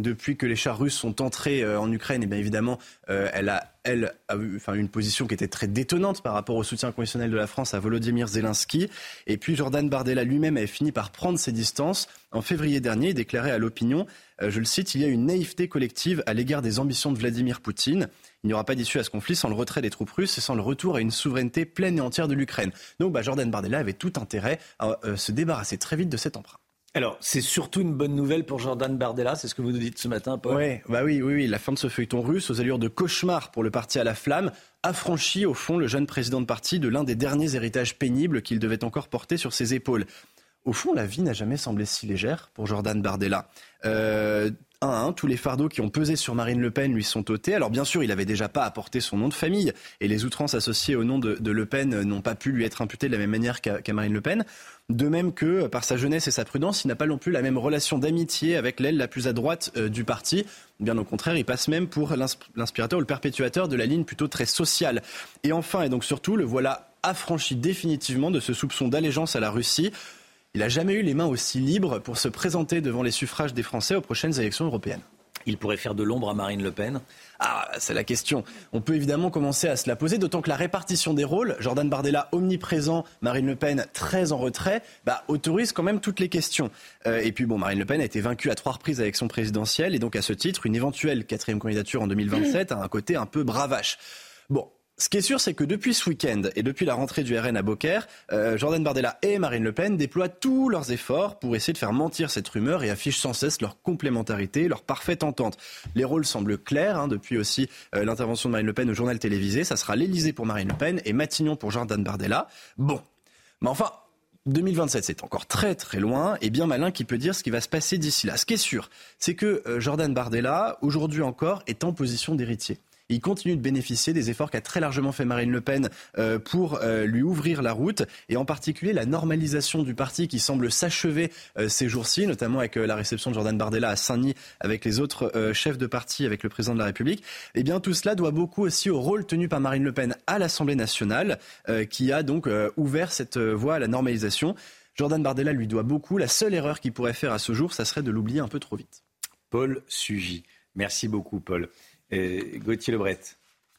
depuis que les chars russes sont entrés euh, en Ukraine, et bien évidemment, euh, elle a, elle, a eu enfin, une position qui était très détonnante par rapport au soutien conditionnel de la France à Volodymyr Zelensky. Et puis Jordan Bardella lui-même avait fini par prendre ses distances. En février dernier, il déclarait à l'opinion, je le cite, il y a une naïveté collective à l'égard des ambitions de Vladimir Poutine. Il n'y aura pas d'issue à ce conflit sans le retrait des troupes russes et sans le retour à une souveraineté pleine et entière de l'Ukraine. Donc bah, Jordan Bardella avait tout intérêt à se débarrasser très vite de cet emprunt. Alors, c'est surtout une bonne nouvelle pour Jordan Bardella, c'est ce que vous nous dites ce matin, Paul bah oui, oui, oui, la fin de ce feuilleton russe, aux allures de cauchemar pour le parti à la flamme, affranchit au fond le jeune président de parti de l'un des derniers héritages pénibles qu'il devait encore porter sur ses épaules. Au fond, la vie n'a jamais semblé si légère pour Jordan Bardella. Euh, un, tous les fardeaux qui ont pesé sur Marine Le Pen lui sont ôtés. Alors bien sûr, il n'avait déjà pas apporté son nom de famille et les outrances associées au nom de, Le Pen n'ont pas pu lui être imputées de la même manière qu'à Marine Le Pen. De même que, par sa jeunesse et sa prudence, il n'a pas non plus la même relation d'amitié avec l'aile la plus à droite euh, du parti. Bien au contraire, il passe même pour l'inspirateur ou le perpétuateur de la ligne plutôt très sociale. Et enfin, et donc surtout, le voilà affranchi définitivement de ce soupçon d'allégeance à la Russie. Il n'a jamais eu les mains aussi libres pour se présenter devant les suffrages des Français aux prochaines élections européennes. Il pourrait faire de l'ombre à Marine Le Pen ah, c'est la question. On peut évidemment commencer à se la poser, d'autant que la répartition des rôles, Jordan Bardella omniprésent, Marine Le Pen très en retrait, bah, autorise quand même toutes les questions. Euh, et puis bon, Marine Le Pen a été vaincue à trois reprises à l'élection présidentielle, et donc à ce titre, une éventuelle quatrième candidature en 2027 a un côté un peu bravache. Bon, ce qui est sûr, c'est que depuis ce week-end et depuis la rentrée du RN à Beaucaire, euh, Jordan Bardella et Marine Le Pen déploient tous leurs efforts pour essayer de faire mentir cette rumeur et affichent sans cesse leur complémentarité, leur parfaite entente. Les rôles semblent clairs, hein, depuis aussi euh, l'intervention de Marine Le Pen au journal télévisé. Ça sera l'Elysée pour Marine Le Pen et Matignon pour Jordan Bardella. Bon, mais enfin, 2027, c'est encore très très loin et bien malin qui peut dire ce qui va se passer d'ici là. Ce qui est sûr, c'est que euh, Jordan Bardella, aujourd'hui encore, est en position d'héritier. Il continue de bénéficier des efforts qu'a très largement fait Marine Le Pen euh, pour euh, lui ouvrir la route, et en particulier la normalisation du parti qui semble s'achever euh, ces jours-ci, notamment avec la réception de Jordan Bardella à Saint-Denis, avec les autres chefs de parti, avec le président de la République. Eh bien, tout cela doit beaucoup aussi au rôle tenu par Marine Le Pen à l'Assemblée nationale, qui a donc ouvert cette voie à la normalisation. Jordan Bardella lui doit beaucoup. La seule erreur qu'il pourrait faire à ce jour, ça serait de l'oublier un peu trop vite. Paul Sugy. Merci beaucoup, Paul. Gauthier Lebret.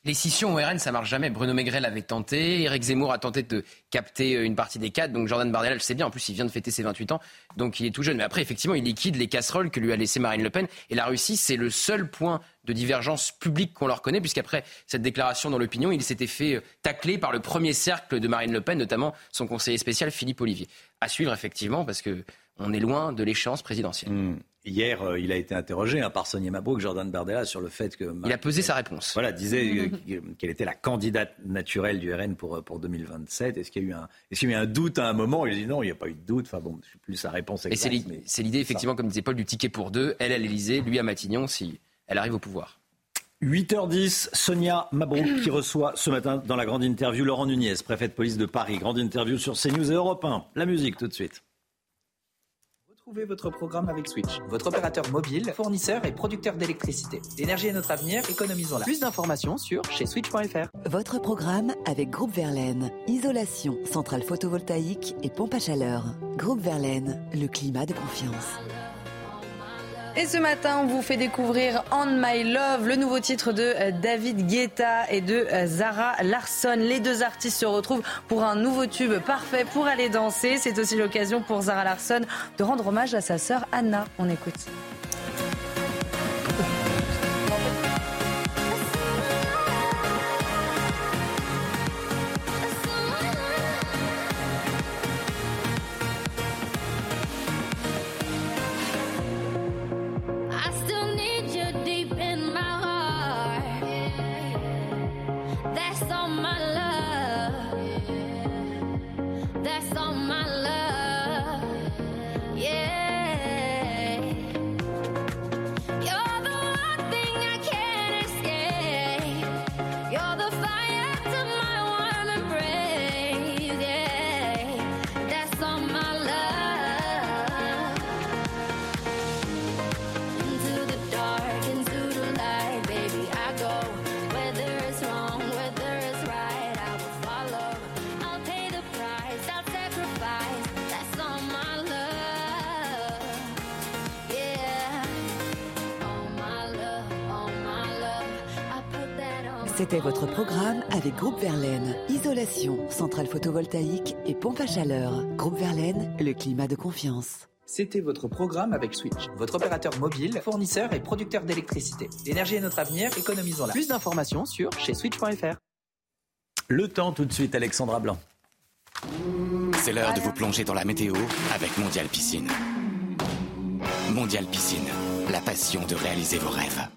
Les scissions au RN, ça marche jamais. Bruno Maigret avait tenté, Éric Zemmour a tenté de capter euh, une partie des cadres, donc Jordan Bardella, je sais bien, en plus il vient de fêter ses 28 ans, donc il est tout jeune. Mais après, effectivement, il liquide les casseroles que lui a laissé Marine Le Pen. Et la Russie, c'est le seul point de divergence publique qu'on leur connaît, puisqu'après cette déclaration dans l'opinion, il s'était fait euh, tacler par le premier cercle de Marine Le Pen, notamment son conseiller spécial Philippe Olivier. À suivre, effectivement, parce que on est loin de l'échéance présidentielle. Hmm. Hier, euh, il a été interrogé hein, par Sonia Mabrouk, Jordan Bardella, sur le fait que... Il a pesé sa réponse. Voilà, disait euh, qu'elle était la candidate naturelle du RN pour, pour 2027. Est-ce qu'il y, a eu un, est-ce qu'il y a eu un doute à un moment? Il a dit non, il n'y a pas eu de doute. Enfin bon, je sais plus sa réponse exacte. Et c'est l'idée, effectivement, comme disait Paul, du ticket pour deux. Elle à l'Elysée, lui à Matignon, si elle arrive au pouvoir. 8h10, Sonia Mabrouk qui reçoit ce matin dans la grande interview Laurent Nunez, préfet de police de Paris. Grande interview sur CNews et Europe 1. La musique tout de suite. Retrouvez votre programme avec Switch, votre opérateur mobile, fournisseur et producteur d'électricité. L'énergie est notre avenir, économisons-la. Plus d'informations sur chez switch.fr. Votre programme avec Groupe Verlaine. Isolation, centrale photovoltaïque et pompe à chaleur. Groupe Verlaine, le climat de confiance. Et ce matin, on vous fait découvrir On My Love, le nouveau titre de euh, David Guetta et de euh, Zara Larson. Les deux artistes se retrouvent pour un nouveau tube parfait pour aller danser. C'est aussi l'occasion pour Zara Larson de rendre hommage à sa sœur Anna. On écoute. C'était votre programme avec Groupe Verlaine. Isolation, centrale photovoltaïque et pompe à chaleur. Groupe Verlaine, le climat de confiance. C'était votre programme avec Switch, votre opérateur mobile, fournisseur et producteur d'électricité. L'énergie est notre avenir, économisons-la. Plus d'informations sur chez switch.fr. Le temps tout de suite, Alexandra Blanc. C'est l'heure de vous plonger dans la météo avec Mondial Piscine. Mondial Piscine, la passion de réaliser vos rêves.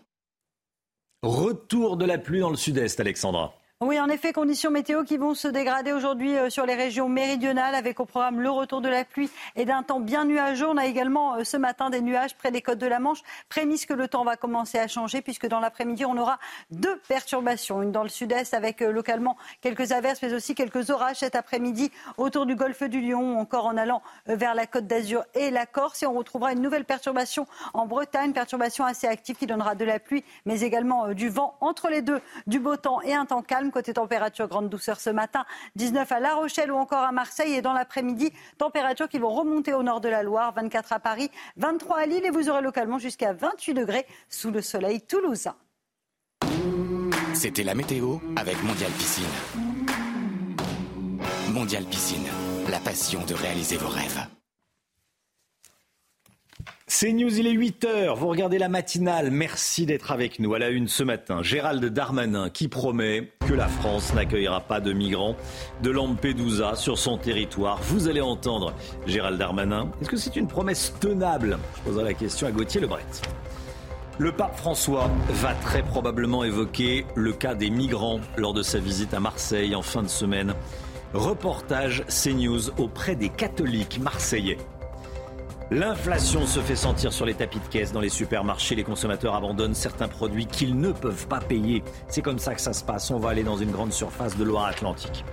Retour de la pluie dans le sud-est, Alexandra. Oui, en effet, conditions météo qui vont se dégrader aujourd'hui euh, sur les régions méridionales avec au programme le retour de la pluie et d'un temps bien nuageux. On a également euh, ce matin des nuages près des côtes de la Manche. Prémisse que le temps va commencer à changer puisque dans l'après-midi, on aura deux perturbations. Une dans le sud-est avec euh, localement quelques averses mais aussi quelques orages cet après-midi autour du golfe du Lion encore en allant vers la côte d'Azur et la Corse. Et on retrouvera une nouvelle perturbation en Bretagne, perturbation assez active qui donnera de la pluie mais également du vent entre les deux, du beau temps et un temps calme. Côté température, grande douceur ce matin, 19 à La Rochelle ou encore à Marseille. Et dans l'après-midi, températures qui vont remonter au nord de la Loire, 24 à Paris, 23 à Lille et vous aurez localement jusqu'à 28 degrés sous le soleil toulousain. C'était la météo avec Mondial Piscine. Mondial Piscine, la passion de réaliser vos rêves. C'est News, il est 8h. Vous regardez la matinale. Merci d'être avec nous. À la une ce matin, Gérald Darmanin qui promet que la France n'accueillera pas de migrants de Lampedusa sur son territoire. Vous allez entendre Gérald Darmanin. Est-ce que c'est une promesse tenable? Je poserai la question à Gauthier Lebret. Le pape François va très probablement évoquer le cas des migrants lors de sa visite à Marseille en fin de semaine. Reportage CNews auprès des catholiques marseillais. L'inflation se fait sentir sur les tapis de caisse dans les supermarchés. Les consommateurs abandonnent certains produits qu'ils ne peuvent pas payer. C'est comme ça que ça se passe. On va aller dans une grande surface de Loire-Atlantique.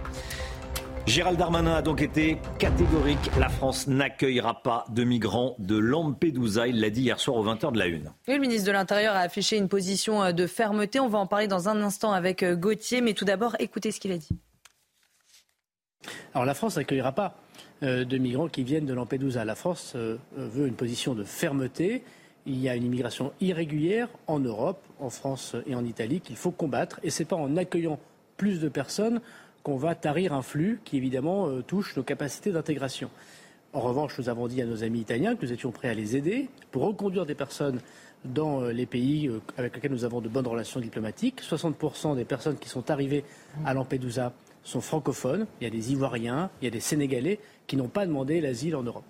Gérald Darmanin a donc été catégorique. La France n'accueillera pas de migrants de Lampedusa. Il l'a dit hier soir aux 20h de la Une. le ministre de l'Intérieur a affiché une position euh, de fermeté. On va en parler dans un instant avec euh, Gauthier. Mais tout d'abord, écoutez ce qu'il a dit. Alors la France n'accueillera pas de migrants qui viennent de Lampedusa. La France euh, veut une position de fermeté. Il y a une immigration irrégulière en Europe, en France et en Italie qu'il faut combattre. Et ce n'est pas en accueillant plus de personnes qu'on va tarir un flux qui évidemment euh, touche nos capacités d'intégration. En revanche, nous avons dit à nos amis italiens que nous étions prêts à les aider pour reconduire des personnes dans les pays avec lesquels nous avons de bonnes relations diplomatiques. 60% des personnes qui sont arrivées à Lampedusa sont francophones. Il y a des Ivoiriens, il y a des Sénégalais qui n'ont pas demandé l'asile en Europe.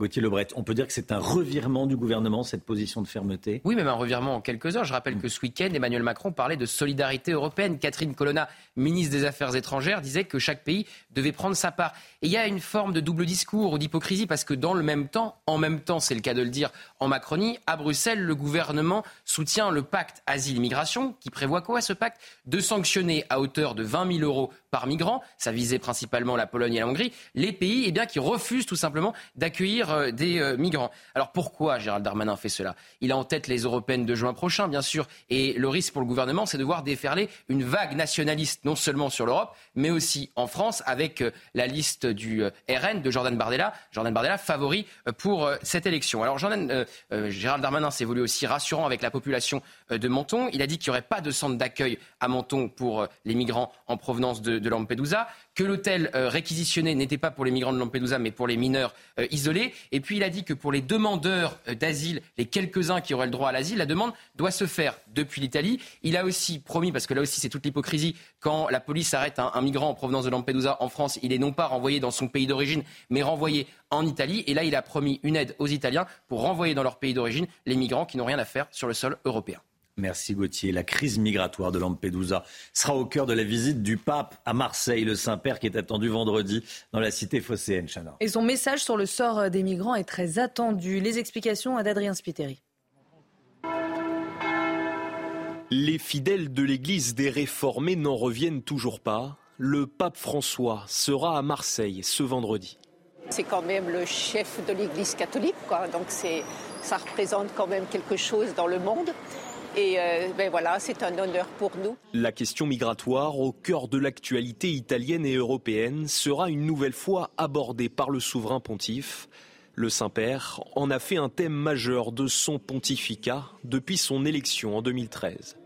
Gauthier Lebret, on peut dire que c'est un revirement du gouvernement, cette position de fermeté? Oui, même un revirement en quelques heures. Je rappelle que ce week-end, Emmanuel Macron parlait de solidarité européenne. Catherine Colonna, ministre des Affaires étrangères, disait que chaque pays devait prendre sa part. Et il y a une forme de double discours ou d'hypocrisie parce que dans le même temps, en même temps, c'est le cas de le dire, en Macronie, à Bruxelles, le gouvernement soutient le pacte asile-immigration qui prévoit quoi ce pacte? De sanctionner à hauteur de 20 000 euros par migrant, ça visait principalement la Pologne et la Hongrie, les pays eh bien, qui refusent tout simplement d'accueillir euh, des euh, migrants. Alors pourquoi Gérald Darmanin fait cela? Il a en tête les européennes de juin prochain, bien sûr, et le risque pour le gouvernement, c'est de voir déferler une vague nationaliste, non seulement sur l'Europe, mais aussi en France, avec euh, la liste du RN de Jordan Bardella. Jordan Bardella favori pour cette élection. Alors Jordan, Gérald Darmanin s'est voulu aussi rassurant avec la population de Menton. Il a dit qu'il n'y aurait pas de centre d'accueil à Menton pour les migrants en provenance de, de Lampedusa, que l'hôtel euh, réquisitionné n'était pas pour les migrants de Lampedusa, mais pour les mineurs euh, isolés. Et puis il a dit que pour les demandeurs euh, d'asile, les quelques-uns qui auraient le droit à l'asile, la demande doit se faire depuis l'Italie. Il a aussi promis, parce que là aussi c'est toute l'hypocrisie, quand la police arrête un, un, migrant en provenance de Lampedusa en France, il est non pas renvoyé dans son pays d'origine, mais renvoyé en Italie. Et là, il a promis une aide aux Italiens pour renvoyer dans leur pays d'origine les migrants qui n'ont rien à faire sur le sol européen. Merci Gauthier. La crise migratoire de Lampedusa sera au cœur de la visite du pape à Marseille, le Saint-Père qui est attendu vendredi dans la cité phocéenne. Chana. Et son message sur le sort des migrants est très attendu. Les explications d'Adrien Spiteri. Les fidèles de l'Église des réformés n'en reviennent toujours pas. Le pape François sera à Marseille ce vendredi. C'est quand même le chef de l'Église catholique, quoi. donc ça représente quand même quelque chose dans le monde. Et euh, ben voilà, c'est un honneur pour nous. La question migratoire, au cœur de l'actualité italienne et européenne, sera une nouvelle fois abordée par le souverain pontife. Le Saint-Père en a fait un thème majeur de son pontificat depuis son élection en 2013.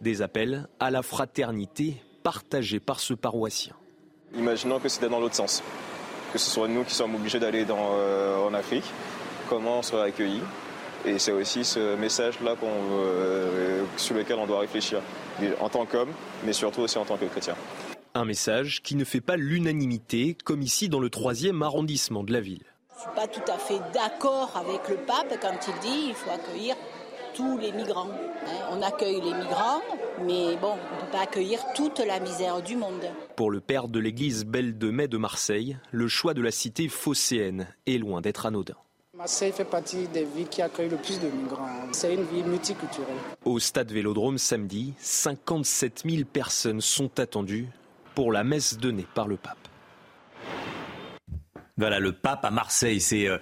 Des appels à la fraternité partagés par ce paroissien. Imaginons que c'était dans l'autre sens, que ce soit nous qui sommes obligés d'aller euh, en Afrique, comment on sera accueillis. Et c'est aussi ce message-là euh, sur lequel on doit réfléchir, en tant qu'homme, mais surtout aussi en tant que chrétien. Un message qui ne fait pas l'unanimité, comme ici dans le troisième arrondissement de la ville. Je ne suis pas tout à fait d'accord avec le pape quand il dit qu'il faut accueillir tous les migrants. Hein. On accueille les migrants, mais bon, on ne peut pas accueillir toute la misère du monde. Pour le père de l'église Belle de Mai de Marseille, le choix de la cité phocéenne est loin d'être anodin. Marseille fait partie des villes qui accueillent le plus de migrants. C'est une ville multiculturelle. Au stade Vélodrome samedi, 57 000 personnes sont attendues pour la messe donnée par le pape. Voilà, le pape à Marseille, c'est euh,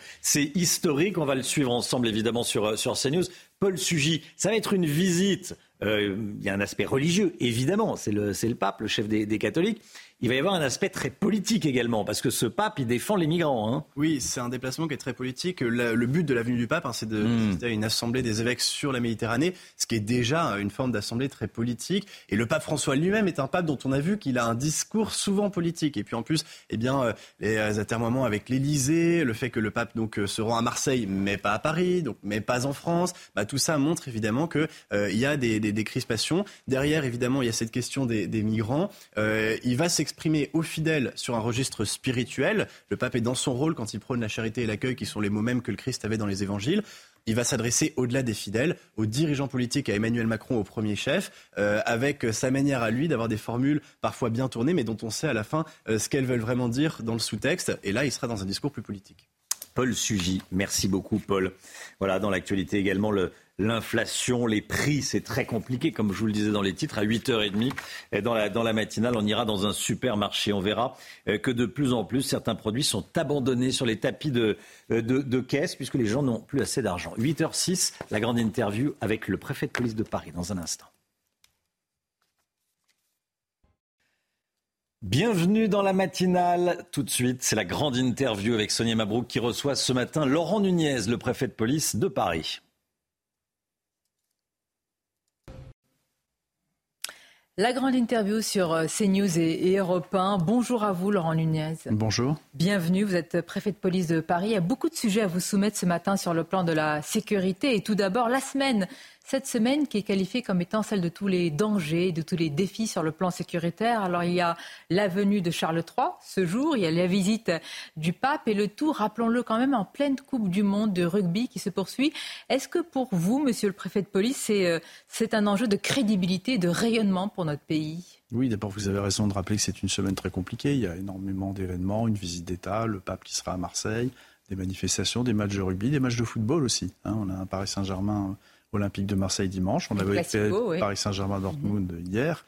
historique. On va le suivre ensemble, évidemment, sur, euh, sur CNews. Paul Sugy, ça va être une visite. Euh, il y a un aspect religieux, évidemment. C'est le, le, pape, le chef des, des catholiques il va y avoir un aspect très politique également, parce que ce pape, il défend les migrants. Hein. Oui, c'est un déplacement qui est très politique. Le, but de la venue du pape, hein, c'est de hmm. une assemblée des évêques sur la Méditerranée, ce qui est déjà une forme d'assemblée très politique. Et le pape François lui-même est un pape dont on a vu qu'il a un discours souvent politique. Et puis en plus, eh bien, euh, les atermoiements avec l'Élysée, le fait que le pape donc euh, se rend à Marseille, mais pas à Paris, donc mais pas en France, bah, tout ça montre évidemment qu'il euh, y a des, des, crispations. Derrière, évidemment, il y a cette question des, des migrants. il va s'exprimer aux fidèles sur un registre spirituel. Le pape est dans son rôle quand il prône la charité et l'accueil, qui sont les mots mêmes que le Christ avait dans les évangiles. Il va s'adresser au-delà des fidèles, aux dirigeants politiques, à Emmanuel Macron au premier chef, euh, avec sa manière à lui d'avoir des formules parfois bien tournées, mais dont on sait à la fin euh, ce qu'elles veulent vraiment dire dans le sous-texte. Et là, il sera dans un discours plus politique. Paul Sugy, merci beaucoup Paul. Voilà, dans l'actualité également, le, l'inflation, les prix, c'est très compliqué, comme je vous le disais dans les titres, à 8h30. Et dans, la, dans la matinale, on ira dans un supermarché. On verra euh, que de plus en plus, certains produits sont abandonnés sur les tapis de, euh, caisse, puisque les gens n'ont plus assez d'argent. 8h06, la grande interview avec le préfet de police de Paris, dans un instant. Bienvenue dans la matinale. Tout de suite, c'est la grande interview avec Sonia Mabrouk qui reçoit ce matin Laurent Nunez, le préfet de police de Paris. La grande interview sur euh, CNews et, et Europe 1. Bonjour à vous, Laurent Nunez. Bonjour. Bienvenue. Vous êtes préfet de police de Paris. Il y a beaucoup de sujets à vous soumettre ce matin sur le plan de la sécurité. Et tout d'abord, la semaine cette semaine qui est qualifiée comme étant celle de tous les dangers, de tous les défis sur le plan sécuritaire. Alors il y a la venue de Charles III ce jour, il y a la visite du pape et le tout, rappelons-le quand même, en pleine Coupe du Monde de rugby qui se poursuit. Est-ce que pour vous, monsieur le préfet de police, c'est, euh, c'est un enjeu de crédibilité, de rayonnement pour notre pays? Oui, d'abord, vous avez raison de rappeler que c'est une semaine très compliquée. Il y a énormément d'événements, une visite d'État, le pape qui sera à Marseille, des manifestations, des matchs de rugby, des matchs de football aussi. Hein. On a un Paris Saint-Germain Olympique de Marseille dimanche. On avait fait Paris Saint-Germain-Dortmund mhm. hier.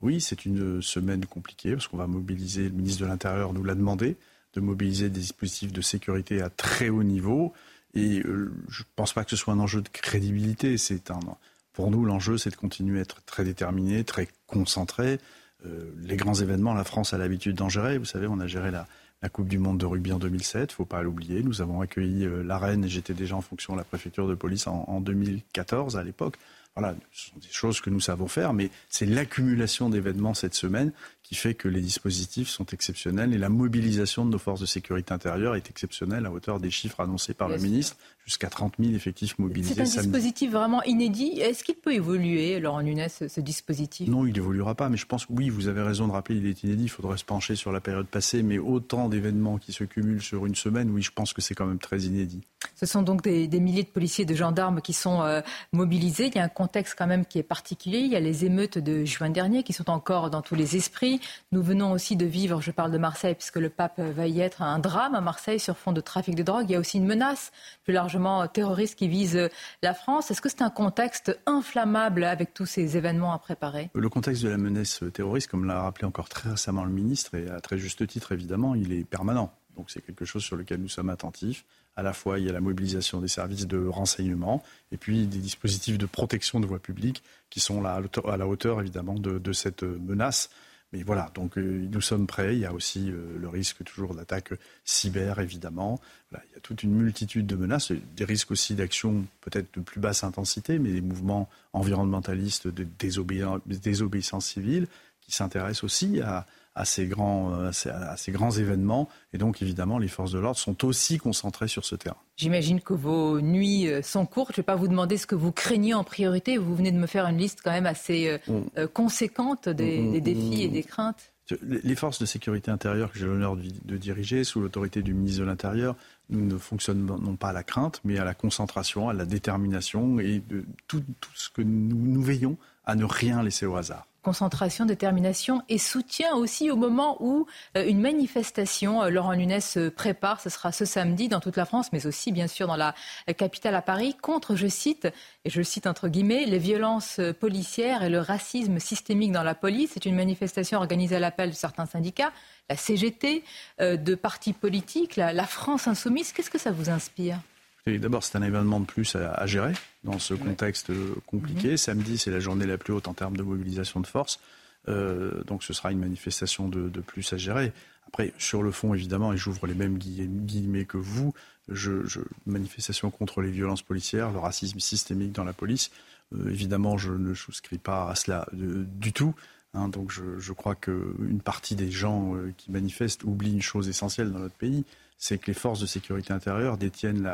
Oui, c'est une semaine compliquée parce qu'on va mobiliser, le ministre de l'Intérieur nous l'a demandé, de mobiliser des dispositifs de sécurité à très haut niveau. Et euh, je ne pense pas que ce soit un enjeu de crédibilité. C'est un, pour nous, l'enjeu, c'est de continuer à être très déterminé, très concentré. Euh, les grands événements, la France a l'habitude d'en gérer. Vous savez, on a géré la, la Coupe du Monde de rugby en 2007, il ne faut pas l'oublier. Nous avons accueilli euh, la Reine et j'étais déjà en fonction de la préfecture de police en, en 2014 à l'époque. Voilà, ce sont des choses que nous savons faire, mais c'est l'accumulation d'événements cette semaine qui fait que les dispositifs sont exceptionnels et la mobilisation de nos forces de sécurité intérieure est exceptionnelle à hauteur des chiffres annoncés par le ministre, jusqu'à 30 000 effectifs mobilisés. C'est un dispositif vraiment inédit. Est-ce qu'il peut évoluer, Laurent Nunes, ce dispositif? Non, il n'évoluera pas, mais je pense que oui, vous avez raison de rappeler, il est inédit, il faudrait se pencher sur la période passée, mais autant d'événements qui se cumulent sur une semaine, oui, je pense que c'est quand même très inédit. Ce sont donc des, milliers de policiers et de gendarmes qui sont euh, mobilisés. Il y a un contexte quand même qui est particulier. Il y a les émeutes de juin dernier qui sont encore dans tous les esprits. Nous venons aussi de vivre, je parle de Marseille, puisque le pape va y être, un drame à Marseille sur fond de trafic de drogue. Il y a aussi une menace plus largement terroriste qui vise la France. Est-ce que c'est un contexte inflammable avec tous ces événements à préparer? Le contexte de la menace terroriste, comme l'a rappelé encore très récemment le ministre, et à très juste titre évidemment, il est permanent. Donc c'est quelque chose sur lequel nous sommes attentifs. À la fois, il y a la mobilisation des services de renseignement et puis des dispositifs de protection de voie publique qui sont à la hauteur, évidemment de, cette menace. Mais voilà, donc euh, nous sommes prêts. Il y a aussi euh, le risque toujours d'attaque cyber, évidemment. Il y a toute une multitude de menaces, des risques aussi d'action peut-être de plus basse intensité, mais des mouvements environnementalistes de désobéissance civile qui s'intéressent aussi à, à ces, grands, euh, à ces grands événements. Et donc, évidemment, les forces de l'ordre sont aussi concentrées sur ce terrain. J'imagine que vos nuits euh, sont courtes. Je ne vais pas vous demander ce que vous craignez en priorité. Vous venez de me faire une liste quand même assez euh, conséquente des, défis et des craintes. Les forces de sécurité intérieure que j'ai l'honneur de, diriger, sous l'autorité du ministre de l'Intérieur, nous ne fonctionnons non pas à la crainte, mais à la concentration, à la détermination et de tout, ce que nous veillons à ne rien laisser au hasard concentration, détermination et soutien aussi au moment où euh, une manifestation, euh, Laurent Nunes se prépare, ce sera ce samedi dans toute la France, mais aussi bien sûr dans la capitale à Paris, contre, je cite, et je cite entre guillemets, les violences policières et le racisme systémique dans la police. C'est une manifestation organisée à l'appel de certains syndicats, la CGT, euh, de partis politiques, la France insoumise. Qu'est-ce que ça vous inspire? D'abord, c'est un événement de plus à, gérer dans ce contexte euh, compliqué. Mhm. Samedi, c'est la journée la plus haute en termes de mobilisation de force. Euh, donc ce sera une manifestation de, plus à gérer. Après, sur le fond, évidemment, et j'ouvre les mêmes guillemets que vous, je, manifestation contre les violences policières, le racisme systémique dans la police. Euh, évidemment, je ne souscris pas à cela du tout. Hein. donc je, je crois qu'une partie des gens qui manifestent oublient une chose essentielle dans notre pays, c'est que les forces de sécurité intérieure détiennent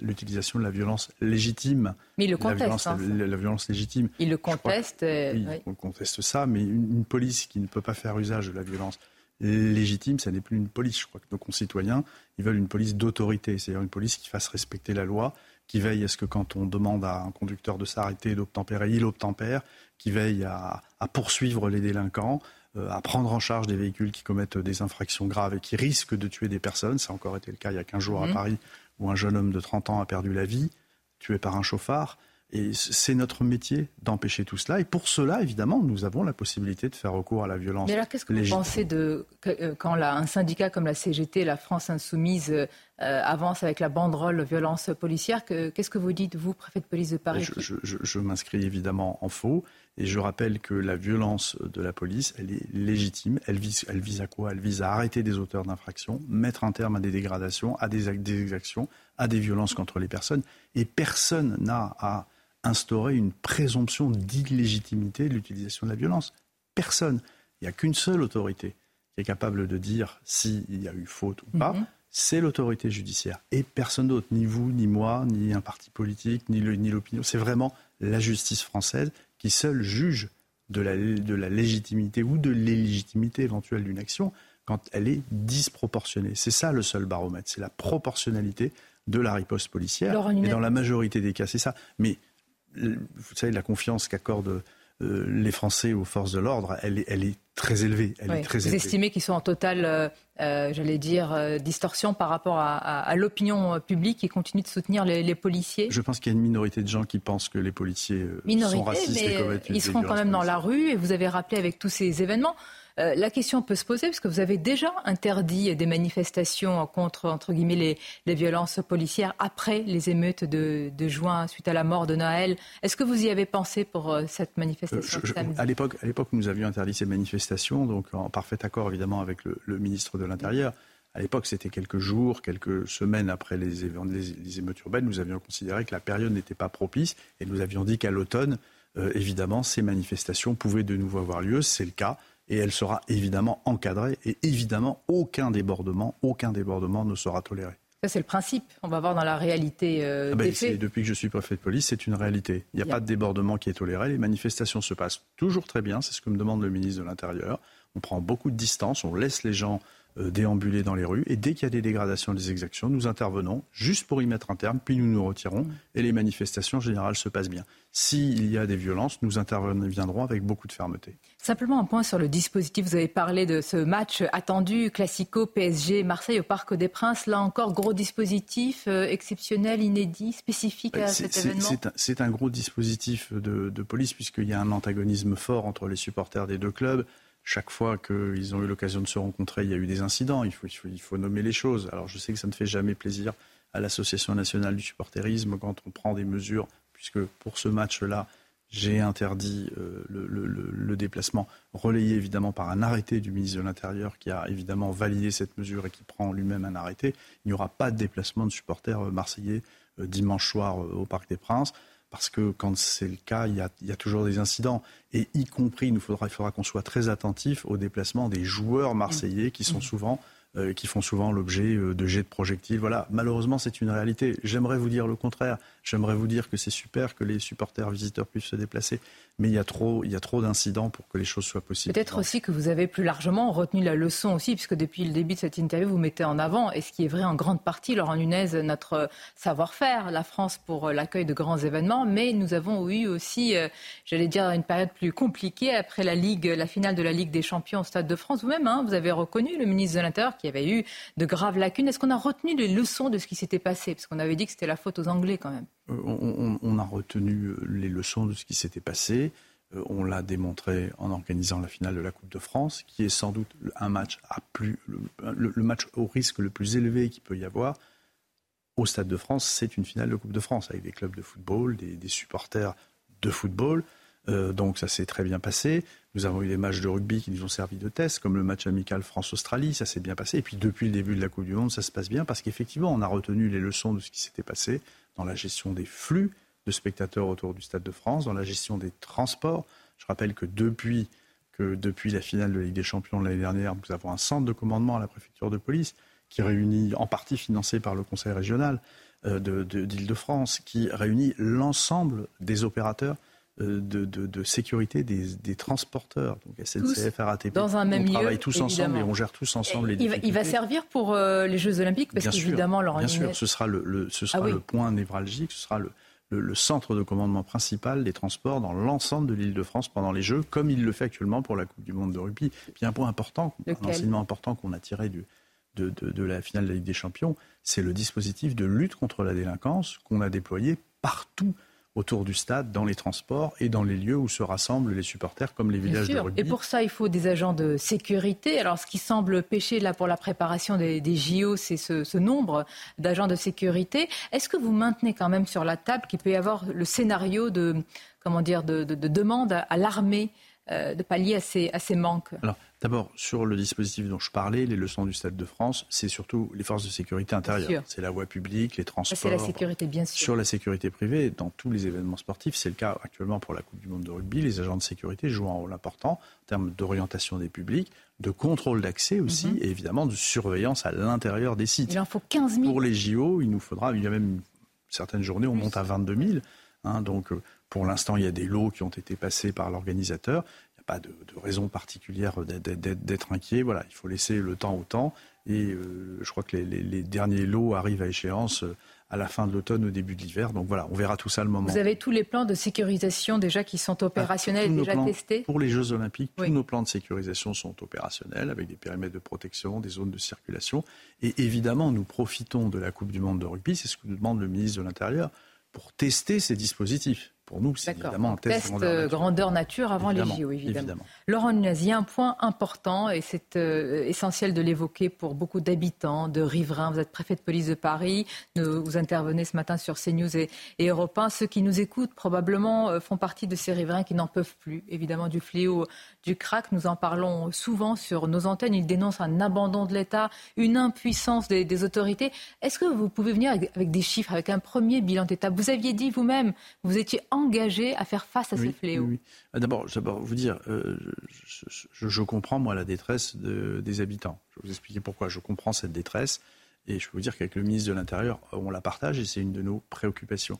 l'utilisation de la violence légitime. Mais ils le contestent. La violence, la, violence légitime. Ils le contestent. Euh, oui, on conteste ça, mais une, police qui ne peut pas faire usage de la violence légitime, ça n'est plus une police. Je crois que nos concitoyens, ils veulent une police d'autorité, c'est-à-dire une police qui fasse respecter la loi, qui veille à ce que quand on demande à un conducteur de s'arrêter, d'obtempérer, il obtempère, qui veille à poursuivre les délinquants, à prendre en charge des véhicules qui commettent des infractions graves et qui risquent de tuer des personnes. Ça a encore été le cas il y a 15 jours à mhm. Paris, où un jeune homme de 30 ans a perdu la vie, tué par un chauffard. Et c'est notre métier d'empêcher tout cela. Et pour cela, évidemment, nous avons la possibilité de faire recours à la violence. Mais alors, qu'est-ce que vous pensez de euh, quand un syndicat comme la CGT, la France Insoumise, euh, avance avec la banderole violence policière Qu'est-ce que vous dites, vous, préfet de police de Paris je m'inscris évidemment en faux. Et je rappelle que la violence de la police, elle est légitime. Elle vise, elle vise à quoi? Elle vise à arrêter des auteurs d'infractions, mettre un terme à des dégradations, à des, des exactions, à des violences contre les personnes. Et personne n'a à instaurer une présomption d'illégitimité de l'utilisation de la violence. Personne. Il n'y a qu'une seule autorité qui est capable de dire s'il y a eu faute ou pas. Mhm. C'est l'autorité judiciaire. Et personne d'autre, ni vous, ni moi, ni un parti politique, ni l'opinion. C'est vraiment la justice française qui seul juge de la, de la légitimité ou de l'illégitimité éventuelle d'une action quand elle est disproportionnée. C'est ça le seul baromètre, c'est la proportionnalité de la riposte policière. Et dans la majorité des cas, c'est ça. Mais vous savez, la confiance qu'accordent euh, les Français aux forces de l'ordre, elle, elle est très élevée. Elle est très Vous estimez qu'ils sont en totale, euh, euh, j'allais dire, distorsion par rapport à, l'opinion publique qui continue de soutenir les, policiers? Je pense qu'il y a une minorité de gens qui pensent que les policiers sont racistes mais et Ils seront quand même dans la rue et vous avez rappelé avec tous ces événements. Euh, la question peut se poser, parce que vous avez déjà interdit des manifestations contre, entre guillemets, les, violences policières après les émeutes de, juin suite à la mort de Noël. Est-ce que vous y avez pensé pour euh, cette manifestation euh, À l'époque, à l'époque, nous avions interdit ces manifestations, donc en parfait accord évidemment avec le, ministre de l'Intérieur. À l'époque, c'était quelques jours, quelques semaines après les, émeutes urbaines. Nous avions considéré que la période n'était pas propice et nous avions dit qu'à l'automne, évidemment, ces manifestations pouvaient de nouveau avoir lieu. C'est le cas et elle sera évidemment encadrée et évidemment aucun débordement, aucun débordement ne sera toléré. Ça, c'est le principe. On va voir dans la réalité euh, ah ben, Depuis que je suis préfet de police, c'est une réalité. Il n'y a pas de débordement qui est toléré. Les manifestations se passent toujours très bien. C'est ce que me demande le ministre de l'Intérieur. On prend beaucoup de distance, on laisse les gens déambuler dans les rues. Et dès qu'il y a des dégradations, des exactions, nous intervenons juste pour y mettre un terme, puis nous nous retirons. Et les manifestations générales se passent bien. S'il y a des violences, nous interviendrons avec beaucoup de fermeté. Simplement un point sur le dispositif. Vous avez parlé de ce match attendu, classico PSG Marseille au Parc des Princes. Là encore, gros dispositif euh, exceptionnel, inédit, spécifique à cet événement. C'est un, gros dispositif de, de police puisqu'il y a un antagonisme fort entre les supporters des deux clubs chaque fois qu'ils ont eu l'occasion de se rencontrer, il y a eu des incidents. Il faut, nommer les choses. Alors je sais que ça ne fait jamais plaisir à l'Association nationale du supporterisme quand on prend des mesures, puisque pour ce match-là, J'ai interdit euh, le, déplacement, relayé évidemment par un arrêté du ministre de l'Intérieur qui a évidemment validé cette mesure et qui prend lui-même un arrêté. Il n'y aura pas de déplacement de supporters euh, marseillais euh, dimanche soir au Parc des Princes. Parce que quand c'est le cas, il y, a, toujours des incidents. Et y compris, il, faudra, il faudra qu'on soit très attentif au déplacement des joueurs marseillais qui sont mmh. souvent euh, qui font souvent l'objet euh, de jets de projectiles. Voilà, malheureusement, c'est une réalité. J'aimerais vous dire le contraire. J'aimerais vous dire que c'est super que les supporters visiteurs puissent se déplacer, mais il y a trop, il y a trop d'incidents pour que les choses soient possibles. Peut-être aussi que vous avez plus largement retenu la leçon aussi, puisque depuis le début de cette interview, vous mettez en avant, et ce qui est vrai en grande partie, Laurent Nunez, notre savoir-faire, la France pour l'accueil de grands événements, mais nous avons eu aussi, euh, j'allais dire, une période plus compliquée après la Ligue, la finale de la Ligue des Champions au Stade de France. Vous-même, hein, vous avez reconnu le ministre de l'Intérieur qui avait eu de graves lacunes. Est-ce qu'on a retenu les leçons de ce qui s'était passé? Parce qu'on avait dit que c'était la faute aux Anglais quand même. Euh, on, a retenu euh, les leçons de ce qui s'était passé. Euh, on l'a démontré en organisant la finale de la Coupe de France, qui est sans doute un match le, match au risque le plus élevé qu'il peut y avoir. Au Stade de France, c'est une finale de Coupe de France avec des clubs de football, des, supporters de football. donc ça s'est très bien passé. Nous avons eu des matchs de rugby qui nous ont servi de test, comme le match amical France-Australie, ça s'est bien passé. Et puis depuis le début de la Coupe du Monde, ça se passe bien parce qu'effectivement, on a retenu les leçons de ce qui s'était passé dans la gestion des flux de spectateurs autour du Stade de France, dans la gestion des transports. Je rappelle que depuis, la finale de la Ligue des Champions de l'année dernière, nous avons un centre de commandement à la préfecture de police qui réunit, en partie financé par le Conseil régional euh, d'Île-de-France, qui réunit l'ensemble des opérateurs euh, de, sécurité des, transporteurs, donc SNCF, RATP. Dans un même on travaille tous ensemble et on gère tous ensemble les il va, il va servir pour euh, les Jeux Olympiques parce qu'évidemment, Bien sûr, ce sera le, ce sera ah le point névralgique, ce sera le, le, centre de commandement principal des transports dans l'ensemble de l'île de France pendant les Jeux, comme il le fait actuellement pour la Coupe du Monde de rugby. Puis un point important, un enseignement important qu'on a tiré du, de, de, de, la finale de la Ligue des Champions, c'est le dispositif de lutte contre la délinquance qu'on a déployé partout autour du stade, dans les transports et dans les lieux où se rassemblent les supporters, comme les villages de rugby. Et pour ça, il faut des agents de sécurité. Alors, ce qui semble pêcher là pour la préparation des, JO, c'est ce, nombre d'agents de sécurité. Est-ce que vous maintenez quand même sur la table qu'il peut y avoir le scénario de, comment dire, de, demande à l'armée euh, de pallier à ces, à ces manques? D'abord, sur le dispositif dont je parlais, les leçons du Stade de France, c'est surtout les forces de sécurité intérieure. C'est la voie publique, les transports. C'est la sécurité, bien sûr. Sur la sécurité privée, dans tous les événements sportifs, c'est le cas actuellement pour la Coupe du Monde de rugby. Les agents de sécurité jouent un rôle important en termes d'orientation des publics, de contrôle d'accès aussi, mhm. et évidemment de surveillance à l'intérieur des sites. Il en faut 15 000. Pour les JO, il nous faudra, il y a même certaines journées, on monte à 22 000. Hein, donc, euh, pour l'instant, il y a des lots qui ont été passés par l'organisateur pas de, raison particulière d'être inquiet. Voilà, il faut laisser le temps au temps. Et euh, je crois que les, derniers lots arrivent à échéance euh, à la fin de l'automne, au début de l'hiver. Donc voilà, on verra tout ça le moment. Vous avez tous les plans de sécurisation déjà qui sont opérationnels et déjà testés Pour les Jeux Olympiques, tous nos plans de sécurisation sont opérationnels avec des périmètres de protection, des zones de circulation. Et évidemment, nous profitons de la Coupe du Monde de rugby, c'est ce que nous demande le ministre de l'Intérieur, pour tester ces dispositifs. Pour nous, c'est évidemment un test, grandeur, nature. avant les JO, évidemment. Laurent Nunez, il y a un point important et c'est euh, essentiel de l'évoquer pour beaucoup d'habitants, de riverains. Vous êtes préfet de police de Paris, vous intervenez ce matin sur CNews et, et Europe 1. Ceux qui nous écoutent probablement euh, font partie de ces riverains qui n'en peuvent plus, évidemment, du fléau du crack. Nous en parlons souvent sur nos antennes. Ils dénoncent un abandon de l'État, une impuissance des, autorités. Est-ce que vous pouvez venir avec, des chiffres, avec un premier bilan d'État? Vous aviez dit vous-même, vous étiez engagé à faire face à ces fléaux. Oui, ah, D'abord, vous dire, euh, je, comprends moi la détresse des habitants. Je vais vous expliquer pourquoi. Je comprends cette détresse et je peux vous dire qu'avec le ministre de l'Intérieur, on la partage et c'est une de nos préoccupations.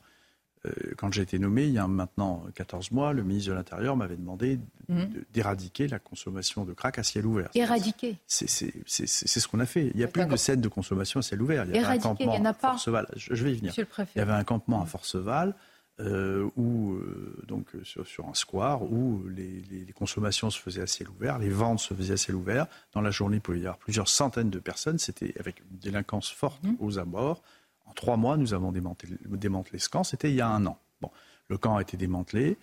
Euh, quand j'ai été nommé, il y a maintenant 14 mois, le ministre de l'Intérieur m'avait demandé mhm. d'éradiquer la consommation de crack à ciel ouvert. Éradiquer C'est ce qu'on a fait. Il n'y a plus de scène de consommation à ciel ouvert. Il y avait un campement à Forceval. Je, vais y venir. Il y avait un campement à Forceval. Euh, où, euh, donc, sur, un square où les, consommations se faisaient à ciel ouvert, les ventes se faisaient à ciel ouvert. Dans la journée, il pouvait y avoir plusieurs centaines de personnes. C'était avec une délinquance forte mhm. aux abords. En trois mois, nous avons démantelé, démantelé ce camp. C'était il y a un an. Bon, le camp a été démantelé.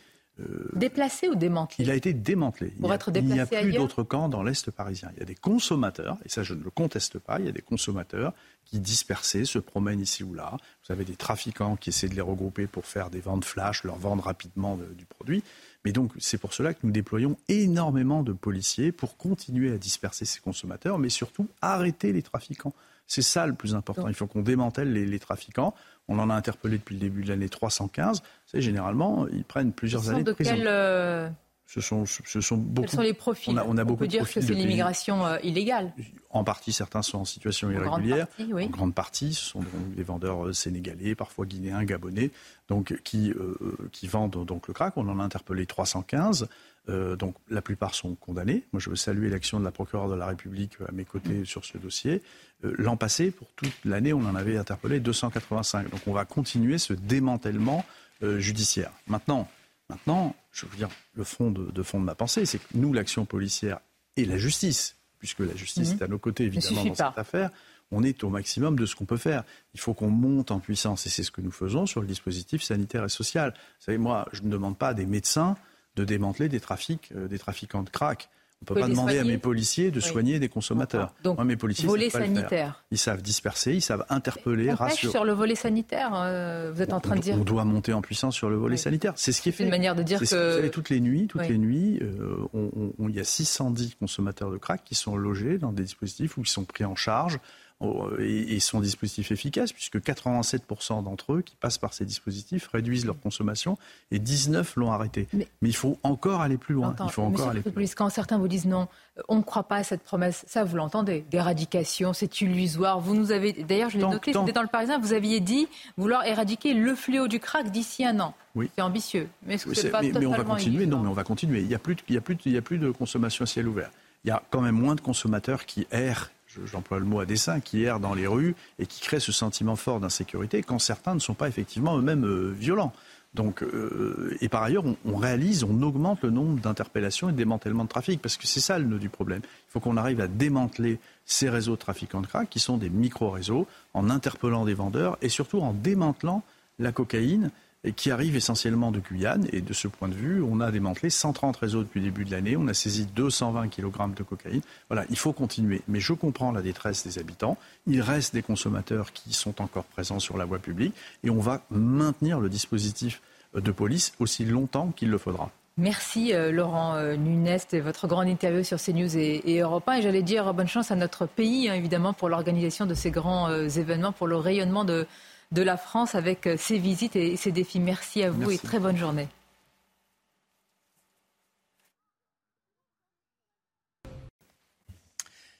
Déplacé ou démantelé Il a été démantelé. Pour être déplacé Il n'y a plus d'autres camps dans l'Est parisien. Il y a des consommateurs, et ça je ne le conteste pas, il y a des consommateurs qui dispersés se promènent ici ou là. Vous avez des trafiquants qui essaient de les regrouper pour faire des ventes flash, leur vendre rapidement de- du produit. Mais donc c'est pour cela que nous déployons énormément de policiers pour continuer à disperser ces consommateurs, mais surtout arrêter les trafiquants. C'est ça le plus important. Il faut qu'on démantèle les, les trafiquants. On en a interpellé depuis le début de l'année 315. Vous savez, généralement, ils prennent plusieurs sont années de, de prison. quel, euh, Ce sont, ce sont beaucoup. Quels sont les profils On a, on a beaucoup peut de dire que profils c'est de l'immigration euh, illégale. En partie, certains sont en situation En grande partie, oui. En grande partie, ce sont donc des vendeurs euh, sénégalais, parfois guinéens, gabonais, donc qui, euh, qui vendent donc le crack. On en a interpellé 315. Euh, donc la plupart sont condamnés. Moi, je veux saluer l'action de la procureure de la République à mes côtés sur ce dossier. Euh, L'an passé, pour toute l'année, on en avait interpellé 285. Donc on va continuer ce démantèlement euh, judiciaire. Maintenant, maintenant, je veux dire, le fond de, de fond de ma pensée, c'est que nous, l'action policière et la justice, puisque la justice Mhm. est à nos côtés évidemment dans pas. cette affaire, on est au maximum de ce qu'on peut faire. Il faut qu'on monte en puissance, et c'est ce que nous faisons sur le dispositif sanitaire et social. Vous savez, moi, je ne demande pas à des médecins de démanteler des trafics, euh, des trafiquants de crack. On ne peut pas demander à mes policiers de Oui. soigner des consommateurs. Donc, Moi, mes policiers volet savent pas le faire. sanitaire. Ils savent disperser, ils savent interpeller, On rassurer. sur le volet sanitaire, euh, vous êtes en train de dire. On doit monter en puissance sur le volet Oui. sanitaire. C'est ce qui est fait. une manière de dire que- Vous savez, toutes les nuits, toutes Oui. les nuits, euh, on- on- on- il y a 610 consommateurs de crack qui sont logés dans des dispositifs ou qui sont pris en charge. Euh, Et, sont dispositifs efficaces puisque 87% d'entre eux qui passent par ces dispositifs réduisent leur consommation et 19 l'ont arrêté. Mais- Mais, il faut encore aller plus loin. Il faut encore le aller plus police, quand certains vous disent non, euh, on ne croit pas à cette promesse, ça vous l'entendez, d'éradication, c'est illusoire. Vous nous avez, d'ailleurs, je l'ai noté, c'était dans le Parisien, vous aviez dit vouloir éradiquer le fléau du crack d'ici un an. Oui. C'est ambitieux, mais est-ce que Oui, pas mais, mais on va continuer. Non, mais on va continuer. Il n'y a, a, a, plus de- consommation à ciel ouvert. Il y a quand même moins de consommateurs qui errent, j'emploie le mot à dessein, qui errent dans les rues et qui créent ce sentiment fort d'insécurité quand certains ne sont pas effectivement eux-mêmes euh, violents. Donc, euh, et par ailleurs, on, réalise, on augmente le nombre d'interpellations et de démantèlements de trafic, parce que c'est ça le nœud du problème. Il faut qu'on arrive à démanteler ces réseaux de trafiquants de crack, qui sont des micro-réseaux, en interpellant des vendeurs et surtout en démantelant la cocaïne qui arrive essentiellement de Guyane. Et de ce point de vue, on a démantelé 130 réseaux depuis le début de l'année. On a saisi 220 kg de cocaïne. Voilà, il faut continuer. Mais je comprends la détresse des habitants. Il reste des consommateurs qui sont encore présents sur la voie publique. Et on va maintenir le dispositif de police aussi longtemps qu'il le faudra. Merci euh, Laurent euh, Nunes et votre grande interview sur CNews et, et Europe 1. Et j'allais dire bonne chance à notre pays, hein, évidemment, pour l'organisation de ces grands euh, événements, pour le rayonnement de, de la France avec euh, ces visites et ces défis. Merci à vous Merci. et très bonne journée.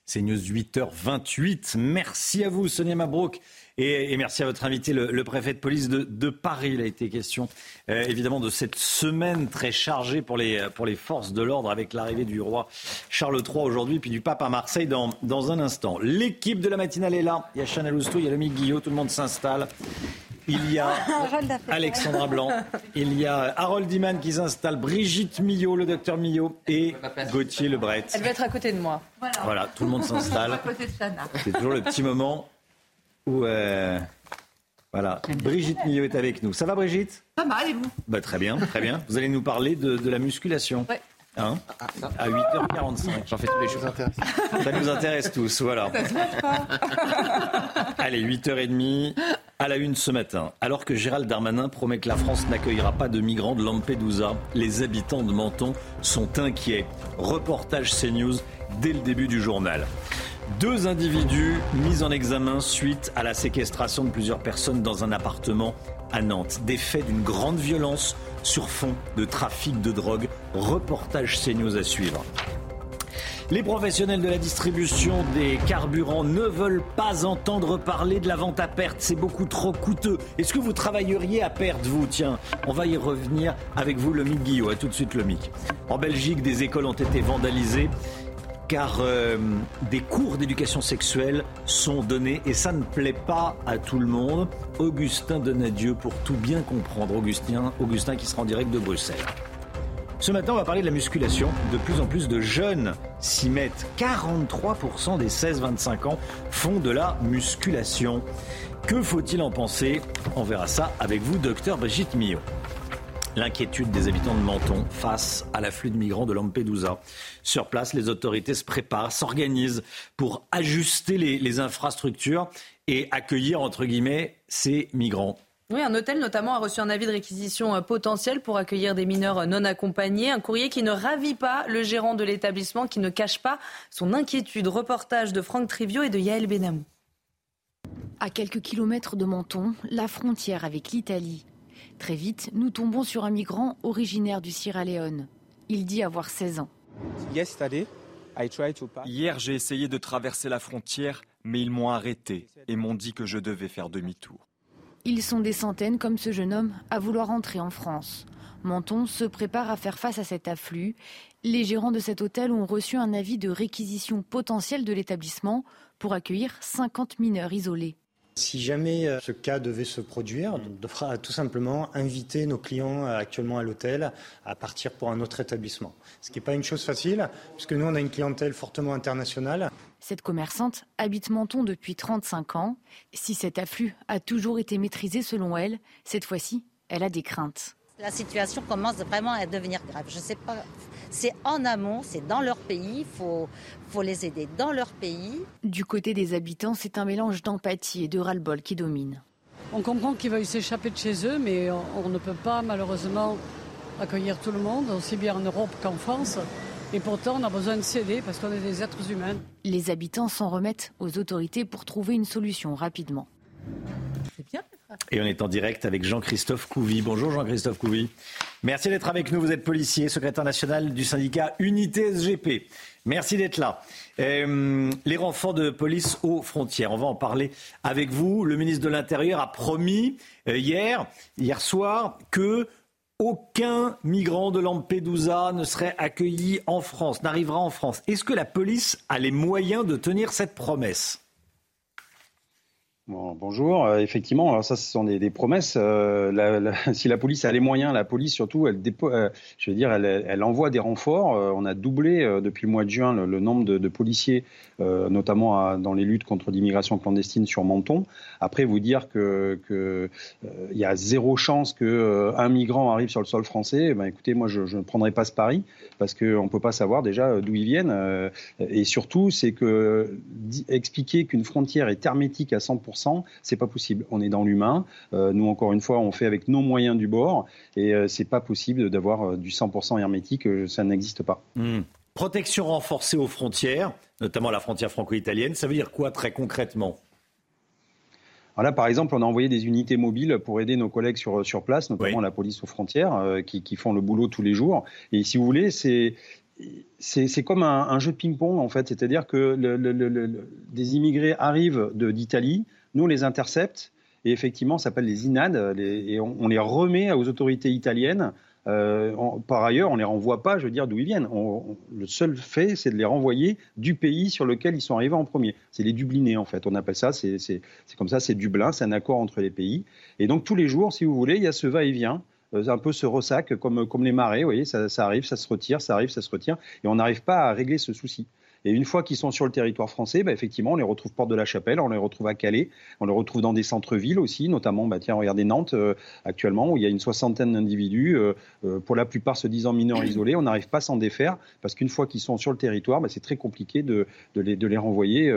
C'est News 8h28. Merci à vous, Sonia Mabrouk. Et, et merci à votre invité, le, le préfet de police de, de Paris. Il a été question, euh, évidemment, de cette semaine très chargée pour les, pour les forces de l'ordre avec l'arrivée du roi Charles III aujourd'hui, puis du pape à Marseille dans, dans un instant. L'équipe de la matinale est là. Il y a Chanel Housteau, il y a Lomi Guillot, tout le monde s'installe. Il y a Alexandra Blanc, il y a Harold Iman qui s'installe, Brigitte Millot, le docteur Millot, et Gauthier Lebret. Elle va être à côté de moi. Voilà, tout le monde s'installe. À côté de Chana. C'est toujours le petit moment où. euh, voilà, Brigitte Millot est avec nous. Ça va, Brigitte? Pas mal, et vous? Bah, Très bien, très bien. Vous allez nous parler de, de la musculation. Ouais. Hein? À 8h45. J'en fais tous les jours. Ça nous intéresse tous, voilà. Allez, 8h30 à la une ce matin. Alors que Gérald Darmanin promet que la France n'accueillera pas de migrants de Lampedusa, les habitants de Menton sont inquiets. Reportage CNews dès le début du journal. Deux individus mis en examen suite à la séquestration de plusieurs personnes dans un appartement à Nantes. Des faits d'une grande violence sur fond de trafic de drogue. Reportage CNews à suivre. Les professionnels de la distribution des carburants ne veulent pas entendre parler de la vente à perte. C'est beaucoup trop coûteux. Est-ce que vous travailleriez à perte, vous? Tiens, on va y revenir avec vous, le Mick Guillot. À tout de suite, le Mick. En Belgique, des écoles ont été vandalisées car euh, des cours d'éducation sexuelle sont donnés et ça ne plaît pas à tout le monde. Augustin Donadieu pour tout bien comprendre. Augustin, Augustin qui sera en direct de Bruxelles. Ce matin, on va parler de la musculation. De plus en plus de jeunes s'y mettent. 43% des 16-25 ans font de la musculation. Que faut-il en penser? On verra ça avec vous, docteur Brigitte Millot. L'inquiétude des habitants de Menton face à l'afflux de migrants de Lampedusa. Sur place, les autorités se préparent, s'organisent pour ajuster les, les infrastructures et accueillir, entre guillemets, ces migrants. Oui, un hôtel notamment a reçu un avis de réquisition euh, potentiel pour accueillir des mineurs euh, non accompagnés. Un courrier qui ne ravit pas le gérant de l'établissement, qui ne cache pas son inquiétude. Reportage de Franck Trivio et de Yael Benamou. À quelques kilomètres de Menton, la frontière avec l'Italie. Très vite, nous tombons sur un migrant originaire du Sierra Leone. Il dit avoir 16 ans. Hier, j'ai essayé de traverser la frontière, mais ils m'ont arrêté et m'ont dit que je devais faire demi-tour. Ils sont des centaines, comme ce jeune homme, à vouloir entrer en France. Menton se prépare à faire face à cet afflux. Les gérants de cet hôtel ont reçu un avis de réquisition potentielle de l'établissement pour accueillir 50 mineurs isolés. Si jamais euh, ce cas devait se produire, on devra tout simplement inviter nos clients euh, actuellement à l'hôtel à partir pour un autre établissement. Ce qui n'est pas une chose facile, puisque nous, on a une clientèle fortement internationale. Cette commerçante habite Menton depuis 35 ans. Si cet afflux a toujours été maîtrisé selon elle, cette fois-ci, elle a des craintes. La situation commence vraiment à devenir grave. Je sais pas. C'est en amont, c'est dans leur pays. Il faut, faut les aider dans leur pays. Du côté des habitants, c'est un mélange d'empathie et de ras-le-bol qui domine. On comprend qu'ils veuillent s'échapper de chez eux, mais on, on ne peut pas malheureusement accueillir tout le monde, aussi bien en Europe qu'en France. Et pourtant, on a besoin de s'aider parce qu'on est des êtres humains. Les habitants s'en remettent aux autorités pour trouver une solution rapidement. C'est bien. Et on est en direct avec Jean-Christophe Couvi. Bonjour Jean-Christophe Couvi. Merci d'être avec nous. Vous êtes policier, secrétaire national du syndicat Unité SGP. Merci d'être là. Euh, les renforts de police aux frontières, on va en parler avec vous. Le ministre de l'Intérieur a promis euh, hier, hier soir, que aucun migrant de Lampedusa ne serait accueilli en France, n'arrivera en France. Est-ce que la police a les moyens de tenir cette promesse? Bon, bonjour. Euh, effectivement, alors ça, ce sont des, promesses. Euh, si la police a les moyens, la police surtout, elle, euh, je veux dire, elle, envoie des renforts. On a doublé depuis le mois de juin le, nombre de, policiers, notamment dans les luttes contre l'immigration clandestine sur Menton. Après, vous dire que il y a zéro chance que un migrant arrive sur le sol français, ben écoutez, moi, je, je ne prendrai pas ce pari parce qu'on peut pas savoir déjà d'où ils viennent. et surtout, c'est que expliquer qu'une frontière est hermétique à 100 c'est pas possible. On est dans l'humain. Euh, nous, encore une fois, on fait avec nos moyens du bord et euh, c'est pas possible d'avoir euh, du 100% hermétique. Euh, ça n'existe pas. Mmh. Protection renforcée aux frontières, notamment la frontière franco-italienne. Ça veut dire quoi très concrètement? Alors là, par exemple, on a envoyé des unités mobiles pour aider nos collègues sur, sur place, notamment oui. la police aux frontières, euh, qui, qui, font le boulot tous les jours. Et si vous voulez, c'est c'est comme un, un, jeu de ping-pong en fait, c'est-à-dire que le, le, le, des immigrés arrivent d'Italie, nous on les intercepte et effectivement ça s'appelle les INAD les, et on, les remet aux autorités italiennes. Euh, par ailleurs, on les renvoie pas, je veux dire, d'où ils viennent. On, le seul fait, c'est de les renvoyer du pays sur lequel ils sont arrivés en premier. C'est les Dublinés, en fait. On appelle ça, c'est comme ça, c'est Dublin, c'est un accord entre les pays. Et donc, tous les jours, si vous voulez, il y a ce va-et-vient un peu ce ressac comme, comme les marées, vous voyez, ça, ça, arrive, ça se retire, ça arrive, ça se retire, et on n'arrive pas à régler ce souci. Et une fois qu'ils sont sur le territoire français, bah, effectivement, on les retrouve porte de la Chapelle, on les retrouve à Calais, on les retrouve dans des centres-villes aussi, notamment, bah, tiens, regardez Nantes euh, actuellement, où il y a une soixantaine d'individus, euh, euh, pour la plupart se disant mineurs isolés, on n'arrive pas à s'en défaire, parce qu'une fois qu'ils sont sur le territoire, bah, c'est très compliqué de, de, les, de les renvoyer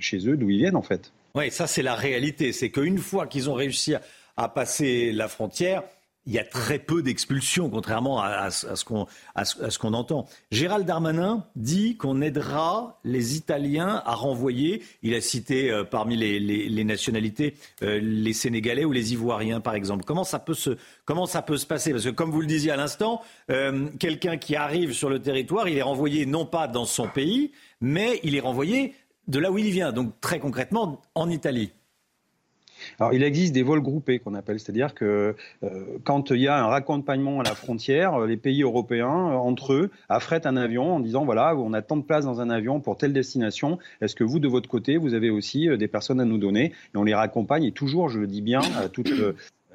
chez eux, d'où ils viennent en fait. Oui, ça c'est la réalité, c'est qu'une fois qu'ils ont réussi à passer la frontière, il y a très peu d'expulsions, contrairement à, ce qu'on qu entend. Gérald Darmanin dit qu'on aidera les Italiens à renvoyer. Il a cité euh, parmi les nationalités euh, les Sénégalais ou les Ivoiriens, par exemple. Comment ça peut se, comment ça peut se passer? Parce que, comme vous le disiez à l'instant, euh, quelqu'un qui arrive sur le territoire, il est renvoyé non pas dans son pays, mais il est renvoyé de là où il vient. Donc, très concrètement, en Italie. Alors, il existe des vols groupés qu'on appelle, c'est-à-dire que euh, quand il y a un raccompagnement à la frontière, les pays européens, euh, entre eux, affrètent un avion en disant voilà, on a tant de places dans un avion pour telle destination. Est-ce que vous, de votre côté, vous avez aussi euh, des personnes à nous donner? Et on les raccompagne, et toujours, je le dis bien, toute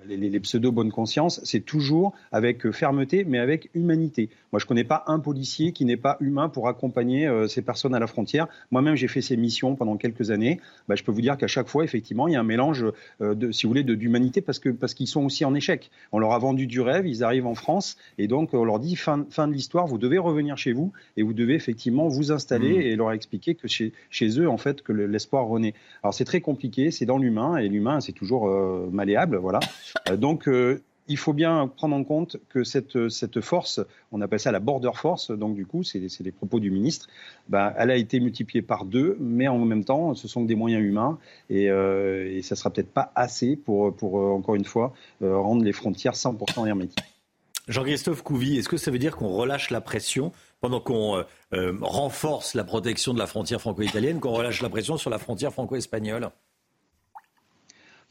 les, pseudo-bonnes consciences, c'est toujours avec euh, fermeté, mais avec humanité. Moi, je ne connais pas un policier qui n'est pas humain pour accompagner euh, ces personnes à la frontière. Moi-même, j'ai fait ces missions pendant quelques années. Bah, je peux vous dire qu'à chaque fois, effectivement, il y a un mélange, euh, de, si vous voulez, d'humanité parce que parce qu'ils sont aussi en échec. On leur a vendu du rêve, ils arrivent en France et donc on leur dit fin, fin de l'histoire, vous devez revenir chez vous et vous devez effectivement vous installer mmh. et leur expliquer que chez, chez eux, en fait, que l'espoir renaît. Alors c'est très compliqué, c'est dans l'humain et l'humain, c'est toujours malléable, voilà. Euh, donc, euh, il faut bien prendre en compte que cette, cette force, on appelle ça la border force, donc du coup, c'est les propos du ministre, bah, elle a été multipliée par deux, mais en même temps, ce sont des moyens humains et, euh, ça sera peut-être pas assez pour, pour encore une fois, rendre les frontières 100% hermétiques. Jean-Christophe Couvi, est-ce que ça veut dire qu'on relâche la pression pendant qu'on renforce la protection de la frontière franco-italienne, qu'on relâche la pression sur la frontière franco-espagnole?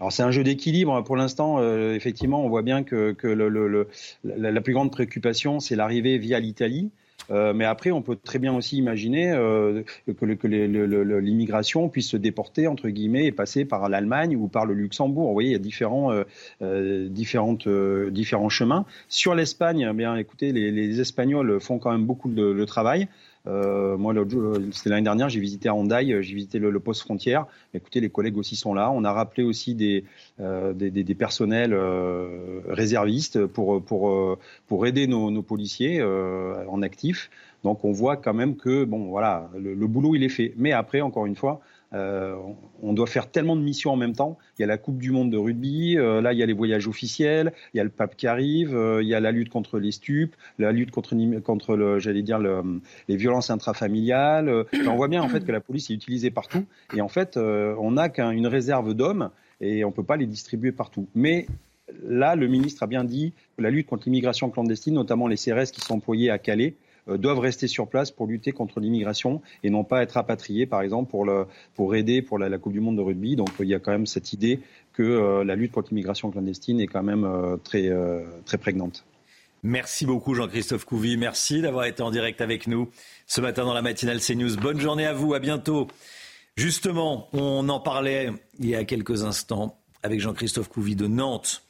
Alors c'est un jeu d'équilibre. Pour l'instant, euh, effectivement, on voit bien que, le, la, plus grande préoccupation, c'est l'arrivée via l'Italie. Euh, mais après, on peut très bien aussi imaginer euh, que, l'immigration puisse se déporter, entre guillemets, et passer par l'Allemagne ou par le Luxembourg. Vous voyez, il y a différents, différentes, différents chemins. Sur l'Espagne, eh bien, écoutez, les, Espagnols font quand même beaucoup de travail. Euh, moi, c'était l'année dernière, j'ai visité à euh, j'ai visité le, poste frontière. Écoutez, les collègues aussi sont là. On a rappelé aussi des, euh, des, personnels réservistes pour, pour, pour aider nos, nos policiers en actif. Donc, on voit quand même que, bon, voilà, le, le boulot, il est fait. Mais après, encore une fois, euh, on doit faire tellement de missions en même temps. Il y a la Coupe du Monde de rugby, euh, là il y a les voyages officiels, il y a le pape qui arrive, euh, il y a la lutte contre les stupes, la lutte contre, contre le, j'allais dire les violences intrafamiliales. on voit bien en fait que la police est utilisée partout et en fait on n'a qu'une réserve d'hommes et on peut pas les distribuer partout. Mais là, le ministre a bien dit que la lutte contre l'immigration clandestine, notamment les CRS qui sont employés à Calais, euh, doivent rester sur place pour lutter contre l'immigration et non pas être rapatriés, par exemple, pour, pour aider pour la, Coupe du Monde de rugby. Donc il y a quand même cette idée que euh, la lutte contre l'immigration clandestine est quand même euh, très, très prégnante. Merci beaucoup Jean-Christophe Couvi. Merci d'avoir été en direct avec nous ce matin dans la matinale CNews. Bonne journée à vous. À bientôt. Justement, on en parlait il y a quelques instants avec Jean-Christophe Couvi de Nantes.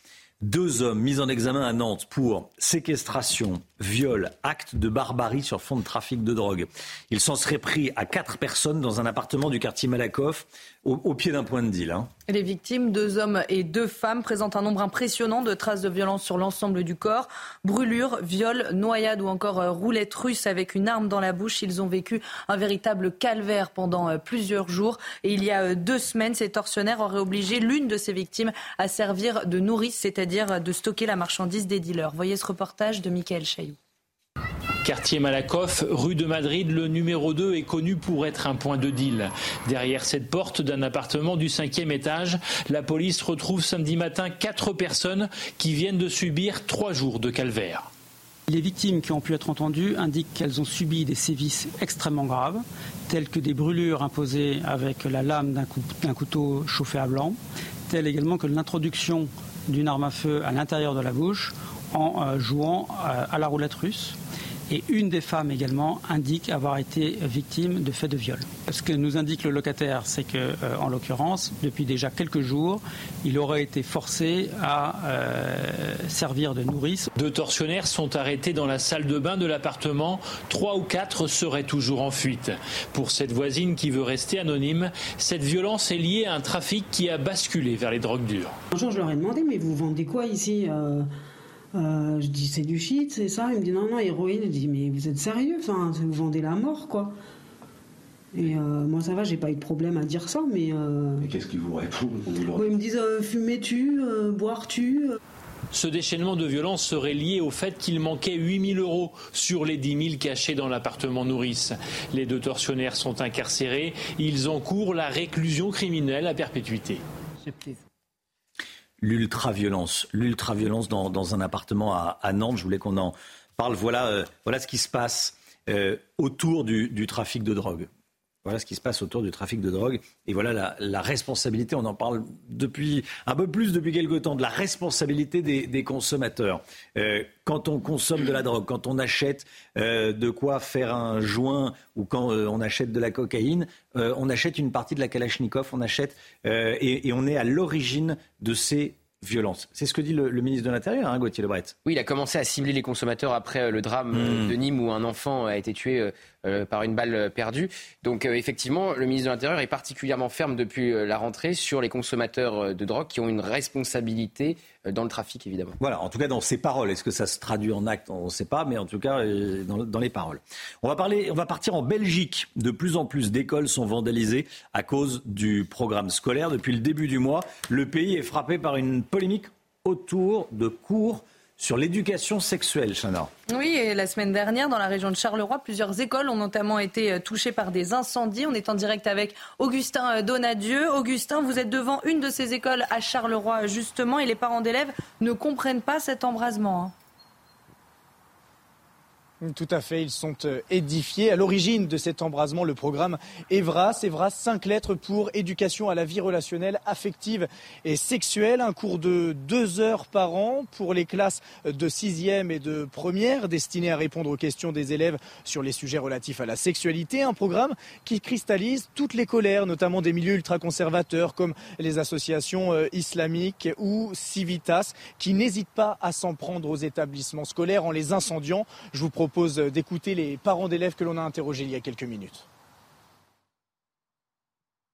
Deux hommes mis en examen à Nantes pour séquestration, viol, acte de barbarie sur fond de trafic de drogue. Ils s'en seraient pris à quatre personnes dans un appartement du quartier Malakoff au, pied d'un point de deal. Hein. Les victimes, deux hommes et deux femmes, présentent un nombre impressionnant de traces de violence sur l'ensemble du corps. Brûlures, viols, noyades ou encore euh, roulettes russes avec une arme dans la bouche. Ils ont vécu un véritable calvaire pendant euh, plusieurs jours. Et il y a euh, deux semaines, ces tortionnaires auraient obligé l'une de ces victimes à servir de nourrice, c'est-à-dire de stocker la marchandise des dealers. Voyez ce reportage de Michael Chailloux. Quartier Malakoff, rue de Madrid, le numéro 2 est connu pour être un point de deal. Derrière cette porte d'un appartement du cinquième étage, la police retrouve samedi matin quatre personnes qui viennent de subir trois jours de calvaire. Les victimes qui ont pu être entendues indiquent qu'elles ont subi des sévices extrêmement graves, tels que des brûlures imposées avec la lame d'un couteau chauffé à blanc, telles également que l'introduction d'une arme à feu à l'intérieur de la bouche en euh, jouant euh, à la roulette russe. Et une des femmes également indique avoir été victime de faits de viol. Ce que nous indique le locataire, c'est que, euh, en l'occurrence, depuis déjà quelques jours, il aurait été forcé à servir de nourrice. Deux tortionnaires sont arrêtés dans la salle de bain de l'appartement. Trois ou quatre seraient toujours en fuite. Pour cette voisine qui veut rester anonyme, cette violence est liée à un trafic qui a basculé vers les drogues dures. Un jour, je leur ai demandé, mais vous vendez quoi ici euh, je dis c'est du shit, c'est ça. Il me dit non, non, héroïne. Je dis mais vous êtes sérieux? Enfin, vous vendez la mort, quoi. Et euh, moi ça va, j'ai pas eu de problème à dire ça, mais. Euh... qu'est-ce qu'ils vous répondent? Ils me disent euh, fumer-tu, boire-tu ce déchaînement de violence serait lié au fait qu'il manquait 8000 euros sur les 10 000 cachés dans l'appartement nourrice. Les deux tortionnaires sont incarcérés. Ils encourent la réclusion criminelle à perpétuité l'ultra-violence. L'ultra-violence dans, dans, un appartement à, Nantes. Je voulais qu'on en parle. Voilà, euh, voilà ce qui se passe euh, autour du, trafic de drogue. Voilà ce qui se passe autour du trafic de drogue. Et voilà la, la, responsabilité, on en parle depuis un peu plus depuis quelque temps, de la responsabilité des, des consommateurs. Euh, quand on consomme de la drogue, quand on achète euh, de quoi faire un joint ou quand euh, on achète de la cocaïne, on achète une partie de la Kalachnikov, on achète et, et on est à l'origine de ces violence. C'est ce que dit le, ministre de l'Intérieur, hein, Gauthier Lebret. Oui, il a commencé à cibler les consommateurs après le drame Hmm. de Nîmes où un enfant a été tué par une balle perdue. Donc euh, effectivement, le ministre de l'Intérieur est particulièrement ferme depuis euh, la rentrée sur les consommateurs euh, de drogue qui ont une responsabilité euh, dans le trafic, évidemment. Voilà, en tout cas dans ses paroles. Est-ce que ça se traduit en actes? On ne sait pas, mais en tout cas euh, dans, dans les paroles. On va, parler, on va partir en Belgique. De plus en plus d'écoles sont vandalisées à cause du programme scolaire. Depuis le début du mois, le pays est frappé par une polémique autour de cours sur l'éducation sexuelle, Chana. Oui, et la semaine dernière, dans la région de Charleroi, plusieurs écoles ont notamment été euh, touchées par des incendies. On est en direct avec Augustin euh, Donadieu. Augustin, vous êtes devant une de ces écoles à Charleroi, justement, et les parents d'élèves ne comprennent pas cet embrasement. hein. Tout à fait, ils sont euh, édifiés. À l'origine de cet embrasement, le programme Evras, Evras, cinq lettres pour éducation à la vie relationnelle, affective et sexuelle. Un cours de deux heures par an pour les classes de sixième et de première, destiné à répondre aux questions des élèves sur les sujets relatifs à la sexualité. Un programme qui cristallise toutes les colères, notamment des milieux ultra-conservateurs comme les associations euh, islamiques ou Civitas, qui n'hésitent pas à s'en prendre aux établissements scolaires en les incendiant. Je vous propose d'écouter les parents d'élèves que l'on a interrogés il y a quelques minutes.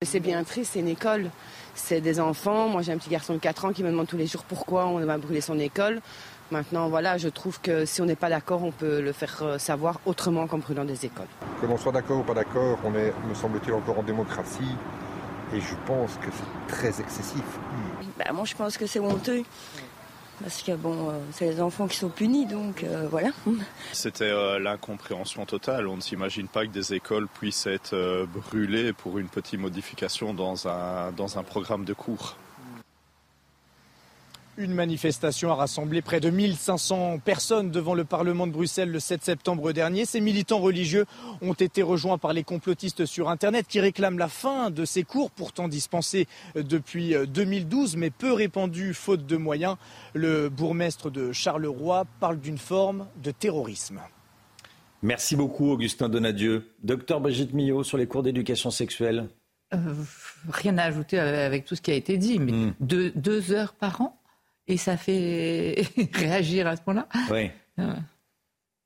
C'est bien triste, c'est une école. C'est des enfants. Moi, j'ai un petit garçon de 4 ans qui me demande tous les jours pourquoi on va brûler son école. Maintenant, voilà, je trouve que si on n'est pas d'accord, on peut le faire euh, savoir autrement qu'en brûlant des écoles. Que l'on soit d'accord ou pas d'accord, on est, me semble-t-il, encore en démocratie. Et je pense que c'est très excessif. Bah, moi, je pense que c'est honteux. Parce que bon, euh, c'est les enfants qui sont punis, donc euh, voilà. C'était euh, l'incompréhension totale. On ne s'imagine pas que des écoles puissent être brûlées pour une petite modification dans un, dans un programme de cours. Une manifestation a rassemblé près de 1500 personnes devant le Parlement de Bruxelles le 7 septembre dernier. Ces militants religieux ont été rejoints par les complotistes sur Internet qui réclament la fin de ces cours, pourtant dispensés depuis 2012, mais peu répandus faute de moyens. Le bourgmestre de Charleroi parle d'une forme de terrorisme. Merci beaucoup, Augustin Donadieu. Docteur Brigitte Millot sur les cours d'éducation sexuelle. Euh, rien à ajouter avec tout ce qui a été dit, mais Hmm. deux, deux heures par an et ça fait réagir à ce point-là. Oui. Euh,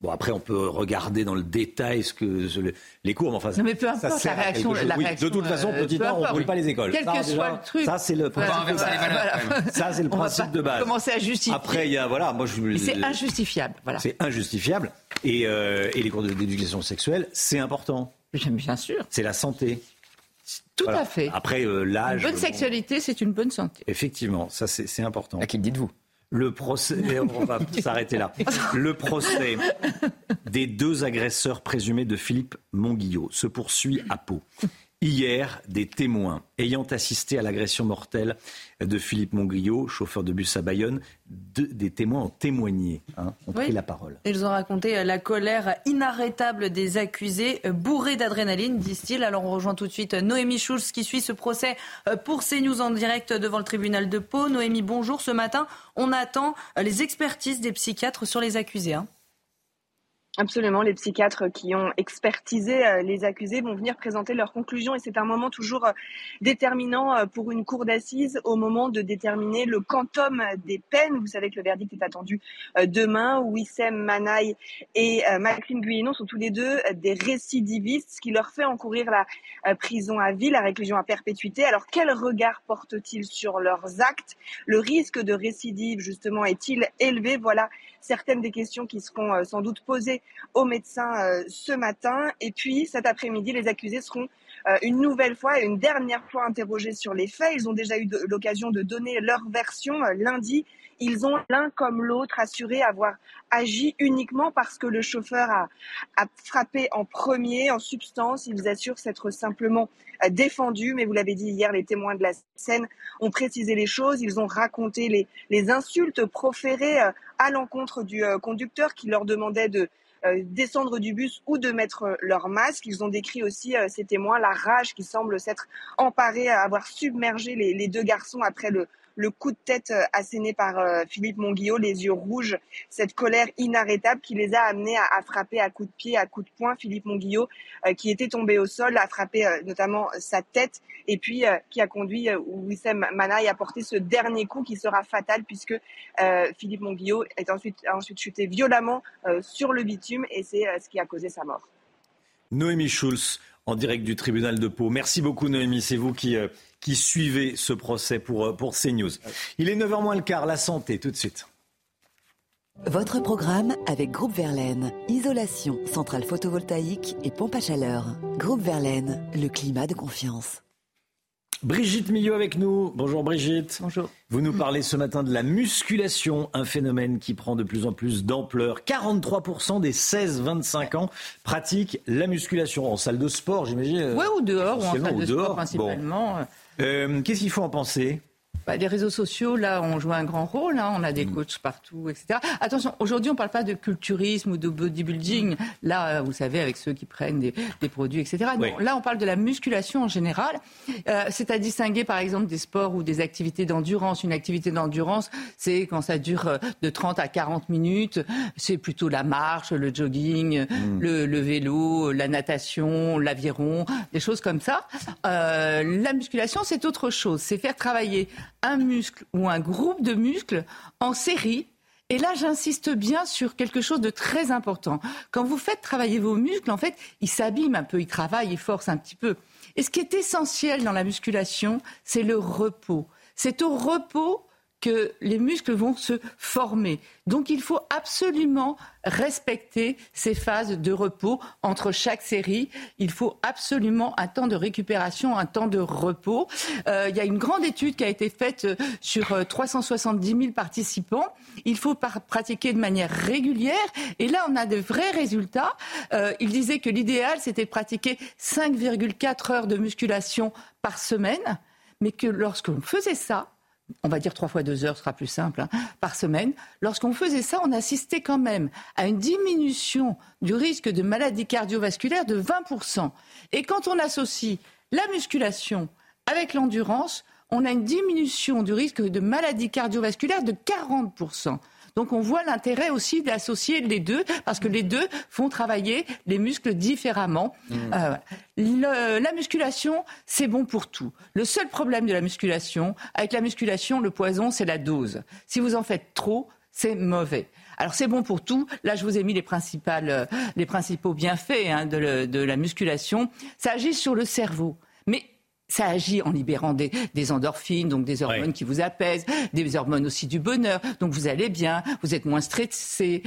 Bon, après, on peut regarder dans le détail ce que ce- les cours, mais enfin, Non, mais peu ça importe, sert la réaction- la Oui, réaction, de toute façon, euh, petit peu un, on ne brûle pas les écoles. Quel Ça, que déjà, soit le truc. Ça, c'est le principe base. Voilà. Ça, c'est le On va principe de base. commencer à justifier. Après, il y a, voilà, moi, je c'est injustifiable. Voilà. C'est injustifiable. Et, euh, et les cours d'éducation sexuelle, c'est important. Bien sûr. C'est la santé. Tout Voilà. à fait. Après, euh, Une l'âge. bonne bon, sexualité, c'est une bonne santé. Effectivement, ça c'est c'est important. À qui le dites-vous Le procès, on va s'arrêter là. Le procès des deux agresseurs présumés de Philippe Monguillot se poursuit à Pau. Hier, des témoins ayant assisté à l'agression mortelle de Philippe Monguillot, chauffeur de bus à Bayonne, de- des témoins ont témoigné, hein, ont pris la parole. Ils ont raconté euh, la colère inarrêtable des accusés, euh, bourrés d'adrénaline, disent-ils. Alors on rejoint tout de suite euh, Noémie Schulz qui suit ce procès pour CNews en direct devant le tribunal de Pau. Noémie, bonjour. Ce matin, on attend les expertises des psychiatres sur les accusés. hein. Absolument, les psychiatres qui ont expertisé euh, les accusés vont venir présenter leurs conclusions et c'est un moment toujours euh, déterminant euh, pour une cour d'assises au moment de déterminer le quantum des peines. Vous savez que le verdict est attendu demain. Wissem Manaï et Maclean Guyénon sont tous les deux des récidivistes, ce qui leur fait encourir la prison à vie, la réclusion à perpétuité. Alors quel regard portent-ils sur leurs actes? Le risque de récidive justement est-il élevé? Voilà certaines des questions qui seront sans doute posées aux médecins euh, ce matin. Et puis cet après-midi, les accusés seront euh, une nouvelle fois et une dernière fois interrogés sur les faits. Ils ont déjà eu l'occasion de donner leur version euh, lundi. Ils ont l'un comme l'autre assuré avoir agi uniquement parce que le chauffeur a, frappé en premier. En substance, ils assurent s'être simplement défendus. Mais vous l'avez dit hier, les témoins de la scène ont précisé les choses. Ils ont raconté les, insultes proférées à l'encontre du conducteur qui leur demandait de descendre du bus ou de mettre euh, leur masque. Ils ont décrit aussi, euh, ces témoins, la rage qui semble s'être emparée, à avoir submergé les deux garçons après le, le coup de tête asséné par Philippe Monguillot, les yeux rouges, cette colère inarrêtable qui les a amenés à, frapper à coups de pied, à coups de poing Philippe Monguillot, qui était tombé au sol, a frappé notamment sa tête et puis qui a conduit Wissem Manaï à porter ce dernier coup qui sera fatal puisque Philippe Monguillot est ensuite, a ensuite chuté violemment sur le bitume et c'est ce qui a causé sa mort. Noémie Schulz, en direct du tribunal de Pau. Merci beaucoup Noémie, c'est vous qui, euh, qui suivez ce procès pour, euh, pour CNews. Il est 9h moins le quart, la santé tout de suite. Votre programme avec Groupe Verlaine. Isolation, centrale photovoltaïque et pompe à chaleur. Groupe Verlaine, le climat de confiance. Brigitte Millot avec nous. Bonjour Brigitte. Bonjour. Vous nous parlez ce matin de la musculation, un phénomène qui prend de plus en plus d'ampleur. 43% des 16-25 ans pratiquent la musculation en salle de sport, j'imagine. Oui, ou dehors, ou en salle de sport principalement. Euh, qu'est-ce qu'il faut en penser? Bah, les réseaux sociaux, là, ont joué un grand rôle. Hein. On a des mm. coachs partout, etc. Attention, aujourd'hui, on ne parle pas de culturisme ou de bodybuilding. Là, vous savez, avec ceux qui prennent des, produits, etc. là, on parle de la musculation en général. Euh, c'est à distinguer, par exemple, des sports ou des activités d'endurance. Une activité d'endurance, c'est quand ça dure euh, de 30 à 40 minutes. C'est plutôt la marche, le jogging, mm. le, vélo, la natation, l'aviron, des choses comme ça. Euh, la musculation, c'est autre chose. C'est faire travailler un muscle ou un groupe de muscles en série et là, j'insiste bien sur quelque chose de très important. Quand vous faites travailler vos muscles, en fait, ils s'abîment un peu, ils travaillent, ils forcent un petit peu. Et ce qui est essentiel dans la musculation, c'est le repos. C'est au repos que les muscles vont se former. Donc il faut absolument respecter ces phases de repos entre chaque série. Il faut absolument un temps de récupération, un temps de repos. Euh, il y a une grande étude qui a été faite euh, sur 370 euh, 000 participants. Il faut pratiquer de manière régulière. Et là, on a de vrais résultats. il disait que l'idéal, c'était de pratiquer 5,4 heures de musculation par semaine. Mais que lorsqu'on faisait ça, on va dire trois fois deux heures, sera plus simple, hein, par semaine. Lorsqu'on faisait ça, on assistait quand même à une diminution du risque de maladie cardiovasculaire de 20%. Et quand on associe la musculation avec l'endurance, on a une diminution du risque de maladie cardiovasculaire de 40%. Donc on voit l'intérêt aussi d'associer les deux, parce que les deux font travailler les muscles différemment. Mmh. Euh, la musculation, c'est bon pour tout. Le seul problème de la musculation, avec la musculation, le poison, c'est la dose. Si vous en faites trop, c'est mauvais. Alors c'est bon pour tout. Là, je vous ai mis les, principales, les principaux bienfaits hein, de, de la musculation. Ça agit sur le cerveau. Ça agit en libérant des, endorphines, donc des hormones qui vous apaisent, des hormones aussi du bonheur. Donc vous allez bien, vous êtes moins stressé,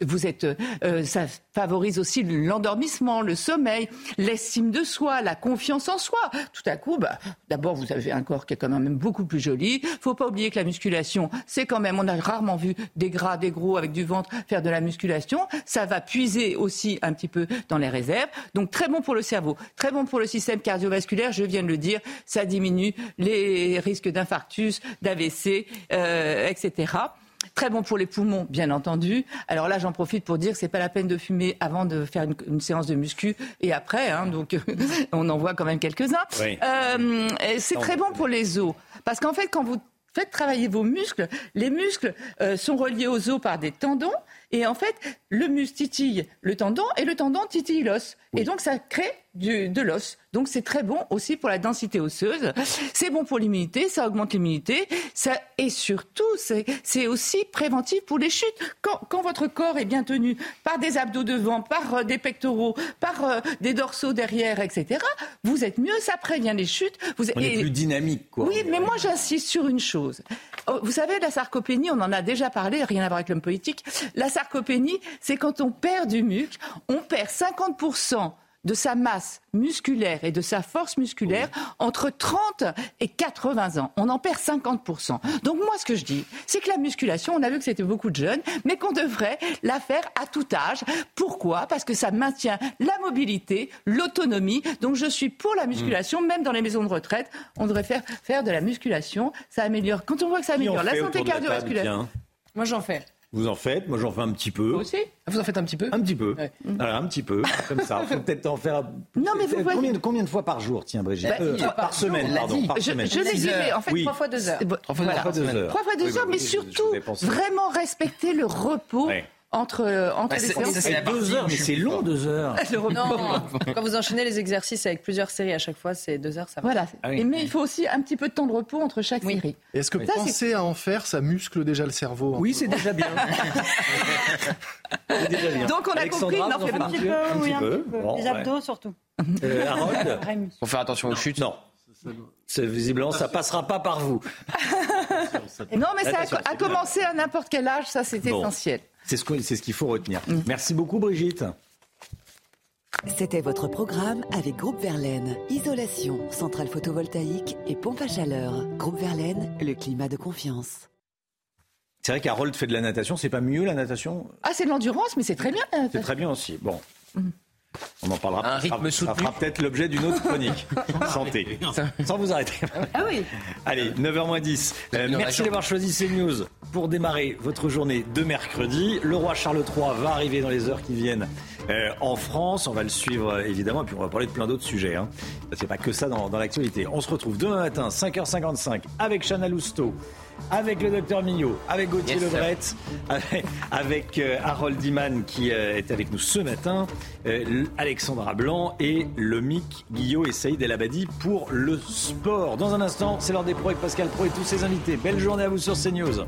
vous êtes, euh, ça favorise aussi l'endormissement, le sommeil, l'estime de soi, la confiance en soi. Tout à coup, bah, d'abord vous avez un corps qui est quand même beaucoup plus joli. Faut pas oublier que la musculation, c'est quand même, on a rarement vu des gras, des gros avec du ventre faire de la musculation. Ça va puiser aussi un petit peu dans les réserves. Donc très bon pour le cerveau, très bon pour le système cardiovasculaire. Je viens de le dire, ça diminue les risques d'infarctus, d'AVC, euh, etc. Très bon pour les poumons, bien entendu. Alors là, j'en profite pour dire que c'est pas la peine de fumer avant de faire une, séance de muscu et après. Hein, donc, on en voit quand même quelques-uns. Euh, c'est très bon pour les os. Parce qu'en fait, quand vous faites travailler vos muscles, les muscles euh, sont reliés aux os par des tendons. Et en fait, le muscle titille le tendon et le tendon titille l'os. Et donc, ça crée du, de l'os. Donc, c'est très bon aussi pour la densité osseuse. C'est bon pour l'immunité, ça augmente l'immunité. Ça, et surtout, c'est aussi préventif pour les chutes. Quand, quand, votre corps est bien tenu par des abdos devant, par euh, des pectoraux, par euh, des dorsaux derrière, etc., vous êtes mieux, ça prévient les chutes. Vous, On est plus dynamique, quoi. Oui, mais moi, j'insiste sur une chose. Oh, vous savez, la sarcopénie, on en a déjà parlé, rien à voir avec l'homme politique. La sarcopénie, c'est quand on perd du muscle, on perd 50% de sa masse musculaire et de sa force musculaire entre 30 et 80 ans. On en perd 50%. Donc moi, ce que je dis, c'est que la musculation, on a vu que c'était beaucoup de jeunes, mais qu'on devrait la faire à tout âge. Pourquoi? Parce que ça maintient la mobilité, l'autonomie. Donc je suis pour la musculation, mm. même dans les maisons de retraite, on devrait faire, faire de la musculation. Ça améliore. Quand on voit que ça améliore la santé cardiovasculaire. moi, j'en fais. Vous en faites, moi j'en fais un petit peu. aussi Vous en faites un petit peu Un petit peu. Voilà, un petit peu, comme ça. Faut peut-être en faire. Non, mais vous combien, voyez- de- combien de fois par jour, tiens, Brigitte Bah, Euh, par semaine, pardon. Par Je- semaine. je l'ai dit, en fait, Oui. Trois fois deux heures. Trois fois voilà. deux heures. Trois fois deux heures, mais surtout vous vraiment respecter le repos Ouais. Entre, euh, entre Bah, les séances. c'est- Deux heures, mais c'est long, deux heures. Non, quand vous enchaînez les exercices avec plusieurs séries à chaque fois, c'est deux heures, ça va. Voilà. Ah oui. Et mais il faut aussi un petit peu de temps de repos entre chaque série. Est-ce que penser à en faire, ça muscle déjà le cerveau Oui, c'est déjà bien. C'est déjà bien. Donc, on a Alexandra, compris, n'en en pas. un Un petit peu, Un oui, petit un peu. petit peu. Bon, Les ouais. abdos surtout. Euh, Harold. Faut faire attention aux chutes. Non. C'est visiblement, ça passera pas par vous. Non, mais ça a, commencé à n'importe quel âge, ça c'est Bon. essentiel. C'est ce c'est ce qu'il faut retenir. Merci beaucoup, Brigitte. C'était votre programme avec Groupe Verlaine. Isolation, centrale photovoltaïque et pompe à chaleur. Groupe Verlaine, le climat de confiance. C'est vrai qu'Harold fait de la natation. C'est pas mieux la natation? Ah, c'est de l'endurance, mais c'est très bien. C'est très bien aussi. Bon. On en parlera. Un Ça fera- rythme Ça soutenu. fera peut-être l'objet d'une autre chronique. Santé. Sans vous arrêter. Ah oui. Allez, 9h10. Euh, merci d'avoir choisi CNews pour démarrer votre journée de mercredi. Le roi Charles III va arriver dans les heures qui viennent euh, en France. On va le suivre euh, évidemment et puis on va parler de plein d'autres sujets. Hein. C'est pas que ça dans, dans l'actualité. On se retrouve demain matin, 5h55, avec Chana Lousteau, avec le docteur Millot, avec Gauthier Yes. Lebret, avec, avec, euh, Harold Iman qui euh, est avec nous ce matin, euh, Alexandra Blanc et Lomic Guillot et Saïd El Abadi pour le sport. Dans un instant, c'est l'heure des pros avec Pascal Pro et tous ses invités. Belle journée à vous sur CNews.